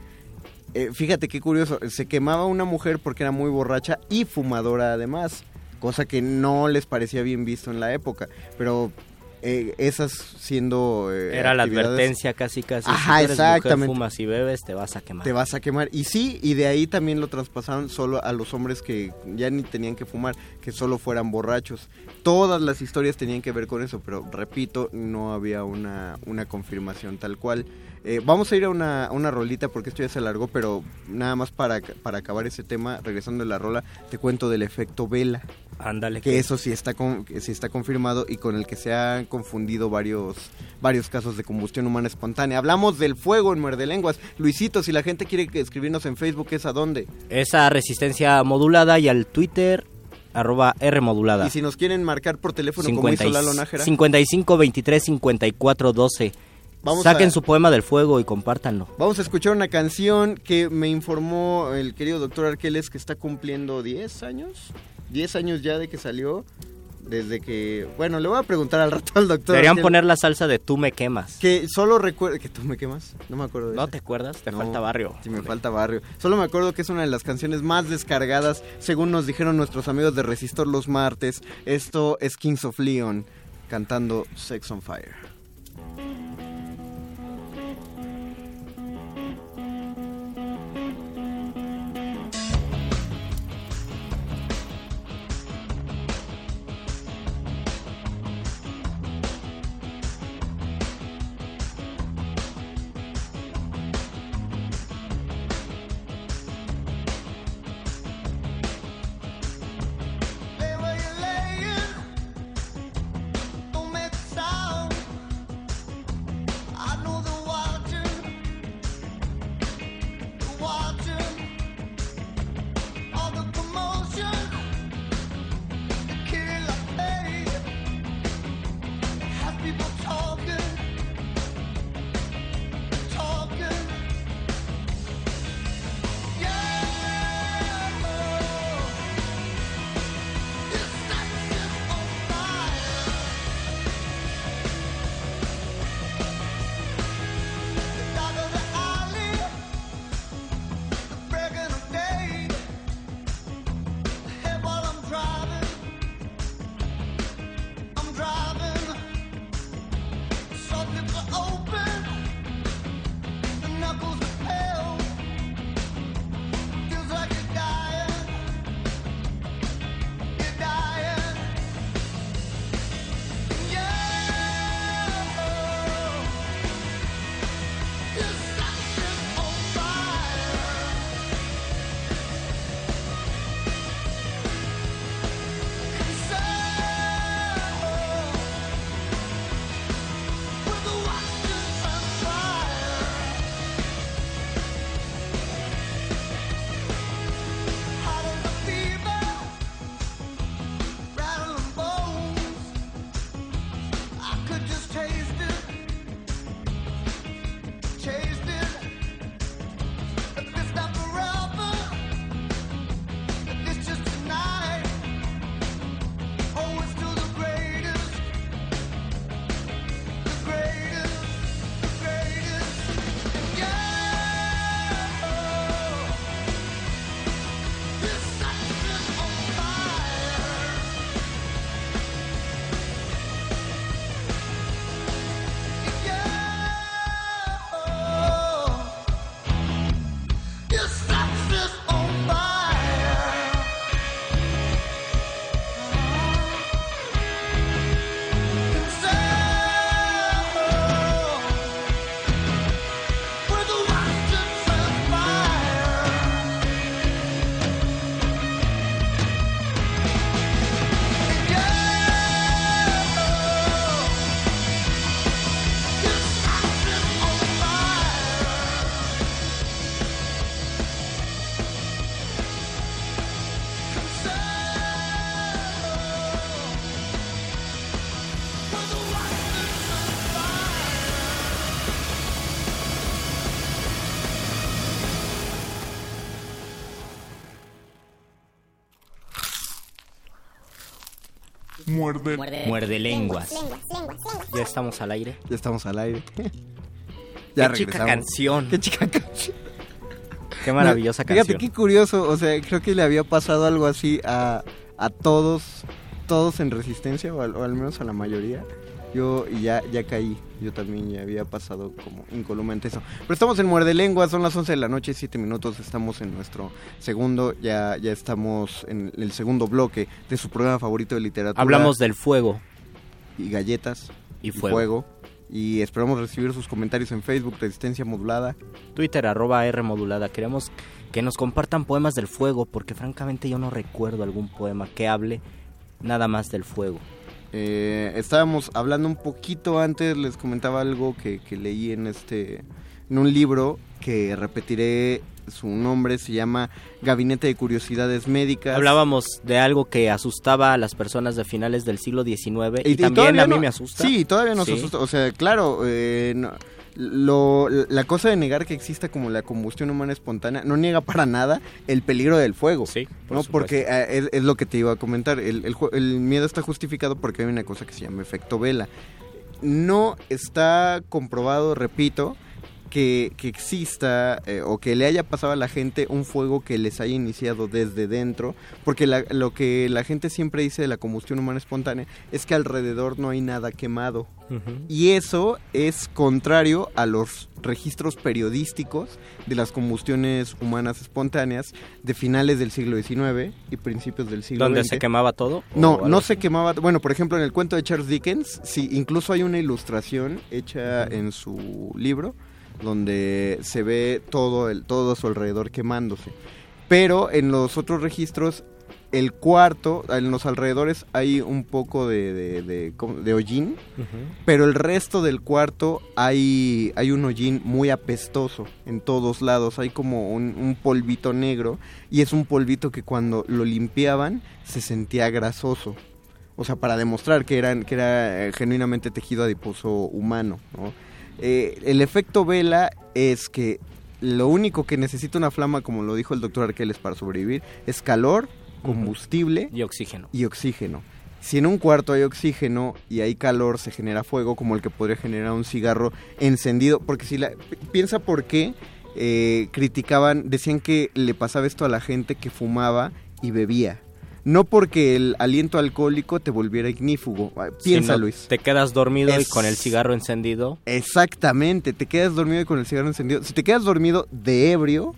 Eh, fíjate qué curioso, se quemaba una mujer porque era muy borracha y fumadora además, cosa que no les parecía bien visto en la época, pero eh, esas siendo... eh, Era la advertencia casi casi. Ajá, si eres exactamente. Mujer, fumas y bebes, te vas a quemar. Te vas a quemar. Y sí, y de ahí también lo traspasaron solo a los hombres que ya ni tenían que fumar, que solo fueran borrachos. Todas las historias tenían que ver con eso, pero repito, no había una, una confirmación tal cual. Eh, vamos a ir a una, a una rolita porque esto ya se alargó, pero nada más para, para acabar ese tema, regresando a la rola, te cuento del efecto vela. Ándale. Que eso sí está, con- que sí está confirmado y con el que se han confundido varios, varios casos de combustión humana espontánea. Hablamos del fuego en Muerde Lenguas. Luisito, si la gente quiere escribirnos en Facebook, ¿es a dónde? Esa resistencia modulada y al Twitter arroba R modulada. Y si nos quieren marcar por teléfono como hizo Lalo Nájera. 55 23 54 12. Vamos Saquen a- su poema del fuego y compártanlo. Vamos a escuchar una canción que me informó el querido doctor Arqueles que está cumpliendo 10 años. 10 años ya de que salió. Desde que... Bueno, le voy a preguntar al rato al doctor. Deberían Arqueles, poner la salsa de tú me quemas. Que solo recuerdo... ¿Que tú me quemas? No me acuerdo de ¿No esa. te acuerdas? Te No, falta barrio. Sí, me falta barrio. Solo me acuerdo que es una de las canciones más descargadas, según nos dijeron nuestros amigos de Resistor los martes. Esto es Kings of Leon cantando Sex on Fire. Muerde. Muerde lenguas. Ya estamos al aire. Ya estamos al aire. ya Qué chica canción. Qué chica canción. Qué maravillosa canción. Fíjate qué curioso, o sea, creo que le había pasado algo así a, a todos, todos en resistencia, o al, o al menos a la mayoría. Yo y ya, ya caí, yo también ya había pasado como incolumente eso. Pero estamos en Muerde Lengua, son las 11 de la noche, 7 minutos, estamos en nuestro segundo, ya, ya estamos en el segundo bloque de su programa favorito de literatura. Hablamos del fuego. Y galletas. Y fuego. Y esperamos recibir sus comentarios en Facebook, Resistencia Modulada. Twitter, arroba R Modulada. Queremos que nos compartan poemas del fuego, porque francamente yo no recuerdo algún poema que hable nada más del fuego. Eh, estábamos hablando un poquito antes, les comentaba algo que, que, leí en este en un libro que repetiré su nombre, se llama Gabinete de Curiosidades Médicas. Hablábamos de algo que asustaba a las personas de finales del siglo XIX y, y también a mí no, me asusta. Sí, todavía nos ¿Sí? asusta. O sea, claro, eh, no, lo, la cosa de negar que exista como la combustión humana espontánea no niega para nada el peligro del fuego. Sí, por ¿no? supuesto. Porque eh, es, es, lo que te iba a comentar. El, el, el, miedo está justificado porque hay una cosa que se llama efecto vela. No está comprobado, repito, que, que exista eh, o que le haya pasado a la gente un fuego que les haya iniciado desde dentro, porque la, lo que la gente siempre dice de la combustión humana espontánea es que alrededor no hay nada quemado. Uh -huh. Y eso es contrario a los registros periodísticos de las combustiones humanas espontáneas de finales del siglo XIX y principios del siglo ¿Donde XX. se quemaba todo? No, no se quemaba. Bueno, por ejemplo, en el cuento de Charles Dickens, sí, incluso hay una ilustración hecha en su libro donde se ve todo, el, todo a su alrededor quemándose. Pero en los otros registros, el cuarto, en los alrededores hay un poco de, de, de, de hollín, uh -huh. pero el resto del cuarto hay, hay un hollín muy apestoso en todos lados. Hay como un, un polvito negro y es un polvito que cuando lo limpiaban se sentía grasoso. O sea, para demostrar que, eran, que era genuinamente tejido adiposo humano, ¿no? Eh, el efecto vela es que lo único que necesita una flama, como lo dijo el doctor Arqueles, para sobrevivir, es calor, combustible uh -huh. y oxígeno. Y oxígeno. Si en un cuarto hay oxígeno y hay calor, se genera fuego, como el que podría generar un cigarro encendido. Porque si la. Piensa por qué eh, criticaban, decían que le pasaba esto a la gente que fumaba y bebía no porque el aliento alcohólico te volviera ignífugo. Piensa, si no, Luis. Te quedas dormido es... y con el cigarro encendido. Exactamente, te quedas dormido y con el cigarro encendido. Si te quedas dormido de ebrio,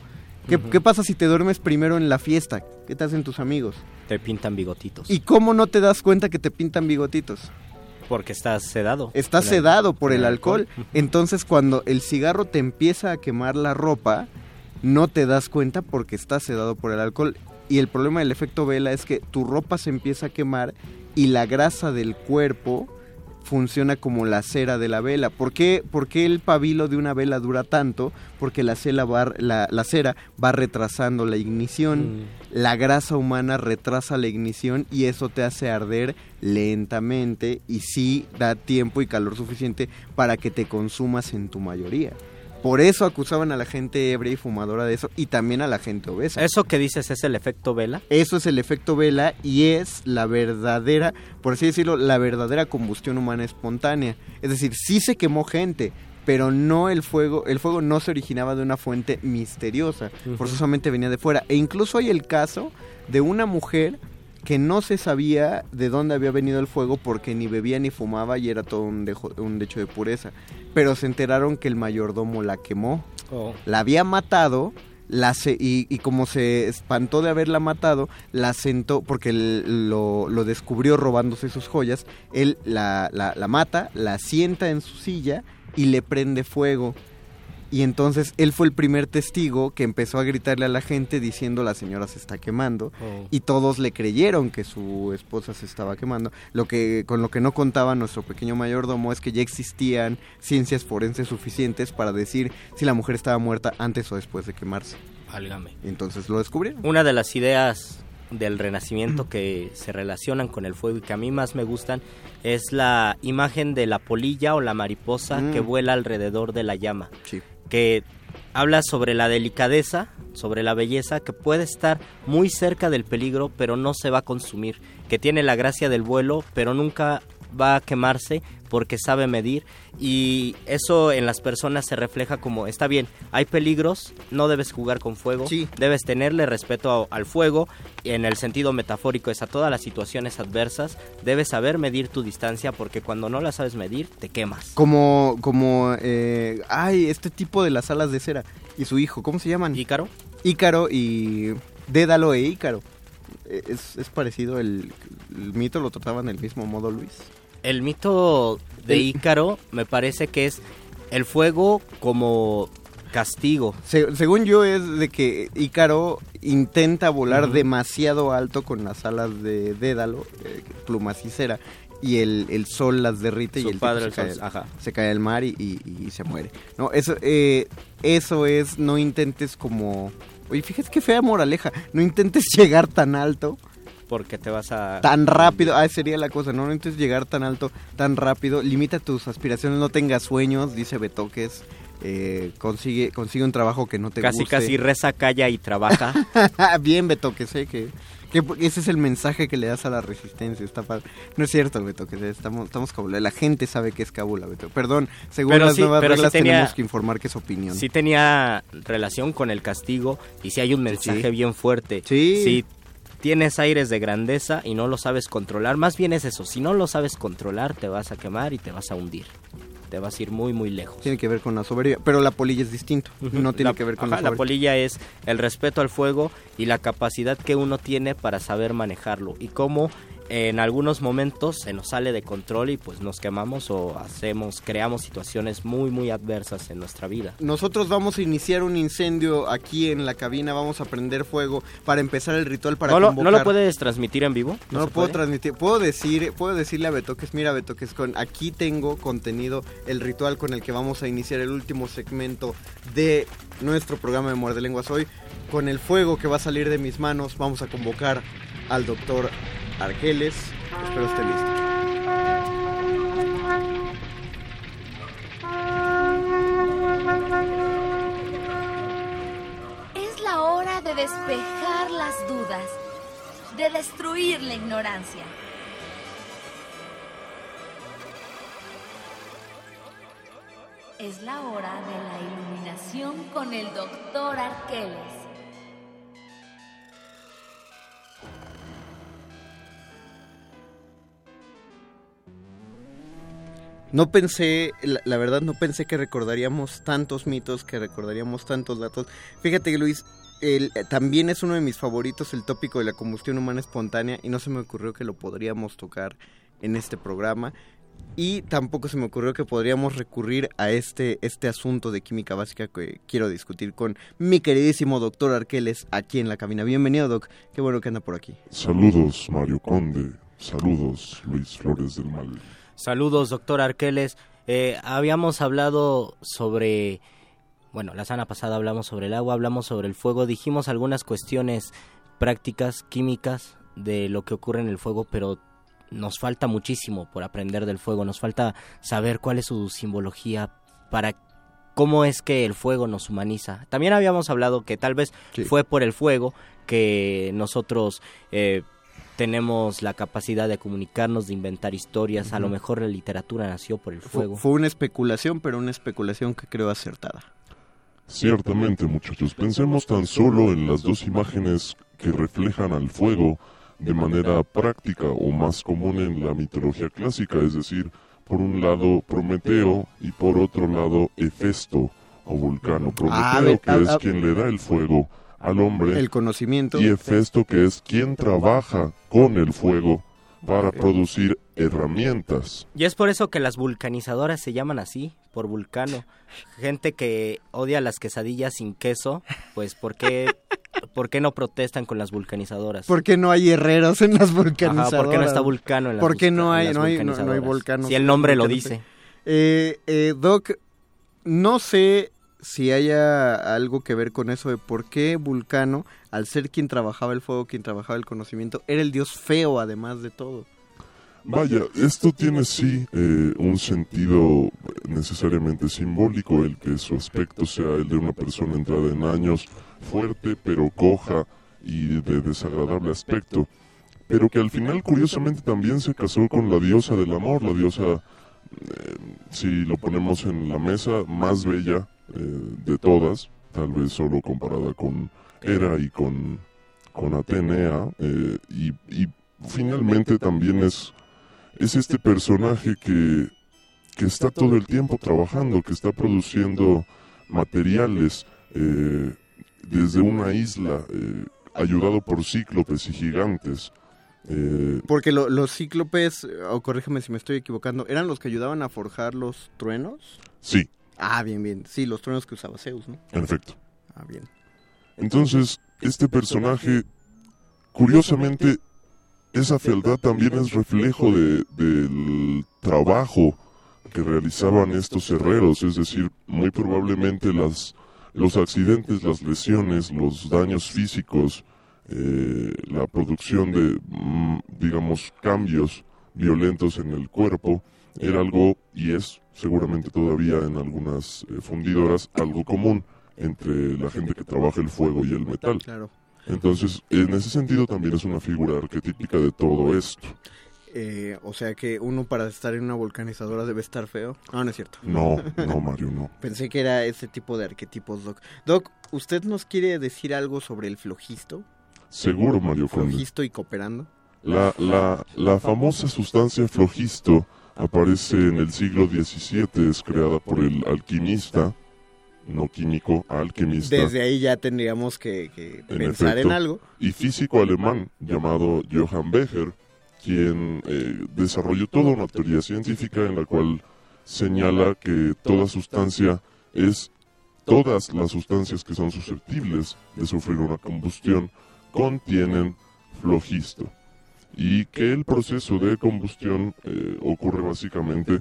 ¿qué, uh -huh. ¿qué, pasa si te duermes primero en la fiesta? ¿Qué te hacen tus amigos? Te pintan bigotitos. ¿Y cómo no te das cuenta que te pintan bigotitos? Porque estás sedado. Estás sedado por el, el alcohol. alcohol. Entonces, cuando el cigarro te empieza a quemar la ropa, no te das cuenta porque estás sedado por el alcohol y el problema del efecto vela es que tu ropa se empieza a quemar y la grasa del cuerpo funciona como la cera de la vela. ¿Por qué, ¿Por qué el pabilo de una vela dura tanto? Porque la, cera va, la, la cera va retrasando la ignición, mm. la grasa humana retrasa la ignición y eso te hace arder lentamente y sí da tiempo y calor suficiente para que te consumas en tu mayoría. Por eso acusaban a la gente ebria y fumadora de eso y también a la gente obesa. ¿Eso que dices es el efecto vela? Eso es el efecto vela y es la verdadera, por así decirlo, la verdadera combustión humana espontánea. Es decir, sí se quemó gente, pero no el fuego, el fuego no se originaba de una fuente misteriosa, uh -huh. forzosamente venía de fuera. E incluso hay el caso de una mujer que no se sabía de dónde había venido el fuego porque ni bebía ni fumaba y era todo un, dejo, un hecho de pureza. Pero se enteraron que el mayordomo la quemó. Oh. La había matado la se, y, y, como se espantó de haberla matado, la sentó, porque lo, lo descubrió robándose sus joyas, él la, la, la mata, la sienta en su silla y le prende fuego. Y entonces él fue el primer testigo que empezó a gritarle a la gente diciendo la señora se está quemando oh. y todos le creyeron que su esposa se estaba quemando. Lo que con lo que no contaba nuestro pequeño mayordomo es que ya existían ciencias forenses suficientes para decir si la mujer estaba muerta antes o después de quemarse. Válgame. Entonces lo descubrieron. Una de las ideas del renacimiento que se relacionan con el fuego y que a mí más me gustan es la imagen de la polilla o la mariposa mm. que vuela alrededor de la llama. Sí que habla sobre la delicadeza, sobre la belleza, que puede estar muy cerca del peligro, pero no se va a consumir, que tiene la gracia del vuelo, pero nunca va a quemarse porque sabe medir y eso en las personas se refleja como está bien, hay peligros, no debes jugar con fuego, debes tenerle respeto a- al fuego en el sentido metafórico es a todas las situaciones adversas, debes saber medir tu distancia porque cuando no la sabes medir te quemas. Como, como, eh, ay, este tipo de las alas de cera y su hijo, ¿cómo se llaman? Ícaro. Ícaro y Dédalo e Ícaro. Eh, Es, es parecido, el, el mito lo trataban del mismo modo, Luis. El mito de Ícaro me parece que es el fuego como castigo. Se- según yo es de que Ícaro intenta volar demasiado alto con las alas de Dédalo, eh, plumas y cera, y el, el sol las derrite y el padre, se, el cae, sol, ajá. se cae al mar y, y- y se muere. No, eso, eh, eso es, no intentes como... Oye, fíjate qué fea moraleja, no intentes llegar tan alto Porque te vas a... tan rápido, ah, sería la cosa, no, no intentes llegar tan alto, tan rápido, limita tus aspiraciones, no tengas sueños, dice Betoques, eh, consigue, consigue un trabajo que no te Casi, guste. casi reza, calla y trabaja. Bien, Betoques, sé que, que ese es el mensaje que le das a la resistencia, está. No es cierto, Betoques, estamos, estamos cabula, la gente sabe que es cabula, Beto. Perdón, según Pero las sí- nuevas sí reglas tenía- tenemos que informar que es opinión. sí tenía relación con el castigo y si hay un mensaje Sí. bien fuerte. Sí. Si tienes aires de grandeza y no lo sabes controlar, más bien es eso, si no lo sabes controlar te vas a quemar y te vas a hundir. Te vas a ir muy muy lejos. Tiene que ver con la soberbia, pero la polilla es distinto, no tiene La- que ver con ajá, la la soberbia. polilla es el respeto al fuego y la capacidad que uno tiene para saber manejarlo y cómo en algunos momentos se nos sale de control y pues nos quemamos o hacemos creamos situaciones muy muy adversas en nuestra vida. Nosotros vamos a iniciar un incendio aquí en la cabina, vamos a prender fuego para empezar el ritual para ¿No lo, convocar. ¿No lo puedes transmitir en vivo? No lo puedo puede? transmitir. Puedo decir, puedo decirle a Betoques, mira Betoques, con aquí tengo contenido el ritual con el que vamos a iniciar el último segmento de nuestro programa de Muerde Lenguas hoy. Con el fuego que va a salir de mis manos, vamos a convocar al doctor Argeles. Espero esté listo. Es la hora de despejar las dudas, de destruir la ignorancia. Es la hora de la iluminación con el doctor Arqueles. No pensé, la, verdad no pensé que recordaríamos tantos mitos, que recordaríamos tantos datos. Fíjate Luis, el- también es uno de mis favoritos el tópico de la combustión humana espontánea y no se me ocurrió que lo podríamos tocar en este programa. Y tampoco se me ocurrió que podríamos recurrir a este, este asunto de química básica que quiero discutir con mi queridísimo doctor Arqueles aquí en la cabina. Bienvenido, Doc. Qué bueno que anda por aquí. Saludos, Mario Conde. Saludos, Luis Flores del Mal. Saludos, doctor Arqueles. Eh, habíamos hablado sobre, bueno, la semana pasada hablamos sobre el agua, hablamos sobre el fuego, dijimos algunas cuestiones prácticas, químicas de lo que ocurre en el fuego, pero nos falta muchísimo por aprender del fuego, nos falta saber cuál es su simbología para cómo es que el fuego nos humaniza. También habíamos hablado que tal vez fue por el fuego que nosotros eh, tenemos la capacidad de comunicarnos, de inventar historias. A lo mejor la literatura nació por el Fue, fuego. fue una especulación, pero una especulación que creo acertada. Ciertamente, muchachos, pensemos tan solo en las dos imágenes que reflejan al fuego de manera práctica o más común en la mitología clásica, es decir, por un lado Prometeo y por otro lado Hefesto o Vulcano. Prometeo Ah, ver, que es quien le da el fuego al hombre El conocimiento. y Hefesto que es quien trabaja con el fuego para producir herramientas. Y es por eso que las vulcanizadoras se llaman así, por vulcano. Gente que odia las quesadillas sin queso, pues ¿por qué, ¿por qué no protestan con las vulcanizadoras? ¿Por qué no hay herreros en las vulcanizadoras? Ajá, ¿por qué no está vulcano en las ¿Por qué no hay, las no hay, no, no hay? Si el nombre lo dice. Eh, eh, Doc, no sé si haya algo que ver con eso de por qué Vulcano, al ser quien trabajaba el fuego, quien trabajaba el conocimiento, era el dios feo además de todo. Vaya, esto tiene sí eh, un sentido necesariamente simbólico el que su aspecto sea el de una persona entrada en años, fuerte pero coja y de desagradable aspecto, pero que al final curiosamente también se casó con la diosa del amor, la diosa, eh, si lo ponemos en la mesa, más bella de todas, tal vez solo comparada con Hera y con, con Atenea, eh, y, y finalmente también es, es este personaje que, que está todo el tiempo trabajando, que está produciendo materiales eh, desde una isla, eh, ayudado por cíclopes y gigantes. Eh, Porque lo- los cíclopes, o corrígeme si me estoy equivocando, ¿eran los que ayudaban a forjar los truenos? sí, Ah, bien, bien. Sí, los truenos que usaba Zeus, ¿no? en efecto. Ah, bien. Entonces, este personaje, curiosamente, esa fealdad también es reflejo de- del trabajo que realizaban estos herreros, es decir, muy probablemente las, los accidentes, las lesiones, los daños físicos, eh, la producción de, mm, digamos, cambios violentos en el cuerpo, era algo, y es seguramente todavía en algunas eh, fundidoras, algo común entre la gente que trabaja el fuego y el metal. Claro. Entonces, en ese sentido también es una figura arquetípica de todo esto. Eh, o sea que uno para estar en una vulcanizadora debe estar feo. No, no es cierto. No, no, Mario, no. Pensé que era ese tipo de arquetipos, Doc. Doc, ¿usted nos quiere decir algo sobre el flojisto? Seguro, Mario. Flojisto y cooperando. La, la, la famosa sustancia flogisto aparece en el siglo XVII, es creada por el alquimista, no químico, alquimista. Desde ahí ya tendríamos que, que en pensar efecto, en algo. Y físico alemán llamado Johann Becher, quien eh, desarrolló toda una teoría científica en la cual señala que toda sustancia es, todas las sustancias que son susceptibles de sufrir una combustión contienen flogisto y que el proceso de combustión eh, ocurre básicamente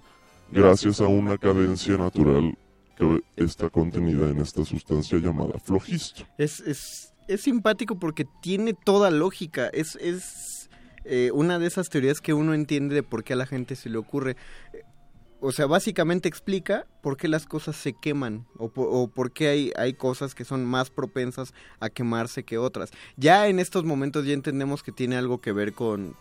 gracias a una cadencia natural que está contenida en esta sustancia llamada flogisto. Es, es, es simpático porque tiene toda lógica. Es, es eh, una de esas teorías que uno entiende de por qué a la gente se le ocurre. O sea, básicamente explica por qué las cosas se queman o por, o por qué hay, hay cosas que son más propensas a quemarse que otras. Ya en estos momentos ya entendemos que tiene algo que ver con,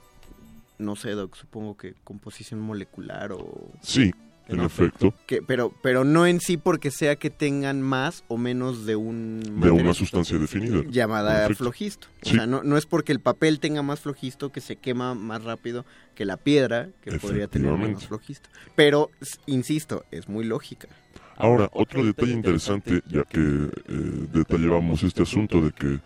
no sé, Doc, supongo que composición molecular o... Sí, en efecto, Que, pero, pero no en sí porque sea que tengan más o menos de un... de una sustancia definida. Llamada efecto. flogisto. O sea, no, no es porque el papel tenga más flogisto que se quema más rápido que la piedra que podría tener menos flogisto. Pero, insisto, es muy lógica. Ahora, otro detalle interesante, ya que eh, detallábamos este asunto de que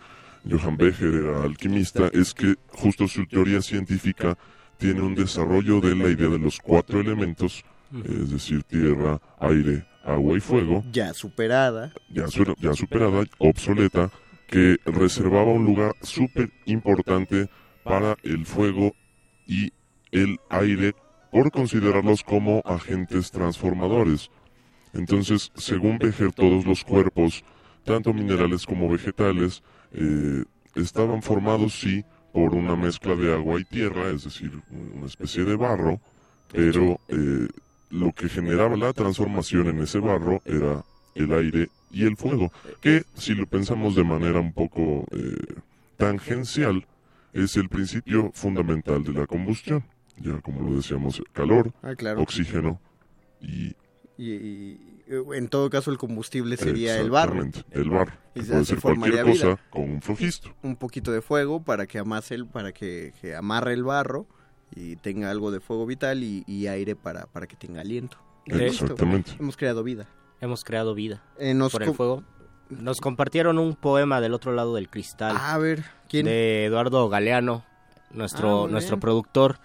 Johann Becher era alquimista, es que justo su teoría científica tiene un desarrollo de la idea de los cuatro elementos, es decir, tierra, aire, agua y fuego, Ya superada. ya, su- ya superada, obsoleta, que reservaba un lugar súper importante para el fuego y el aire por considerarlos como agentes transformadores. Entonces, según Becher, todos los cuerpos, tanto minerales como vegetales, eh, estaban formados, sí, por una mezcla de agua y tierra, es decir, una especie de barro, pero eh, lo que generaba la transformación en ese barro era el aire y el fuego, que si lo pensamos de manera un poco eh, tangencial, es el principio fundamental de la combustión. Ya como lo decíamos, calor, Ah, claro. oxígeno y Y, y, en todo caso el combustible sería el barro. El barro, Y puede se ser cualquier vida. cosa con un flogisto. Un poquito de fuego para que amase el, para que, que amarre el barro y tenga algo de fuego vital y, y aire para, para que tenga aliento. Exactamente. Hemos creado vida. Hemos creado vida Eh, nos por el fuego. Nos compartieron un poema del otro lado del cristal. A ver, ¿quién? De Eduardo Galeano, nuestro, Ah, nuestro productor.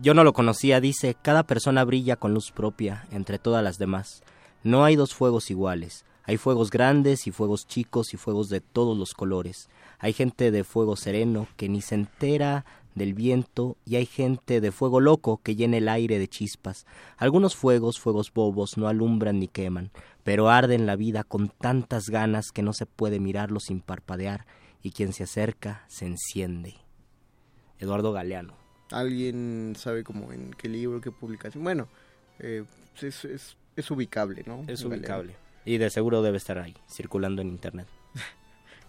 Yo no lo conocía, dice, cada persona brilla con luz propia entre todas las demás. No hay dos fuegos iguales. Hay fuegos grandes y fuegos chicos y fuegos de todos los colores. Hay gente de fuego sereno que ni se entera del viento y hay gente de fuego loco que llena el aire de chispas. Algunos fuegos, fuegos bobos, no alumbran ni queman, pero arden la vida con tantas ganas que no se puede mirarlos sin parpadear y quien se acerca se enciende. Eduardo Galeano. ¿Alguien sabe como en qué libro, qué publicación? Bueno, eh, es, es es ubicable, ¿no? Es Galeano. ubicable. Y de seguro debe estar ahí, circulando en internet.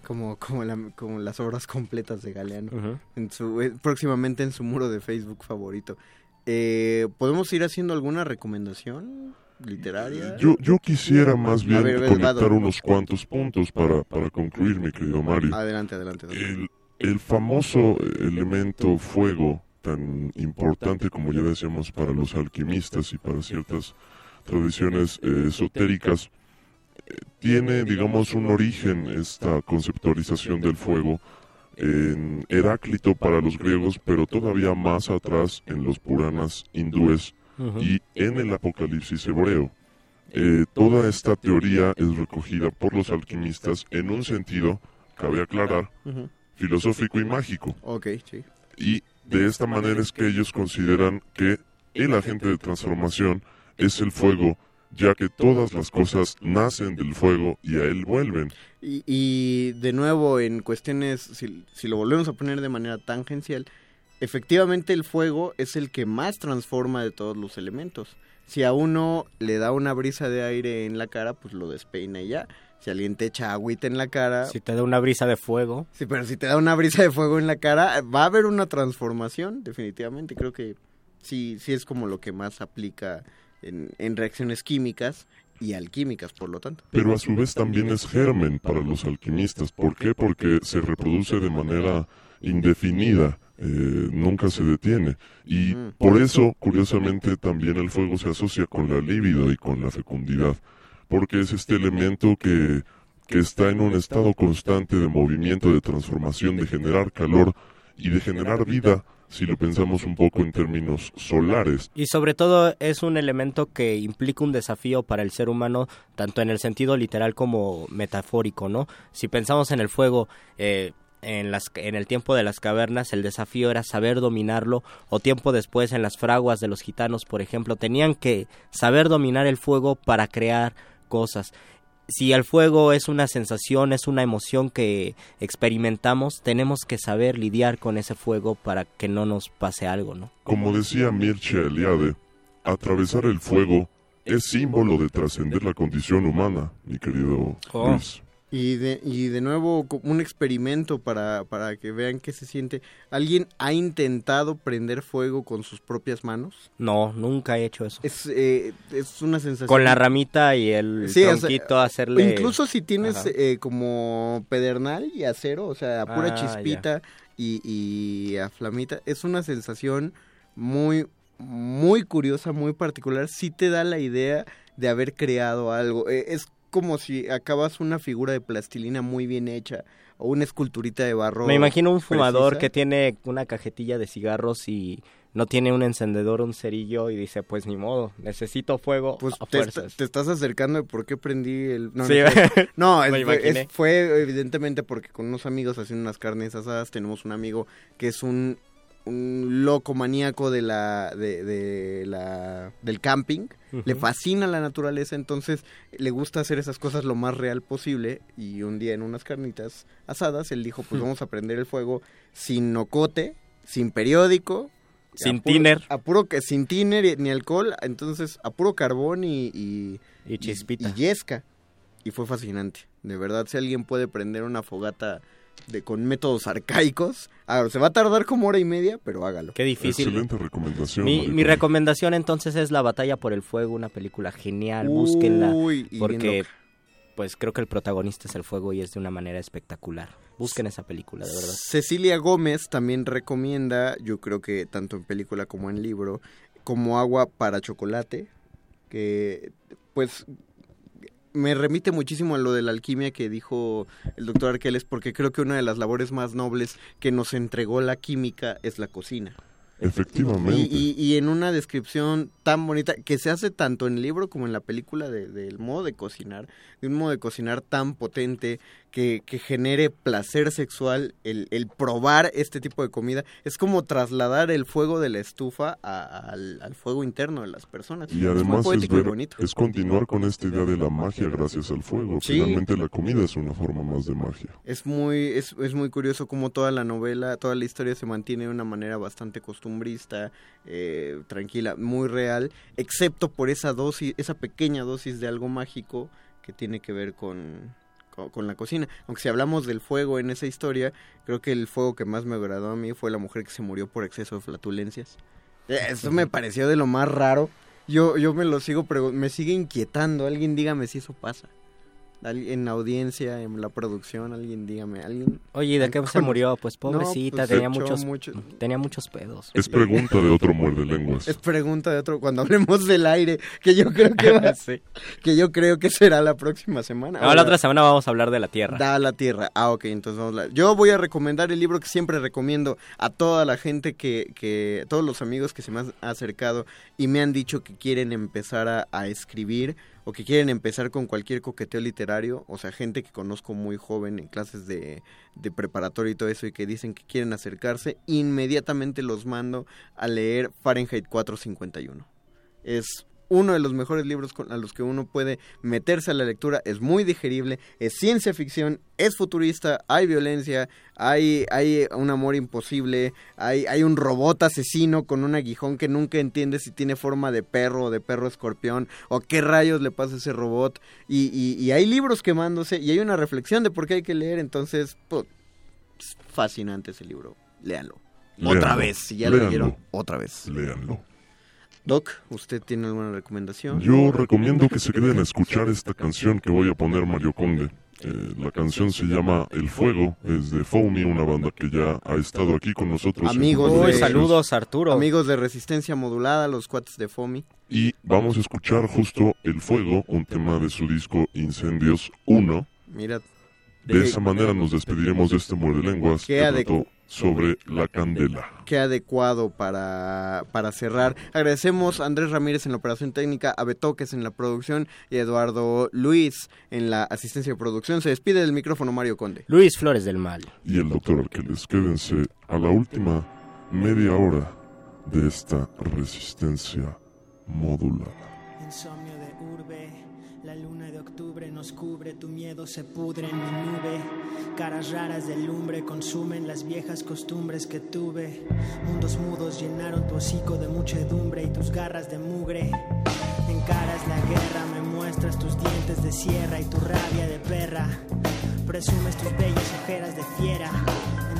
Como, como, la- como las obras completas de Galeano. Ujú. en su, eh, próximamente en su muro de Facebook favorito. Eh, ¿Podemos ir haciendo alguna recomendación literaria? Yo, yo quisiera más bien ver, ver, conectar unos cuantos puntos para, para concluir, mi querido Mario. Adelante, adelante. adelante. El, el famoso elemento fuego, tan importante como ya decíamos para los alquimistas y para ciertas tradiciones eh, esotéricas, tiene, digamos, un origen esta conceptualización del fuego en Heráclito para los griegos, pero todavía más atrás en los Puranas hindúes y en el Apocalipsis hebreo. Eh, toda esta teoría es recogida por los alquimistas en un sentido, cabe aclarar, filosófico y mágico. Sí. Y de esta manera es que ellos consideran que el agente de transformación es el fuego, ya que todas las cosas nacen del fuego y a él vuelven. Y, y de nuevo, en cuestiones, si, si lo volvemos a poner de manera tangencial, efectivamente el fuego es el que más transforma de todos los elementos. Si a uno le da una brisa de aire en la cara, pues lo despeina y ya. Si alguien te echa agüita en la cara... Si te da una brisa de fuego. Sí, pero si te da una brisa de fuego en la cara, va a haber una transformación, definitivamente. Creo que sí, sí es como lo que más aplica en, en reacciones químicas y alquímicas, por lo tanto. Pero a su vez también es germen para los alquimistas. ¿Por qué? Porque se reproduce de manera indefinida, eh, nunca se detiene. Y por eso, curiosamente, también el fuego se asocia con la libido y con la fecundidad. Porque es este elemento que, que está en un estado constante de movimiento, de transformación, de generar calor y de generar vida, si lo pensamos un poco en términos solares. Y sobre todo es un elemento que implica un desafío para el ser humano, tanto en el sentido literal como metafórico, ¿no? Si pensamos en el fuego, eh, en, las, en el tiempo de las cavernas, el desafío era saber dominarlo, o tiempo después en las fraguas de los gitanos, por ejemplo, tenían que saber dominar el fuego para crear cosas. Si el fuego es una sensación, es una emoción que experimentamos, tenemos que saber lidiar con ese fuego para que no nos pase algo, ¿no? Como decía Mircea Eliade, atravesar el fuego es símbolo de trascender la condición humana, mi querido Oh. Y de, y de nuevo, como un experimento para, para que vean qué se siente. ¿Alguien ha intentado prender fuego con sus propias manos? No, nunca he hecho eso. Es, eh, es una sensación... Con la ramita y el Sí, o sea, tronquito hacerle... Incluso si tienes eh, como pedernal y acero, o sea, pura Ah, chispita y, y a flamita, es una sensación muy, muy curiosa, muy particular. Sí te da la idea de haber creado algo. Eh, es como si acabas una figura de plastilina muy bien hecha o una esculturita de barro. Me imagino un fumador precisa. que tiene una cajetilla de cigarros y no tiene un encendedor, un cerillo y dice, pues ni modo, necesito fuego Pues a te, fuerzas. est- te estás acercando de por qué prendí el... No, Sí, no, es- fue evidentemente porque con unos amigos haciendo unas carnes asadas tenemos un amigo que es un, un loco maníaco de la, de, de la, del camping. Le fascina la naturaleza, entonces le gusta hacer esas cosas lo más real posible. Y un día en unas carnitas asadas, él dijo, pues vamos a prender el fuego sin nocote, sin periódico. Sin a puro- tiner. a puro que sin tiner ni alcohol, entonces a puro carbón y y, Y chispita. y yesca. Y fue fascinante. De verdad, si alguien puede prender una fogata de con métodos arcaicos, ah, se va a tardar como hora y media, pero hágalo. Qué difícil. Excelente recomendación. Mi, mi recomendación entonces es La Batalla por el Fuego, una película genial, búsquenla, Uy, y bien porque pues creo que el protagonista es el fuego y es de una manera espectacular. Busquen esa película, de verdad. Cecilia Gómez también recomienda, yo creo que tanto en película como en libro, como agua para chocolate, que pues me remite muchísimo a lo de la alquimia que dijo el doctor Arqueles, porque creo que una de las labores más nobles que nos entregó la química es la cocina. Efectivamente. Y, y- y en una descripción tan bonita que se hace tanto en el libro como en la película de- del modo de cocinar, de un modo de cocinar tan potente que, que genere placer sexual, el, el probar este tipo de comida, es como trasladar el fuego de la estufa a- al, al fuego interno de las personas. Y es además es, y ver- bonito. es continuar con esta idea de la magia gracias al fuego. Sí. Finalmente la comida es una forma más de magia. Es muy, es, es muy curioso cómo toda la novela, toda la historia se mantiene de una manera bastante costumbrista costumbrista, eh, tranquila, muy real, excepto por esa dosis, esa pequeña dosis de algo mágico que tiene que ver con, con, la cocina. Aunque si hablamos del fuego en esa historia, creo que el fuego que más me agradó a mí fue la mujer que se murió por exceso de flatulencias. Eso me pareció de lo más raro. Yo, yo me lo sigo, pregu- me sigue inquietando. Alguien dígame si eso pasa. En la audiencia, en la producción, alguien dígame, alguien. Oye, ¿y de qué se murió? Pues No, pobrecita, pues, tenía, muchos, mucho- tenía muchos pedos. Es pregunta de otro muerde lenguas. Es pregunta de otro cuando hablemos del aire, que yo creo que va, Sí. que yo creo que será la próxima semana. No, la otra semana vamos a hablar de la Tierra. Da la tierra. Ah, ok, entonces vamos a... Yo voy a recomendar el libro que siempre recomiendo a toda la gente que, que todos los amigos que se me han acercado y me han dicho que quieren empezar a, a escribir o que quieren empezar con cualquier coqueteo literario, o sea, gente que conozco muy joven en clases de, de preparatoria y todo eso y que dicen que quieren acercarse, inmediatamente los mando a leer Fahrenheit 451. Es uno de los mejores libros con- a los que uno puede meterse a la lectura, es muy digerible, es ciencia ficción, es futurista, hay violencia, hay, hay un amor imposible, hay, hay un robot asesino con un aguijón que nunca entiende si tiene forma de perro o de perro escorpión o qué rayos le pasa a ese robot y, y- y hay libros quemándose y hay una reflexión de por qué hay que leer, entonces pues, es fascinante ese libro, léanlo. Otra vez, si ya lo leyeron, otra vez. Léanlo. Doc, ¿usted tiene alguna recomendación? Yo recomiendo que se queden a escuchar esta canción que voy a poner Mario Conde. Eh, la canción se llama El Fuego, es de Foamy, una banda que ya ha estado aquí con nosotros. Amigos de, Lenguas. Arturo. Amigos de resistencia modulada, los cuates de Fomi. Y vamos a escuchar justo El Fuego, un tema de su disco Incendios 1. Mira, De esa manera nos despediremos de este muerde lenguas Qué adecu- sobre la candela. qué adecuado para, para cerrar. Agradecemos a Andrés Ramírez en la operación técnica, a Betoques en la producción y a Eduardo Luis en la asistencia de producción. Se despide del micrófono Mario Conde. Luis Flores del Mal. Y el doctor Arqueles, quédense a la última media hora de esta resistencia modulada. Tu miedo se pudre en mi nube. Caras raras de lumbre consumen las viejas costumbres que tuve. Mundos mudos llenaron tu hocico de muchedumbre y tus garras de mugre. Encaras la guerra, me muestras tus dientes de sierra y tu rabia de perra. Presumes tus bellas ojeras de fiera.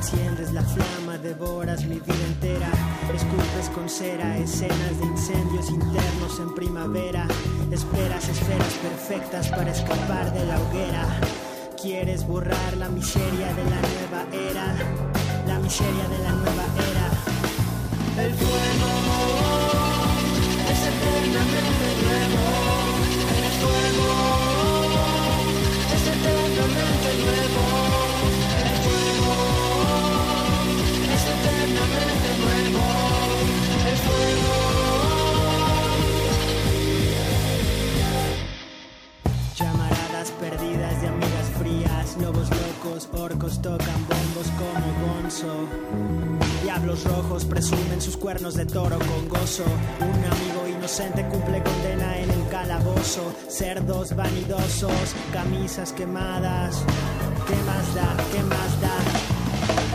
Enciendes la flama, devoras mi vida entera. Esculpes con cera escenas de incendios internos en primavera. Esperas esferas perfectas para escapar de la hoguera. Quieres borrar la miseria de la nueva era. La miseria de la nueva era. El fuego es eternamente nuevo. El fuego locos, orcos tocan bombos como bonzo. Diablos rojos presumen sus cuernos de toro con gozo. Un amigo inocente cumple condena en el calabozo. Cerdos vanidosos, camisas quemadas. ¿Qué más da? ¿Qué más da?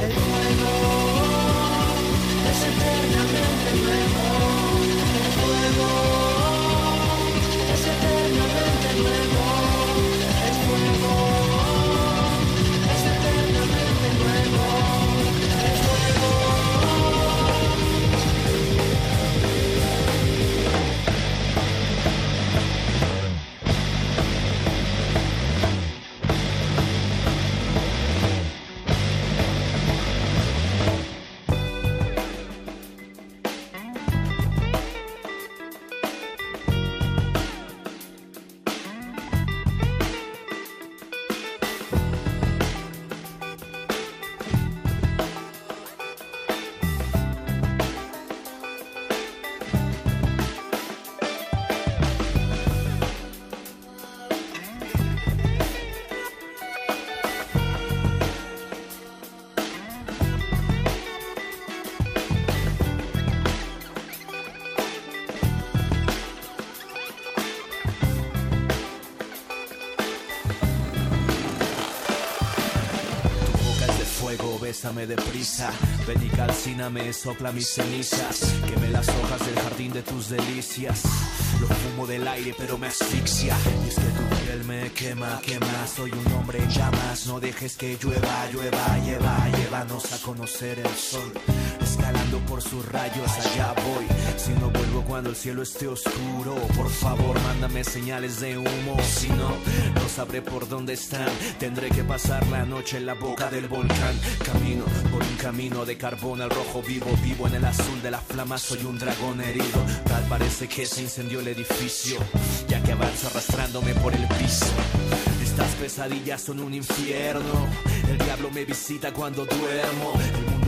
El fuego es eternamente nuevo. El fuego es eternamente nuevo. Deprisa. Ven y calcíname, sopla mis cenizas. Queme las hojas del jardín de tus delicias. Lo fumo del aire, pero me asfixia. Y es que tu piel me quema, quema. Soy un hombre llamas. No dejes que llueva, llueva, lleva, llévanos a conocer el sol. Escalando por sus rayos, allá voy. Si no vuelvo cuando el cielo esté oscuro, por favor, mándame señales de humo. Si no, no sabré por dónde están. Tendré que pasar la noche en la boca del volcán. Camino por un camino de carbón al rojo vivo, vivo en el azul de la flama. Soy un dragón herido. Tal parece que se incendió el edificio, ya que avanzo arrastrándome por el piso. Estas pesadillas son un infierno. El diablo me visita cuando duermo.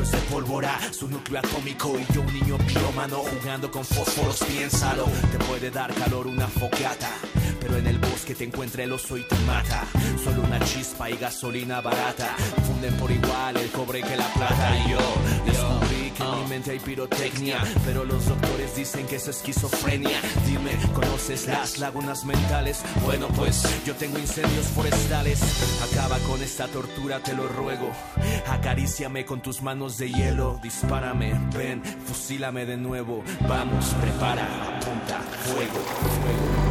Mundo de pólvora, su núcleo atómico. Y yo, un niño pirómano, jugando con fósforos, piénsalo. Te puede dar calor una fogata. Pero en el bosque te encuentra el oso y te mata. Solo una chispa y gasolina barata. Funden por igual el cobre que la plata. Y yo descubrí que en mi mente hay pirotecnia. Pero los doctores dicen que es esquizofrenia. Dime, ¿conoces las lagunas mentales? Bueno, pues yo tengo incendios forestales. Acaba con esta tortura, te lo ruego. Acaríciame con tus manos de hielo. Dispárame, ven, fusílame de nuevo. Vamos, prepara, apunta, fuego, fuego.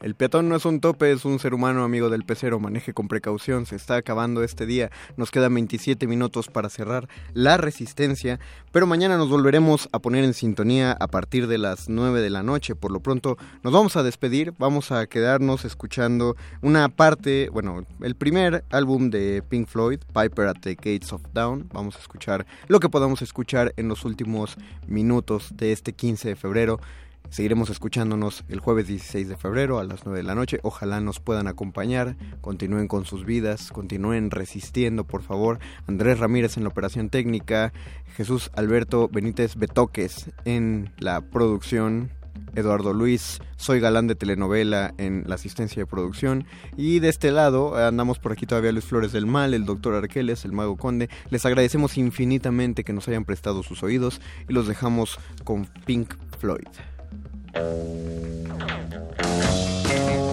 El peatón no es un tope, es un ser humano amigo del pecero. Maneje con precaución, se está acabando este día. Nos quedan 27 minutos para cerrar la resistencia, pero mañana nos volveremos a poner en sintonía a partir de las 9 de la noche. Por lo pronto nos vamos a despedir, vamos a quedarnos escuchando una parte, bueno, el primer álbum de Pink Floyd, Piper at the Gates of Dawn. Vamos a escuchar lo que podamos escuchar en los últimos minutos de este 15 de febrero. Seguiremos escuchándonos el jueves 16 de febrero a las 9 de la noche. Ojalá nos puedan acompañar, continúen con sus vidas, continúen resistiendo, por favor. Andrés Ramírez en la operación técnica, Jesús Alberto Benítez Betoques en la producción, Eduardo Luis, soy galán de telenovela en la asistencia de producción. Y de este lado andamos por aquí todavía Luis Flores del Mal, el doctor Arqueles, el mago conde. Les agradecemos infinitamente que nos hayan prestado sus oídos y los dejamos con Pink Floyd. Thank you.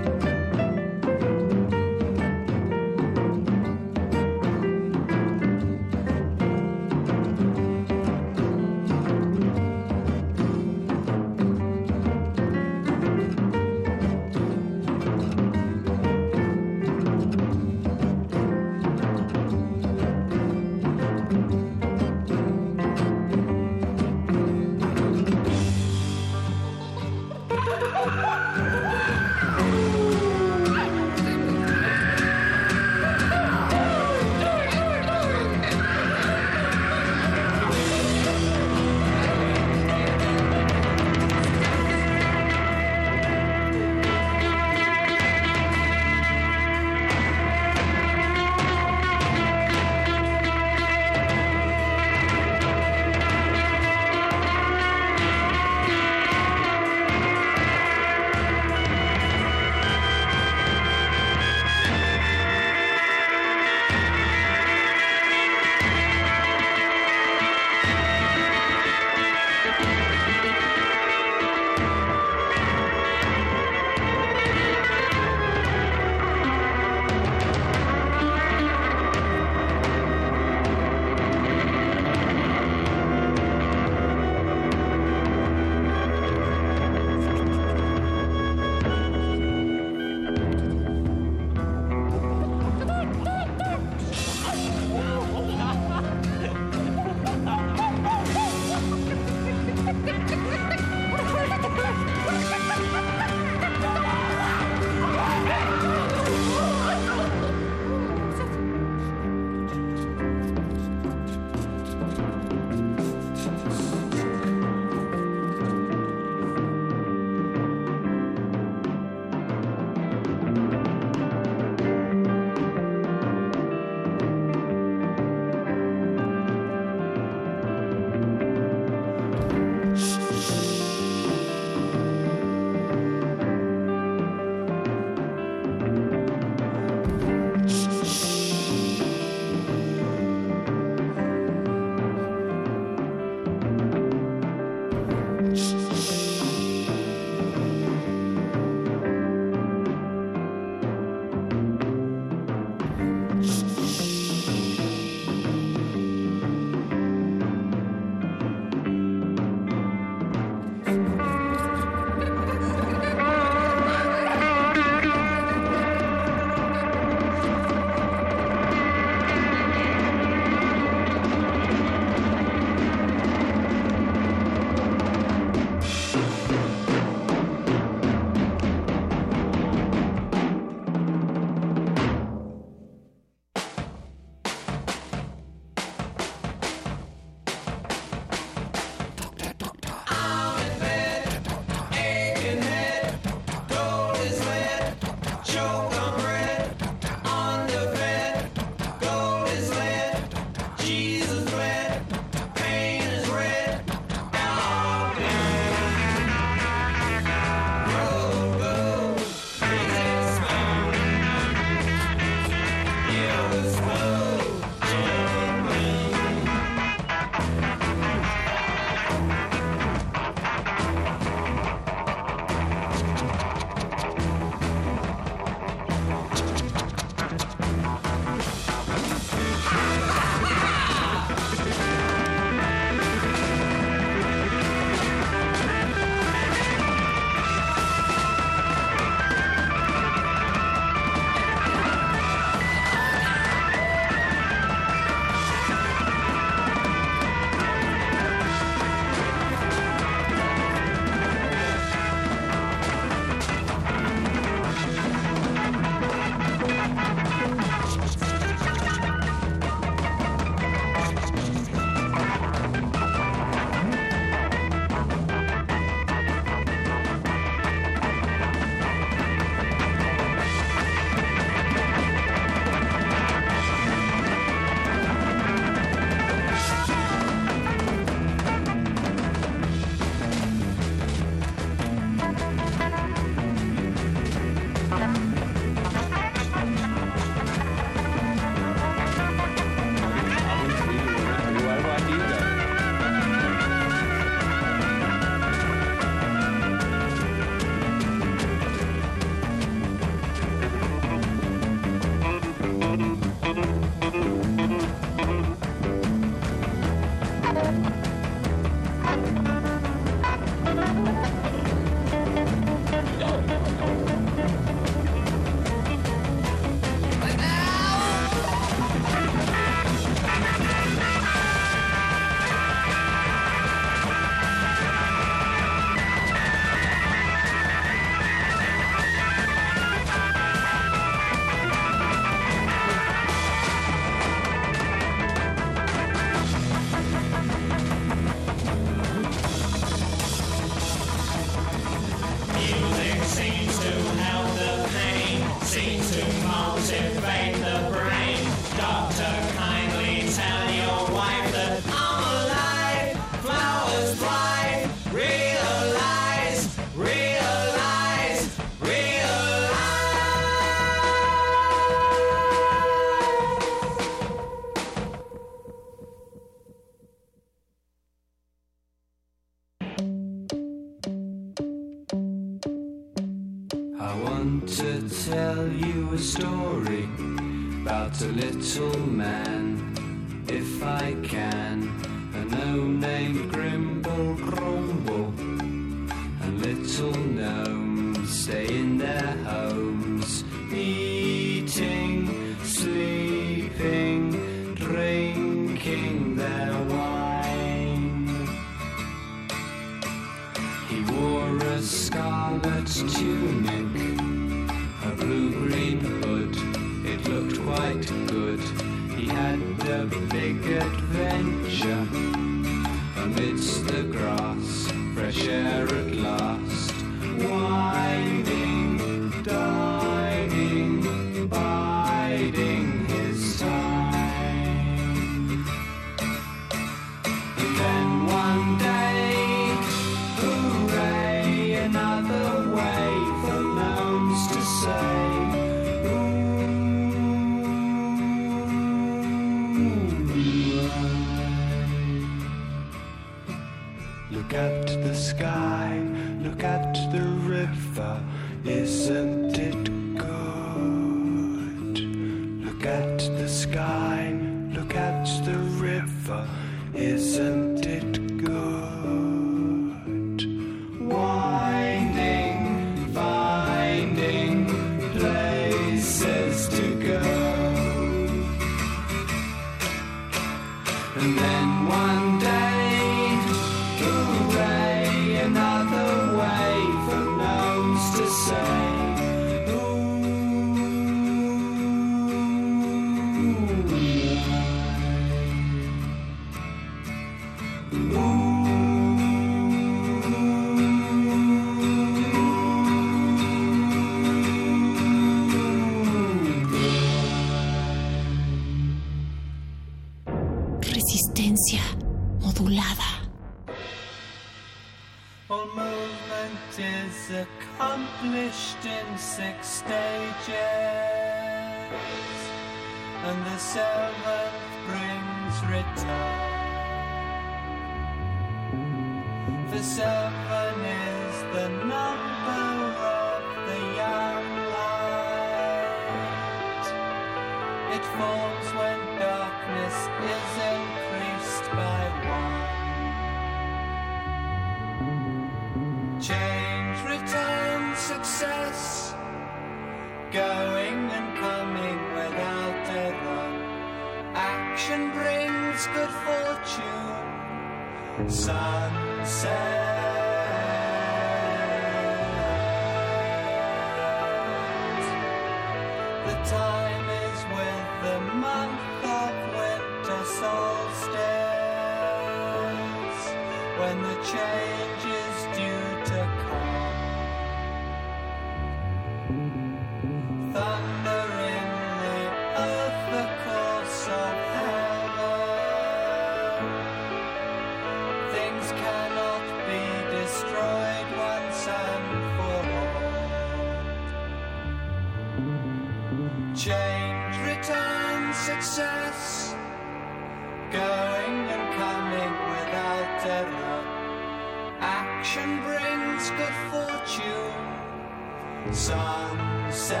Sunset,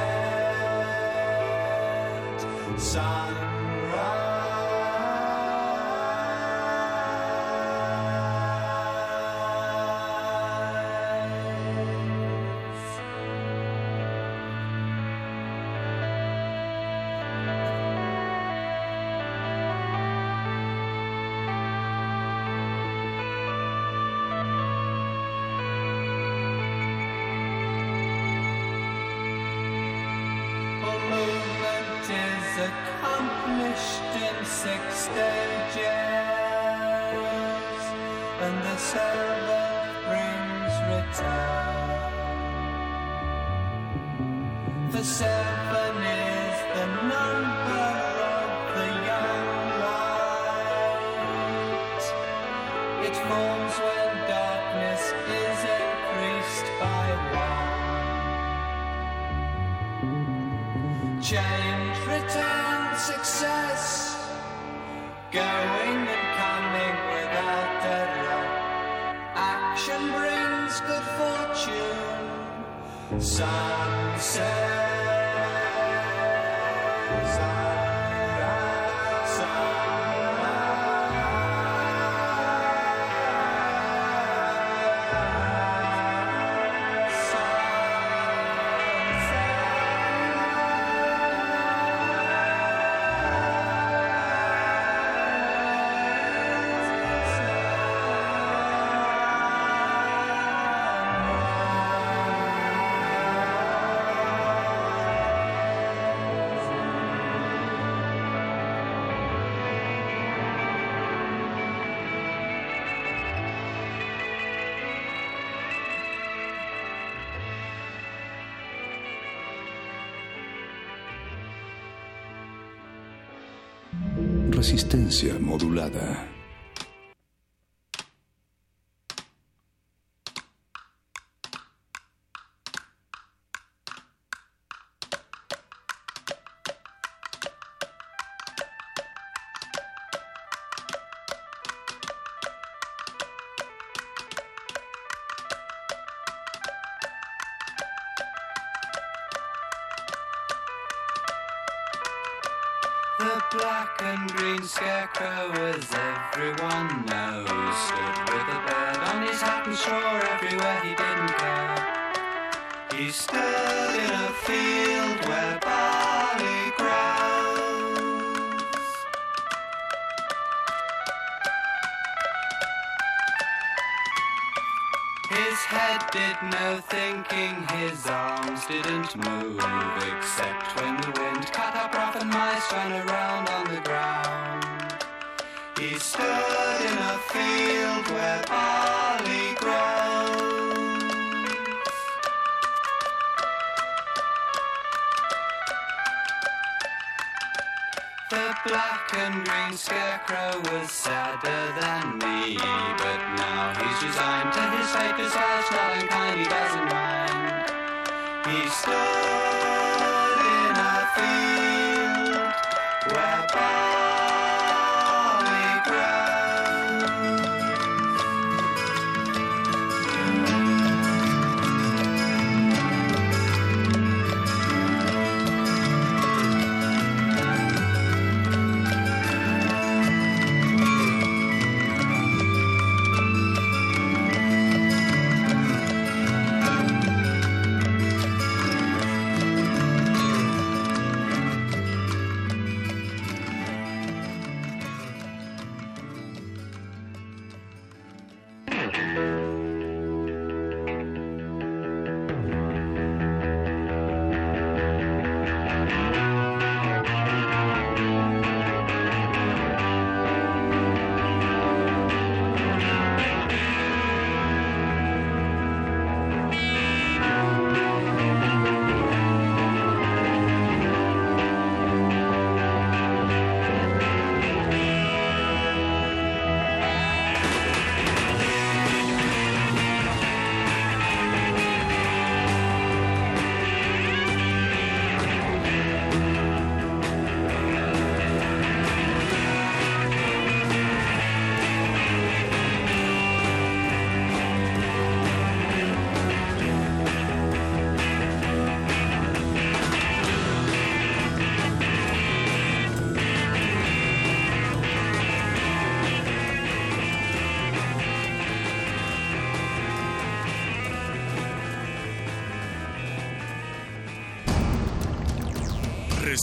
sunrise. resistencia modulada.